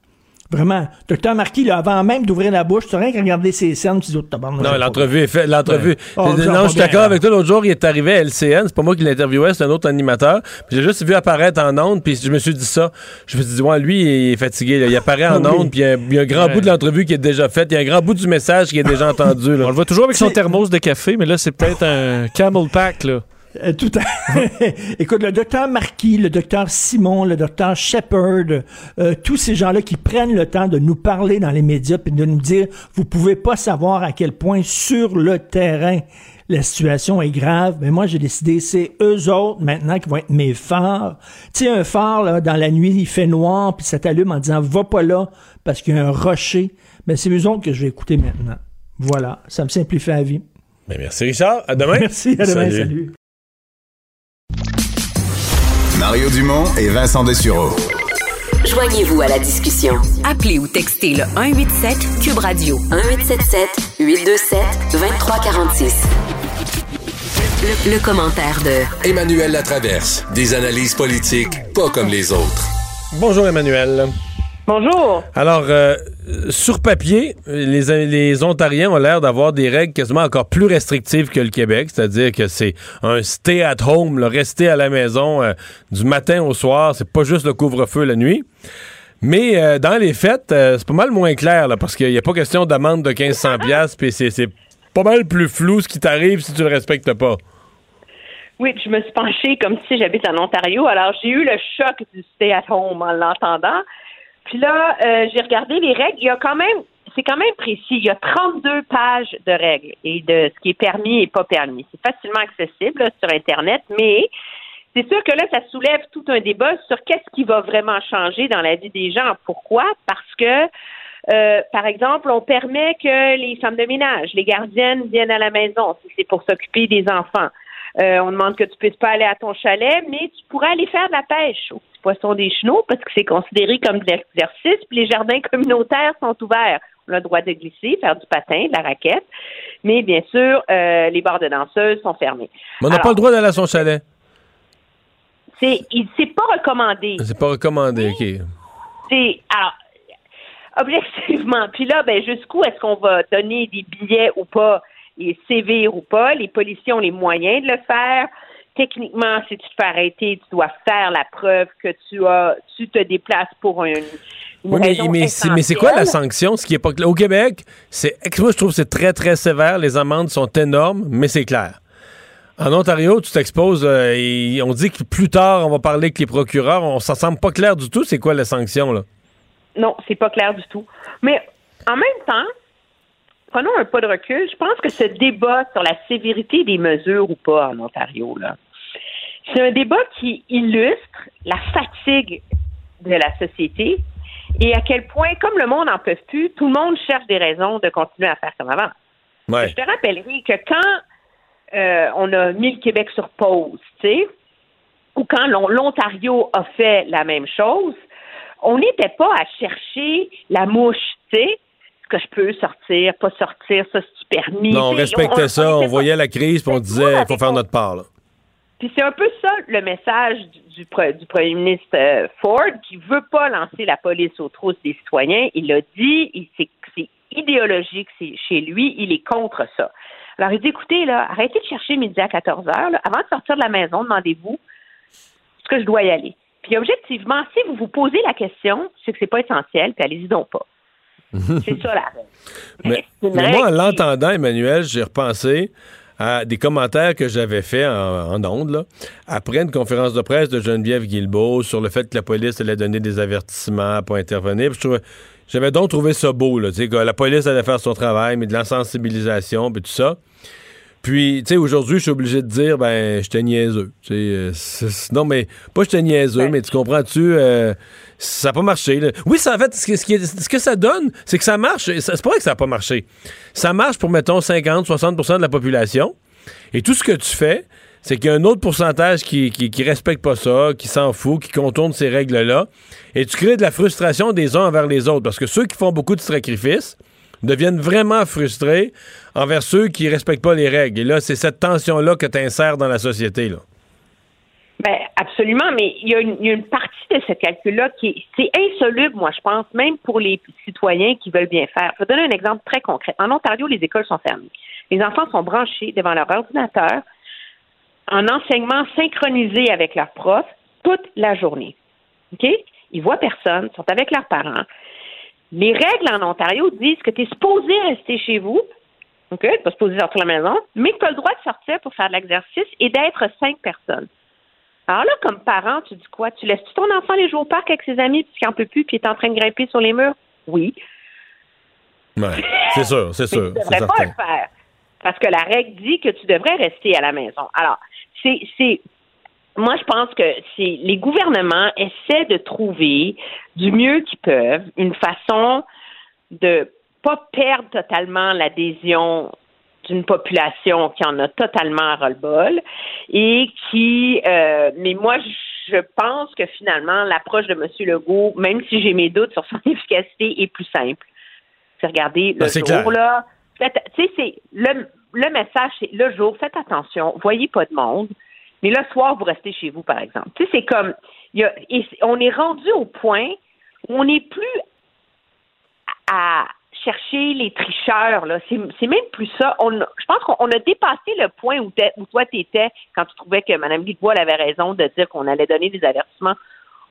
Vraiment. Docteur Marquis, là, avant même d'ouvrir la bouche, tu rien qu'à regarder ses scènes, tu dis, oh, Non, l'entrevue est faite. L'entrevue. Oh, non, je suis d'accord avec toi. L'autre jour, il est arrivé à LCN. C'est pas moi qui l'interviewais, c'est un autre animateur. J'ai juste vu apparaître en ondes, puis je me suis dit ça. Je me suis dit, ouais, lui, il est fatigué. Il apparaît en ah ondes, puis il y, a un grand bout de l'entrevue qui est déjà fait. Il y a un grand bout du message qui est déjà entendu. On le voit toujours avec son thermos de café, mais là, c'est peut-être un camel pack, là. Euh, tout à... Écoute, le docteur Marquis, le docteur Simon, le docteur Shepard, euh, tous ces gens-là qui prennent le temps de nous parler dans les médias et de nous dire, vous pouvez pas savoir à quel point sur le terrain la situation est grave, mais moi j'ai décidé, c'est eux autres maintenant qui vont être mes phares. Tu sais, un phare, là, dans la nuit, il fait noir, puis ça t'allume en disant, va pas là, parce qu'il y a un rocher. Mais c'est eux autres que je vais écouter maintenant. Voilà, ça me simplifie la vie. Ben, merci Richard, à demain. Merci, à demain, salut. Mario Dumont et Vincent Dessureau. Joignez-vous à la discussion. Appelez ou textez le 187 Cube Radio 1877 827 2346. Le, le, commentaire de Emmanuel Latraverse. Des analyses politiques pas comme les autres. Bonjour Emmanuel. Bonjour. Alors, euh, sur papier, les, les Ontariens ont l'air d'avoir des règles quasiment encore plus restrictives que le Québec, c'est-à-dire que c'est un stay at home, le rester à la maison euh, du matin au soir, c'est pas juste le couvre-feu la nuit. Mais euh, dans les fêtes, c'est pas mal moins clair, là, parce qu'il n'y a pas question d'amende de 1500 pièces, puis c'est pas mal plus flou ce qui t'arrive si tu le respectes pas. Oui, je me suis penchée comme si j'habite en Ontario. Alors, j'ai eu le choc du stay at home en l'entendant. Puis là, euh, j'ai regardé les règles. Il y a quand même, c'est quand même précis. Il y a 32 pages de règles et de ce qui est permis et pas permis. C'est facilement accessible sur Internet, mais c'est sûr que là, ça soulève tout un débat sur qu'est-ce qui va vraiment changer dans la vie des gens. Pourquoi? Parce que euh, par exemple, on permet que les femmes de ménage, les gardiennes viennent à la maison si c'est pour s'occuper des enfants. Euh, on demande que tu puisses pas aller à ton chalet, mais tu pourrais aller faire de la pêche poissons des chenaux parce que c'est considéré comme de l'exercice. Puis les jardins communautaires sont ouverts. On a le droit de glisser, faire du patin, de la raquette. Mais bien sûr, euh, les bars de danseuses sont fermés. Mais on n'a pas le droit d'aller à son chalet. C'est, c'est pas recommandé. C'est pas recommandé, OK. C'est, alors, objectivement. Puis là, ben, jusqu'où est-ce qu'on va donner des billets ou pas? est sévère ou pas? Les policiers ont les moyens de le faire. Techniquement, si tu te fais arrêter, tu dois faire la preuve que tu as, tu te déplaces pour une, oui, mais, mais c'est quoi la sanction? Ce qui est pas Au Québec, c'est moi je trouve que c'est très très sévère. Les amendes sont énormes, mais c'est clair. En Ontario, tu t'exposes euh, et on dit que plus tard, on va parler avec les procureurs. On s'en semble pas clair du tout. C'est quoi la sanction là? Non, c'est pas clair du tout. Mais en même temps, prenons un pas de recul. Je pense que ce débat sur la sévérité des mesures ou pas en Ontario, là, C'est un débat qui illustre la fatigue de la société et à quel point, comme le monde n'en peut plus, tout le monde cherche des raisons de continuer à faire comme avant. Ouais. Je te rappellerai que quand euh, on a mis le Québec sur pause, tu sais, ou quand l'On- l'Ontario a fait la même chose, on n'était pas à chercher la mouche, tu sais, que je peux sortir, pas sortir, ça c'est permis. Non, on respectait ça, on pas- voyait la crise, puis on disait, il faut faire notre part. là. Puis c'est un peu ça le message du, du, pre- du premier ministre euh, Ford qui veut pas lancer la police aux trousses des citoyens. Il l'a dit, c'est idéologique chez lui, il est contre ça. Alors il dit écoutez là, arrêtez de chercher midi à 14 heures. là. Avant de sortir de la maison, demandez-vous est-ce que je dois y aller. Puis objectivement, si vous vous posez la question, c'est que c'est pas essentiel, puis allez-y donc pas. C'est ça la règle. Mais, moi, en l'entendant, Emmanuel, j'ai repensé à des commentaires que j'avais faits en, en ondes, là, après une conférence de presse de Geneviève Guilbeault sur le fait que la police allait donner des avertissements pour intervenir. J'avais donc trouvé ça beau, là, que la police allait faire son travail, mais de la sensibilisation, puis tout ça. Puis, tu sais, aujourd'hui, je suis obligé de dire, ben, j'étais niaiseux. Tu sais, euh, non, mais pas j'étais niaiseux, mais tu comprends-tu, euh, ça n'a pas marché. là. Oui, ça, en fait, ce que, ce que ça donne, c'est que ça marche. C'est pas vrai que ça n'a pas marché. Ça marche pour, mettons, 50, 60% de la population. Et tout ce que tu fais, c'est qu'il y a un autre pourcentage qui, qui, qui respecte pas ça, qui s'en fout, qui contourne ces règles-là. Et tu crées de la frustration des uns envers les autres. Parce que ceux qui font beaucoup de sacrifices deviennent vraiment frustrés envers ceux qui respectent pas les règles. Et là, c'est cette tension-là que tu insères dans la société. Là. Ben, absolument, mais il y, a une, partie de ce calcul-là qui est, insoluble, moi, je pense, même pour les citoyens qui veulent bien faire. Je vais donner un exemple très concret. En Ontario, les écoles sont fermées. Les enfants sont branchés devant leur ordinateur en enseignement synchronisé avec leurs profs toute la journée. OK? Ils voient personne, sont avec leurs parents. Les règles en Ontario disent que tu es supposé rester chez vous, OK? Tu pas supposé sortir de la maison, mais tu as le droit de sortir pour faire de l'exercice et d'être cinq personnes. Alors là, comme parent, tu dis quoi? Tu laisses-tu ton enfant aller jouer au parc avec ses amis puisqu'il n'en peut plus puis il est en train de grimper sur les murs? Oui. Ouais, c'est sûr, c'est Mais sûr. tu ne devrais pas le faire. Parce que la règle dit que tu devrais rester à la maison. Alors, c'est, c'est, moi, je pense que c'est, les gouvernements essaient de trouver du mieux qu'ils peuvent une façon de pas perdre totalement l'adhésion d'une population qui en a totalement à ras-le-bol et qui, euh, mais moi, je pense que finalement, l'approche de M. Legault, même si j'ai mes doutes sur son efficacité, est plus simple. C'est regarder le Ben, c'est jour, clair. là. Tu sais, c'est le, le message, c'est le jour, faites attention, voyez pas de monde, mais le soir, vous restez chez vous, par exemple. Tu sais, c'est comme, y a, et on est rendu au point où on n'est plus à chercher les tricheurs. Là. C'est, c'est même plus ça. On, je pense qu'on on a dépassé le point où, où toi, tu étais quand tu trouvais que Mme Guilbeault avait raison de dire qu'on allait donner des avertissements.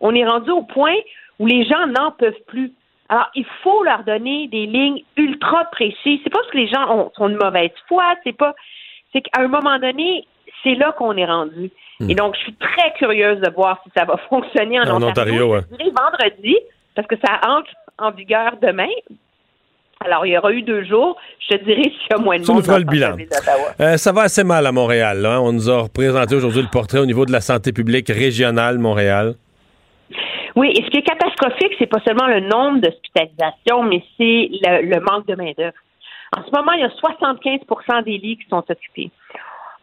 On est rendu au point où les gens n'en peuvent plus. Alors, il faut leur donner des lignes ultra précises. C'est pas parce que les gens ont, sont de mauvaise foi, c'est pas. C'est qu'à un moment donné, c'est là qu'on est rendu. Et donc, je suis très curieuse de voir si ça va fonctionner en, En Ontario, ouais. Je dirais vendredi, parce que ça entre en vigueur demain. Alors, il y aura eu deux jours. Je te dirai s'il y a moins de nous monde. feras dans le bilan. Euh, ça va assez mal à Montréal. là, hein. On nous a représenté aujourd'hui le portrait au niveau de la santé publique régionale Montréal. Oui, et ce qui est catastrophique, c'est pas seulement le nombre d'hospitalisations, mais c'est le, le manque de main-d'œuvre. En ce moment, il y a 75% des lits qui sont occupés.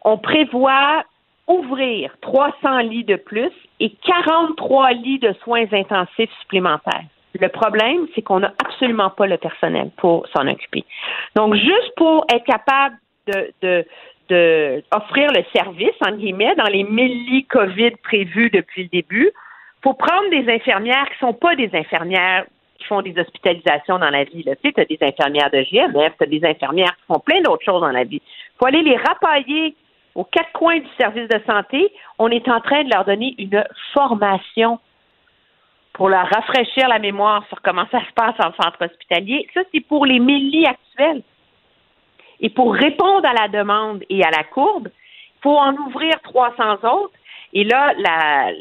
On prévoit ouvrir 300 lits de plus et 43 lits de soins intensifs supplémentaires. Le problème, c'est qu'on n'a absolument pas le personnel pour s'en occuper. Donc, juste pour être capable de, de, de offrir le service, entre guillemets, dans les 1000 lits COVID prévus depuis le début, faut prendre des infirmières qui sont pas des infirmières qui font des hospitalisations dans la vie. là. Tu sais, as des infirmières de GMF, tu as des infirmières qui font plein d'autres choses dans la vie. faut aller les rapailler aux quatre coins du service de santé. On est en train de leur donner une formation pour leur rafraîchir la mémoire sur comment ça se passe en centre hospitalier. Ça, c'est pour les 1000 lits actuels. Et pour répondre à la demande et à la courbe, il faut en ouvrir 300 autres. Et là, la,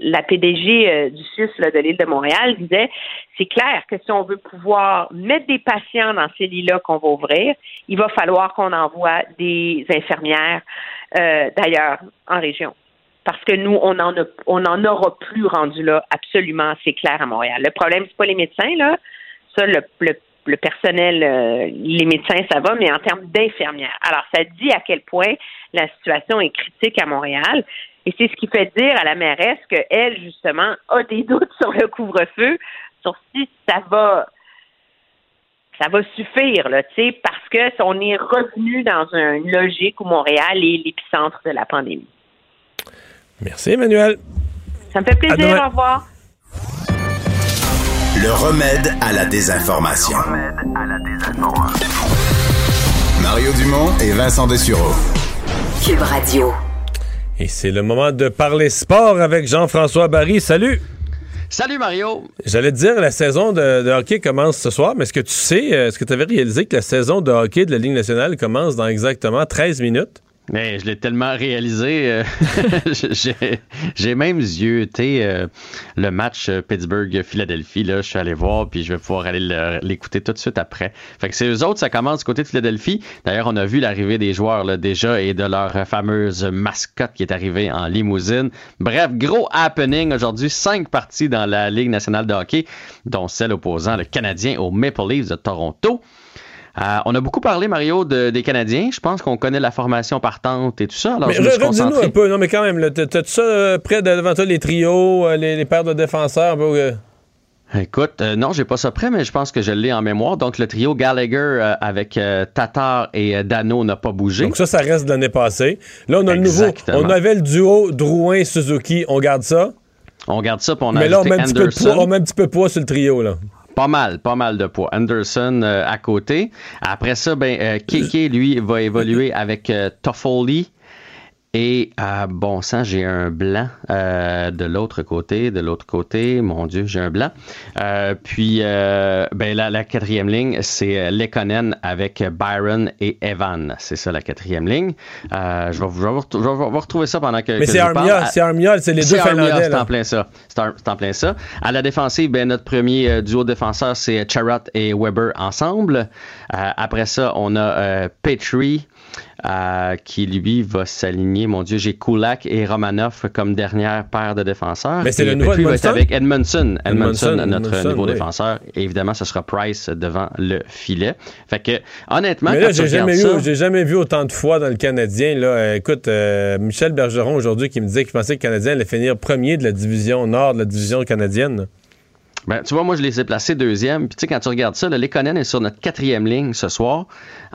la PDG euh, du CIUS là, de l'île de Montréal disait, c'est clair que si on veut pouvoir mettre des patients dans ces lits-là qu'on va ouvrir, il va falloir qu'on envoie des infirmières euh, d'ailleurs en région. Parce que nous, on en a, on en aura plus rendu là, absolument, c'est clair à Montréal. Le problème, c'est pas les médecins, là. Ça, le, le, personnel, euh, les médecins, ça va, mais en termes d'infirmières. Alors, ça dit à quel point la situation est critique à Montréal. Et c'est ce qui fait dire à la mairesse qu'elle, justement, a des doutes sur le couvre-feu, sur si ça va ça va suffire, là, parce que on est revenu dans une logique où Montréal est l'épicentre de la pandémie. Merci, Emmanuel. Ça me fait plaisir. Au revoir. Le remède à la désinformation. Mario Dumont et Vincent Dessureau. Cube Radio. Et c'est le moment de parler sport avec Jean-François Barry. Salut! Salut Mario. J'allais te dire, la saison de, hockey commence ce soir, mais est-ce que tu sais, euh, est-ce que tu avais réalisé que la saison de hockey de la Ligue nationale commence dans exactement 13 minutes? Je l'ai tellement réalisé. Euh, j'ai même zioté euh, le match euh, Pittsburgh-Philadelphie. Je suis allé voir, puis je vais pouvoir aller l'écouter tout de suite après. Fait que c'est eux autres, ça commence du côté de Philadelphie. D'ailleurs, on a vu l'arrivée des joueurs là, déjà et de leur fameuse mascotte qui est arrivée en limousine. Bref, gros happening aujourd'hui. Cinq parties dans la Ligue nationale de hockey, dont celle opposant le Canadien aux Maple Leafs de Toronto. Euh, on a beaucoup parlé, Mario, des Canadiens. Je pense qu'on connaît la formation partante et tout ça. Alors, mais redis-nous un peu. Non, mais quand même, t'as tout ça euh, près devant toi, les trios, euh, les, paires de défenseurs? Écoute, non, j'ai pas ça prêt, mais je pense que je l'ai en mémoire. Donc, le trio Gallagher avec Tatar et Dano n'a pas bougé. Donc, ça, ça reste de l'année passée. Là, on a le nouveau. On avait le duo Drouin-Suzuki. On garde ça? On garde ça, puis on a Mais là, on met, un petit peu de poids, on met un petit peu de poids sur le trio, là. Pas mal, pas mal de poids. Anderson euh, à côté. Après ça, ben, euh, Keke, lui, va évoluer avec euh, Toffoli et euh, bon sang, j'ai un blanc euh, de l'autre côté, de l'autre côté, mon Dieu, j'ai un blanc. Euh, puis ben la, quatrième ligne, c'est Lekonen avec Byron et Evan. C'est ça la quatrième ligne. je, vais, vous retrouver ça pendant que. Mais c'est Armia, c'est Armia, c'est les deux Finlandais. C'est en plein ça. C'est en plein ça. À la défensive, ben, notre premier duo défenseur, c'est Charrot et Weber ensemble. après ça, on a Petrie. Euh, qui lui va s'aligner. Mon Dieu, j'ai Kulak et Romanov comme dernière paire de défenseurs. Mais c'est le nouveau va être avec Edmondson, Edmondson, notre nouveau défenseur. Et évidemment, ce sera Price devant le filet. Fait que, honnêtement, Mais là, j'ai jamais, j'ai jamais vu autant de fois dans le Canadien. Là, écoute, euh, Michel Bergeron aujourd'hui qui me disait qu'il pensait que le Canadien allait finir premier de la division nord de la division canadienne. Ben, tu vois, moi, je les ai placés deuxième. Puis, tu sais, quand tu regardes ça, le Lekonen est sur notre quatrième ligne ce soir,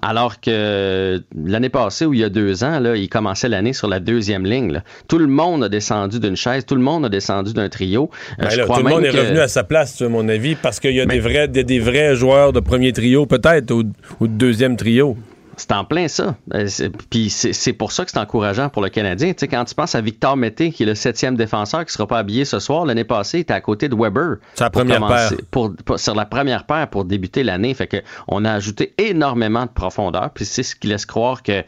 alors que l'année passée, où il y a deux ans, là, il commençait l'année sur la deuxième ligne. Tout le monde a descendu d'une chaise, tout le monde a descendu d'un trio. Euh, ben tout le monde est revenu à sa place, à mon avis, parce qu'il y a des, vrais, des, vrais joueurs de premier trio, peut-être, ou de deuxième trio. C'est en plein ça. Euh, puis c'est pour ça que c'est encourageant pour le Canadien. Tu sais, quand tu penses à Victor Mété, qui est le septième défenseur, qui ne sera pas habillé ce soir, l'année passée, il était à côté de Weber. C'est la première paire. Pour, sur la première paire pour débuter l'année. Fait que on a ajouté énormément de profondeur. Puis c'est ce qui laisse croire que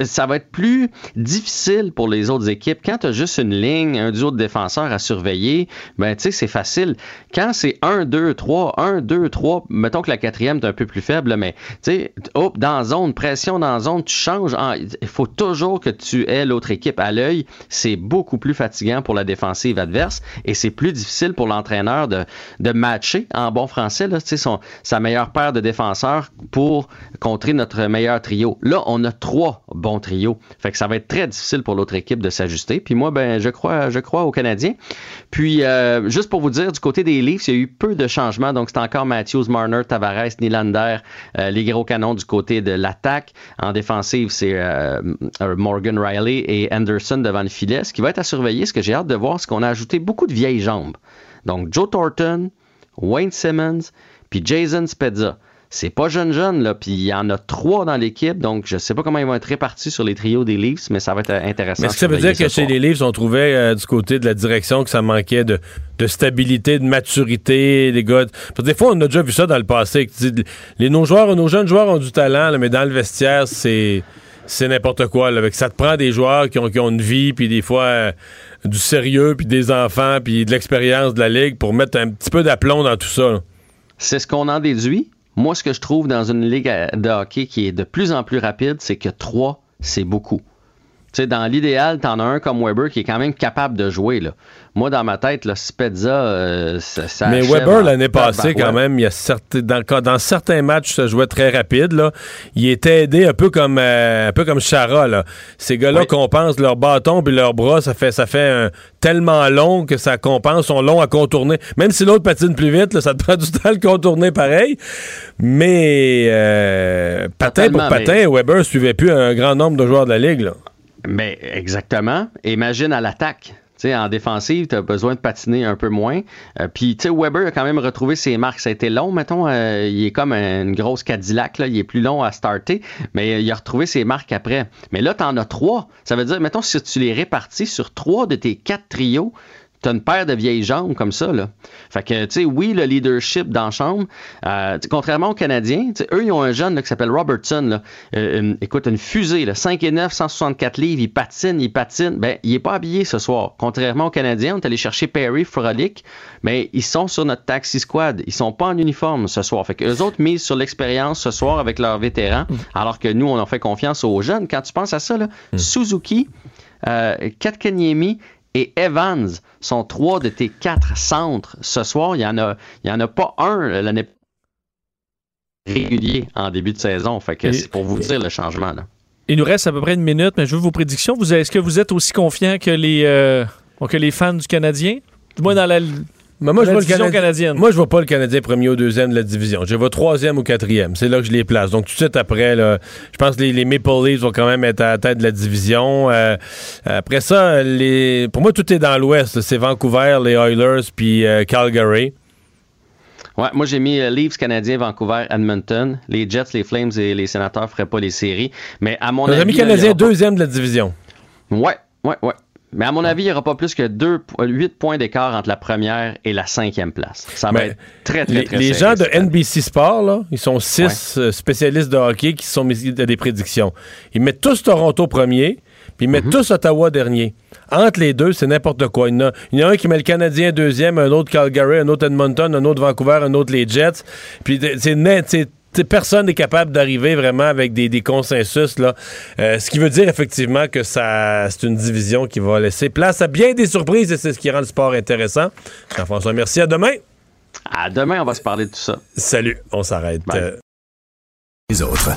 ça va être plus difficile pour les autres équipes. Quand tu as juste une ligne, un duo de défenseurs à surveiller, ben c'est facile. Quand c'est 1, 2, 3, 1, 2, 3, mettons que la quatrième est un peu plus faible, mais dans zone, pression dans zone, tu changes. Il faut toujours que tu aies l'autre équipe à l'œil. C'est beaucoup plus fatigant pour la défensive adverse et c'est plus difficile pour l'entraîneur de, de matcher en bon français là, son, sa meilleure paire de défenseurs pour contrer notre meilleur trio. Là, on a trois bon trio. Fait que ça va être très difficile pour l'autre équipe de s'ajuster. Puis moi, ben, je crois, je crois aux Canadiens. Puis, euh, juste pour vous dire, du côté des Leafs, il y a eu peu de changements. Donc, c'est encore Matthews, Marner, Tavares, Nylander, euh, les gros canons du côté de l'attaque. En défensive, c'est euh, Morgan Riley et Anderson devant le filet. Ce qui va être à surveiller, ce que j'ai hâte de voir, c'est qu'on a ajouté beaucoup de vieilles jambes. Donc, Joe Thornton, Wayne Simmons, puis Jason Spezza c'est pas jeune jeune là, puis il y en a trois dans l'équipe, donc je sais pas comment ils vont être répartis sur les trios des Leafs, mais ça va être intéressant. Mais est-ce que ça veut dire que chez les Leafs, on trouvait euh, du côté de la direction que ça manquait de, stabilité, de maturité, des gars. Parce que des fois, on a déjà vu ça dans le passé. les nos joueurs, nos jeunes joueurs ont du talent, mais dans le vestiaire, c'est c'est n'importe quoi. Là, ça te prend des joueurs qui ont, qui ont une vie, puis des fois euh, du sérieux, puis des enfants, puis de l'expérience de la ligue pour mettre un petit peu d'aplomb dans tout ça. C'est ce qu'on en déduit. Moi, ce que je trouve dans une ligue de hockey qui est de plus en plus rapide, c'est que trois, c'est beaucoup. Tu sais, dans l'idéal, t'en as un comme Weber qui est quand même capable de jouer, là. Moi, dans ma tête, là, Spezza, euh, ça, ça Mais Weber, l'année passée, quand même, il y a certes- dans, dans certains matchs, ça jouait très rapide. Là. Il était aidé un peu comme euh, un peu comme Chara. Là. Ces gars-là compensent leur bâton puis leur bras, ça fait ça fait un- tellement long que ça compense, sont longs à contourner. Même si l'autre patine plus vite, là, ça te prend du temps à le contourner pareil. Mais euh, patin pour patin, mais- Weber suivait plus un grand nombre de joueurs de la ligue. Là. Mais exactement. Imagine à l'attaque. En défensive, tu as besoin de patiner un peu moins. Euh, Puis, tu sais, Weber a quand même retrouvé ses marques. Ça a été long, mettons. euh, il est comme une grosse Cadillac. Là. Il est plus long à starter, mais euh, il a retrouvé ses marques après. Mais là, tu en as trois. Ça veut dire, mettons, si tu les répartis sur trois de tes quatre trios, tu as une paire de vieilles jambes comme ça. Là. Fait que, tu sais, oui, le leadership dans la chambre, euh, contrairement aux Canadiens, eux, ils ont un jeune là, qui s'appelle Robertson. Là, Euh, une- écoute, une fusée, là, 5 et 9, 164 livres, il patine, il patine. Ben, il est pas habillé ce soir. Contrairement aux Canadiens, on est allé chercher Perry, Frolic, mais ils sont sur notre taxi squad. Ils sont pas en uniforme ce soir. Fait que eux autres misent sur l'expérience ce soir avec leurs vétérans, alors que nous, on a fait confiance aux jeunes. Quand tu penses à ça, là, Suzuki, euh, Katkaniemi et Evans sont trois de tes quatre centres ce soir. Il y en a, il y en a pas un l'année régulier en début de saison. Fait que c'est pour vous dire le changement. Là. Il nous reste à peu près une minute, mais je veux vos prédictions. Vous, Est-ce que vous êtes aussi confiant que les, euh, que les fans du Canadien? Du moins dans la, Mais moi, je vois le division Canadien- canadienne. Moi, je vois pas le Canadien premier ou deuxième de la division. Je vois troisième ou quatrième. C'est là que je les place. Donc, tout de suite après, là, je pense que les, les Maple Leafs vont quand même être à la tête de la division. Euh, après ça, les, pour moi, tout est dans l'ouest. C'est Vancouver, les Oilers, puis euh, Calgary. Ouais, moi j'ai mis euh, Leafs canadiens, Vancouver, Edmonton. Les Jets, les Flames et les Sénateurs feraient pas les séries. Mais à mon Nos avis. y canadiens, deuxième de la division. Ouais, ouais, ouais. Mais à mon avis, il n'y aura pas plus que 2, 8 points d'écart entre la première et la cinquième place. Ça va Mais être très, très, les, très les serré, gens de. NBC Sport, là, ils sont six euh, spécialistes de hockey qui se sont mis à des prédictions. Ils mettent tous Toronto premier, puis ils Mhm. mettent tous Ottawa dernier. Entre les deux, c'est n'importe quoi. Il y, en a, il y en a un qui met le Canadien deuxième, un autre Calgary, un autre Edmonton, un autre Vancouver, un autre les Jets. Puis c'est- personne n'est capable d'arriver vraiment avec des, des consensus. Là. Euh, ce qui veut dire effectivement que ça c'est une division qui va laisser place à bien des surprises et c'est ce qui rend le sport intéressant. Jean-François, merci. À demain. À demain, on va se parler de tout ça. Salut, on s'arrête. Euh, Les autres.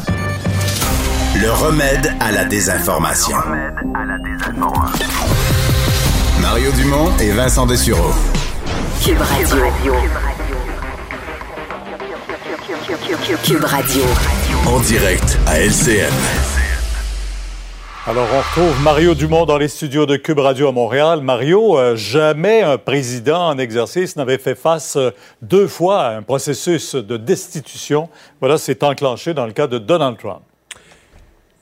Le remède à la désinformation. Mario Dumont et Vincent Dessureau. Cube Radio. Cube Radio. En direct à LCN. Alors, on retrouve Mario Dumont dans les studios de Cube Radio à Montréal. Mario, euh, jamais un président en exercice n'avait fait face euh, deux fois à un processus de destitution. Voilà, c'est enclenché dans le cas de Donald Trump.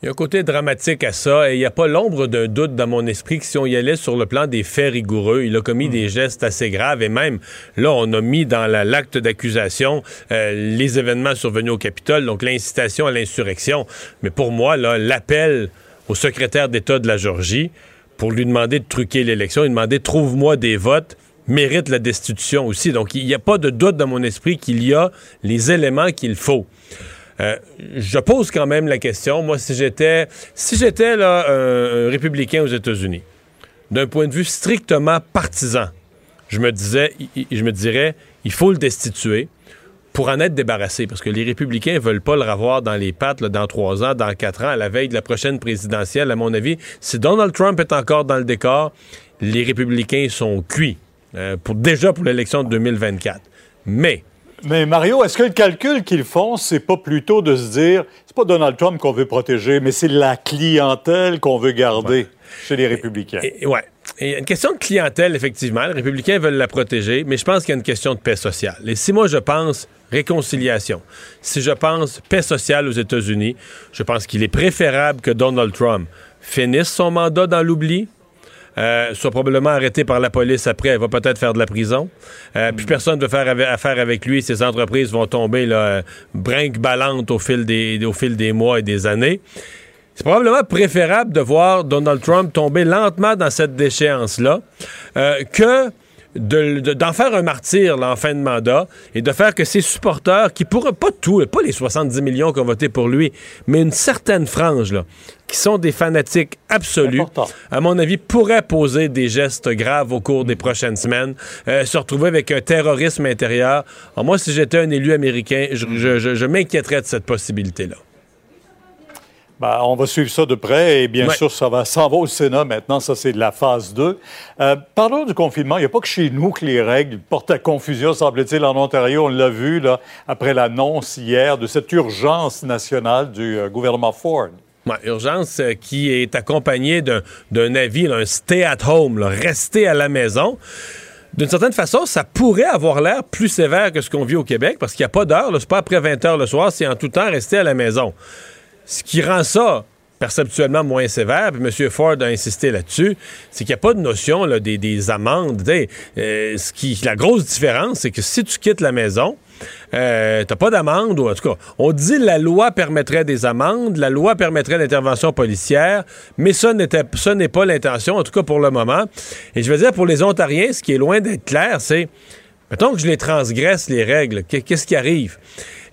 Il y a un côté dramatique à ça et il n'y a pas l'ombre d'un doute dans mon esprit que si on y allait sur le plan des faits rigoureux, il a commis des gestes assez graves et même là, on a mis dans la- l'acte d'accusation euh, les événements survenus au Capitole, donc l'incitation à l'insurrection. Mais pour moi, là, l'appel au secrétaire d'État de la Georgie pour lui demander de truquer l'élection, lui demander trouve-moi des votes mérite la destitution aussi. Donc il n'y a pas de doute dans mon esprit qu'il y a les éléments qu'il faut. Euh, je pose quand même la question. Moi, si j'étais si j'étais là un, républicain aux États-Unis, d'un point de vue strictement partisan, je me disais, je me dirais, il faut le destituer pour en être débarrassé, parce que les républicains veulent pas le revoir dans les pattes là, dans trois ans, dans quatre ans, à la veille de la prochaine présidentielle. À mon avis, si Donald Trump est encore dans le décor, les républicains sont cuits euh, pour déjà pour l'élection de 2024. Mais Mais Mario, est-ce que le calcul qu'ils font, c'est pas plutôt de se dire, c'est pas Donald Trump qu'on veut protéger, mais c'est la clientèle qu'on veut garder chez les républicains? Et- ouais. Et il y a une question de clientèle, effectivement. Les républicains veulent la protéger, mais je pense qu'il y a une question de paix sociale. Et si moi je pense réconciliation, si je pense paix sociale aux États-Unis, je pense qu'il est préférable que Donald Trump finisse son mandat dans l'oubli, euh, soit probablement arrêté par la police après, il va peut-être faire de la prison. Euh, Puis personne ne veut faire affaire avec lui. Ces entreprises vont tomber là, brinque-ballante au, fil des- au fil des mois et des années. C'est probablement préférable de voir Donald Trump tomber lentement dans cette déchéance-là euh, que de- de- d'en faire un martyr là, en fin de mandat et de faire que ses supporters, qui pourraient pas tout, pas les 70 millions qui ont voté pour lui, mais une certaine frange, là, qui sont des fanatiques absolus, à mon avis, pourraient poser des gestes graves au cours des prochaines semaines, euh, se retrouver avec un terrorisme intérieur. Alors, moi, si j'étais un élu américain, je, je- je- je m'inquiéterais de cette possibilité-là. Ben, on va suivre ça de près et bien Ouais. sûr, ça va s'en va au Sénat maintenant. Ça, c'est de la phase 2. Euh, parlons du confinement. Il n'y a pas que chez nous que les règles portent à confusion, semble-t-il. En Ontario, on l'a vu là, après l'annonce hier de cette urgence nationale du euh, gouvernement Ford. Ouais, urgence euh, qui est accompagnée d'un d'un avis, là, un stay at home, là, rester à la maison. D'une certaine façon, ça pourrait avoir l'air plus sévère que ce qu'on vit au Québec parce qu'il n'y a pas d'heure. C'est pas après 20 heures le soir, c'est en tout temps rester à la maison. Ce qui rend ça perceptuellement moins sévère, puis M. Ford a insisté là-dessus, c'est qu'il n'y a pas de notion là, des, des amendes. Euh, ce qui, la grosse différence, c'est que si tu quittes la maison, euh, t'as pas d'amende, ou en tout cas, on dit la loi permettrait des amendes, la loi permettrait l'intervention policière, mais ça ça n'est pas l'intention, en tout cas pour le moment. Et je veux dire, pour les Ontariens, ce qui est loin d'être clair, c'est, mettons que je les transgresse, les règles, qu'est- qu'est-ce qui arrive?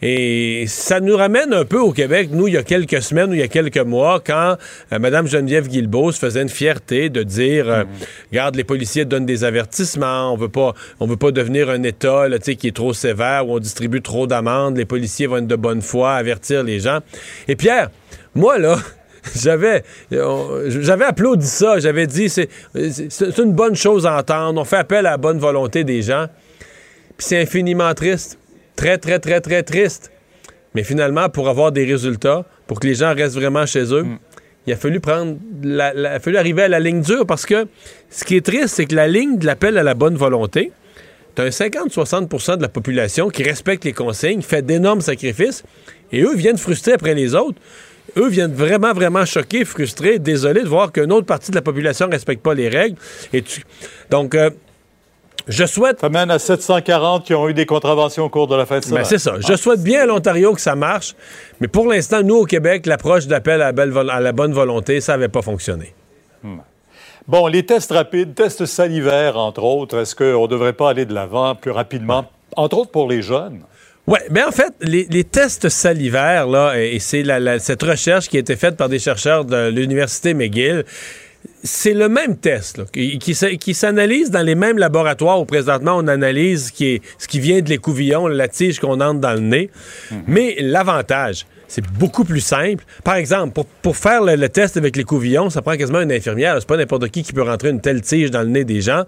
Et ça nous ramène un peu au Québec, nous, il y a quelques semaines ou il y a quelques mois, quand euh, Mme Geneviève Guilbeault se faisait une fierté de dire euh, Regarde, les policiers donnent des avertissements, on veut pas, on veut pas devenir un État là, qui est trop sévère, où on distribue trop d'amendes, les policiers vont être de bonne foi, avertir les gens. Et Pierre, moi, là, j'avais on- j'avais applaudi ça, j'avais dit c'est une bonne chose à entendre, on fait appel à la bonne volonté des gens. Puis c'est infiniment triste. Très, très, très, très triste. Mais finalement, pour avoir des résultats, pour que les gens restent vraiment chez eux, il a fallu prendre la- la- il a fallu arriver à la ligne dure parce que ce qui est triste, c'est que la ligne de l'appel à la bonne volonté, t'as un 50-60% de la population qui respecte les consignes, fait d'énormes sacrifices, et eux viennent frustrer après les autres. Eux viennent vraiment, vraiment choqués, frustrés, désolés de voir qu'une autre partie de la population ne respecte pas les règles. Et tu... Donc, euh, je souhaite. Ça mène à 740 qui ont eu des contraventions au cours de la fin de semaine. Ben, c'est ça. Je souhaite bien à l'Ontario que ça marche, mais pour l'instant, nous, au Québec, l'approche d'appel à, la à bonne volonté, ça n'avait pas fonctionné. Bon, les tests rapides, tests salivaires, entre autres, est-ce qu'on ne devrait pas aller de l'avant plus rapidement, entre autres pour les jeunes? Oui, mais en fait, les, les tests salivaires, là, et c'est cette recherche qui a été faite par des chercheurs de l'Université McGill, c'est le même test là, qui, qui s- qui s'analyse dans les mêmes laboratoires où présentement on analyse ce qui, est, ce qui vient de l'écouvillon, la tige qu'on entre dans le nez. Mais l'avantage, c'est beaucoup plus simple. Par exemple, pour, pour faire le, le test avec l'écouvillon, ça prend quasiment une infirmière. C'est pas n'importe qui qui peut rentrer une telle tige dans le nez des gens.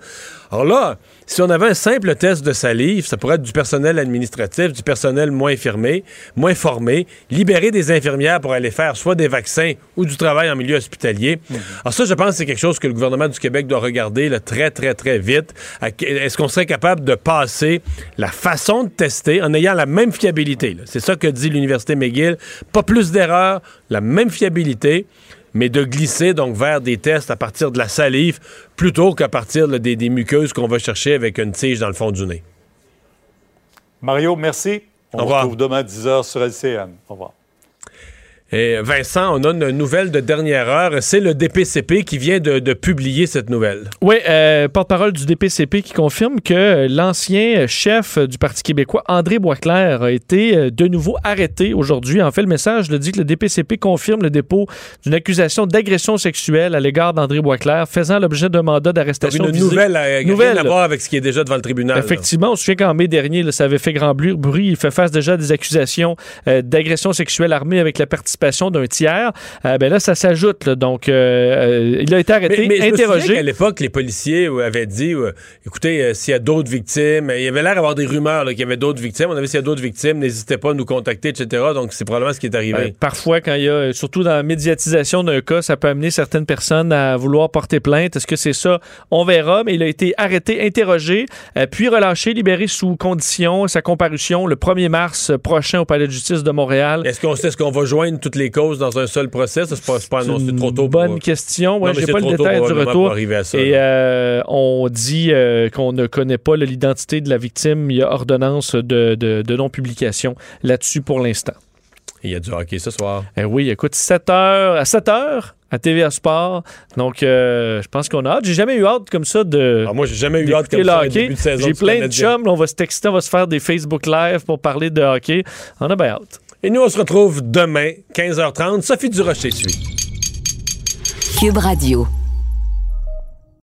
Alors là, si on avait un simple test de salive, ça pourrait être du personnel administratif, du personnel moins firmé, moins formé, libérer des infirmières pour aller faire soit des vaccins ou du travail en milieu hospitalier. Alors ça, je pense que c'est quelque chose que le gouvernement du Québec doit regarder là, très, très, très vite. Est-ce qu'on serait capable de passer la façon de tester en ayant la même fiabilité? C'est ça que dit l'Université McGill. Pas plus d'erreurs, la même fiabilité mais de glisser donc vers des tests à partir de la salive plutôt qu'à partir là, des, des muqueuses qu'on va chercher avec une tige dans le fond du nez. Mario, merci. On Au se revoir. retrouve demain à 10h sur LCN. Au revoir. Et Vincent, on a une nouvelle de dernière heure. C'est le DPCP qui vient de, de publier cette nouvelle. Oui, euh, porte-parole du DPCP qui confirme que l'ancien chef du Parti québécois, André Boisclair, a été euh, de nouveau arrêté aujourd'hui. En fait, le message le dit que le DPCP confirme le dépôt d'une accusation d'agression sexuelle à l'égard d'André Boisclair, faisant l'objet d'un mandat d'arrestation. Une nouvelle, euh, Nouvelle. à voir avec ce qui est déjà devant le tribunal. là. Effectivement, on se souvient qu'en mai dernier, là, ça avait fait grand bruit. Il fait face déjà à des accusations euh, d'agression sexuelle armée avec la participation d'un tiers. Euh, ben là, ça s'ajoute. là. Donc, euh, euh, il a été arrêté, Mais, mais je interrogé. qu'à l'époque, les policiers euh, avaient dit euh, écoutez, s'il y a d'autres victimes, il y avait l'air d'avoir des rumeurs là, qu'il y avait d'autres victimes. On avait s'il y a d'autres victimes, n'hésitez pas à nous contacter, etc. Donc, c'est probablement ce qui est arrivé. Ben, parfois, quand il y a, surtout dans la médiatisation d'un cas, ça peut amener certaines personnes à vouloir porter plainte. Est-ce que c'est ça? On verra, mais il a été arrêté, interrogé, euh, puis relâché, libéré sous condition. Sa comparution le 1er mars prochain au Palais de justice de Montréal. Est-ce qu'on sait ce qu'on va joindre toutes les causes dans un seul procès? Ça, c'est pas, pas annoncé trop tôt. Bonne pour... question. Ouais, j'ai pas le détail du retour. À ça, Et euh, on dit euh, qu'on ne connaît pas l'identité de la victime. Il y a ordonnance de, non-publication là-dessus pour l'instant. Il y a du hockey ce soir. Eh oui, écoute, 7 heures, à 7 heures à TVA Sport. Donc, euh, je pense qu'on a hâte. J'ai jamais eu hâte comme ça de. Alors moi, j'ai jamais eu hâte comme ça hockey. début de saison. J'ai plein de chums. On va se texter, on va se faire des Facebook Live pour parler de hockey. On a bien hâte. Et nous, on se retrouve demain, 15h30. Sophie Durocher suit. Cube Radio.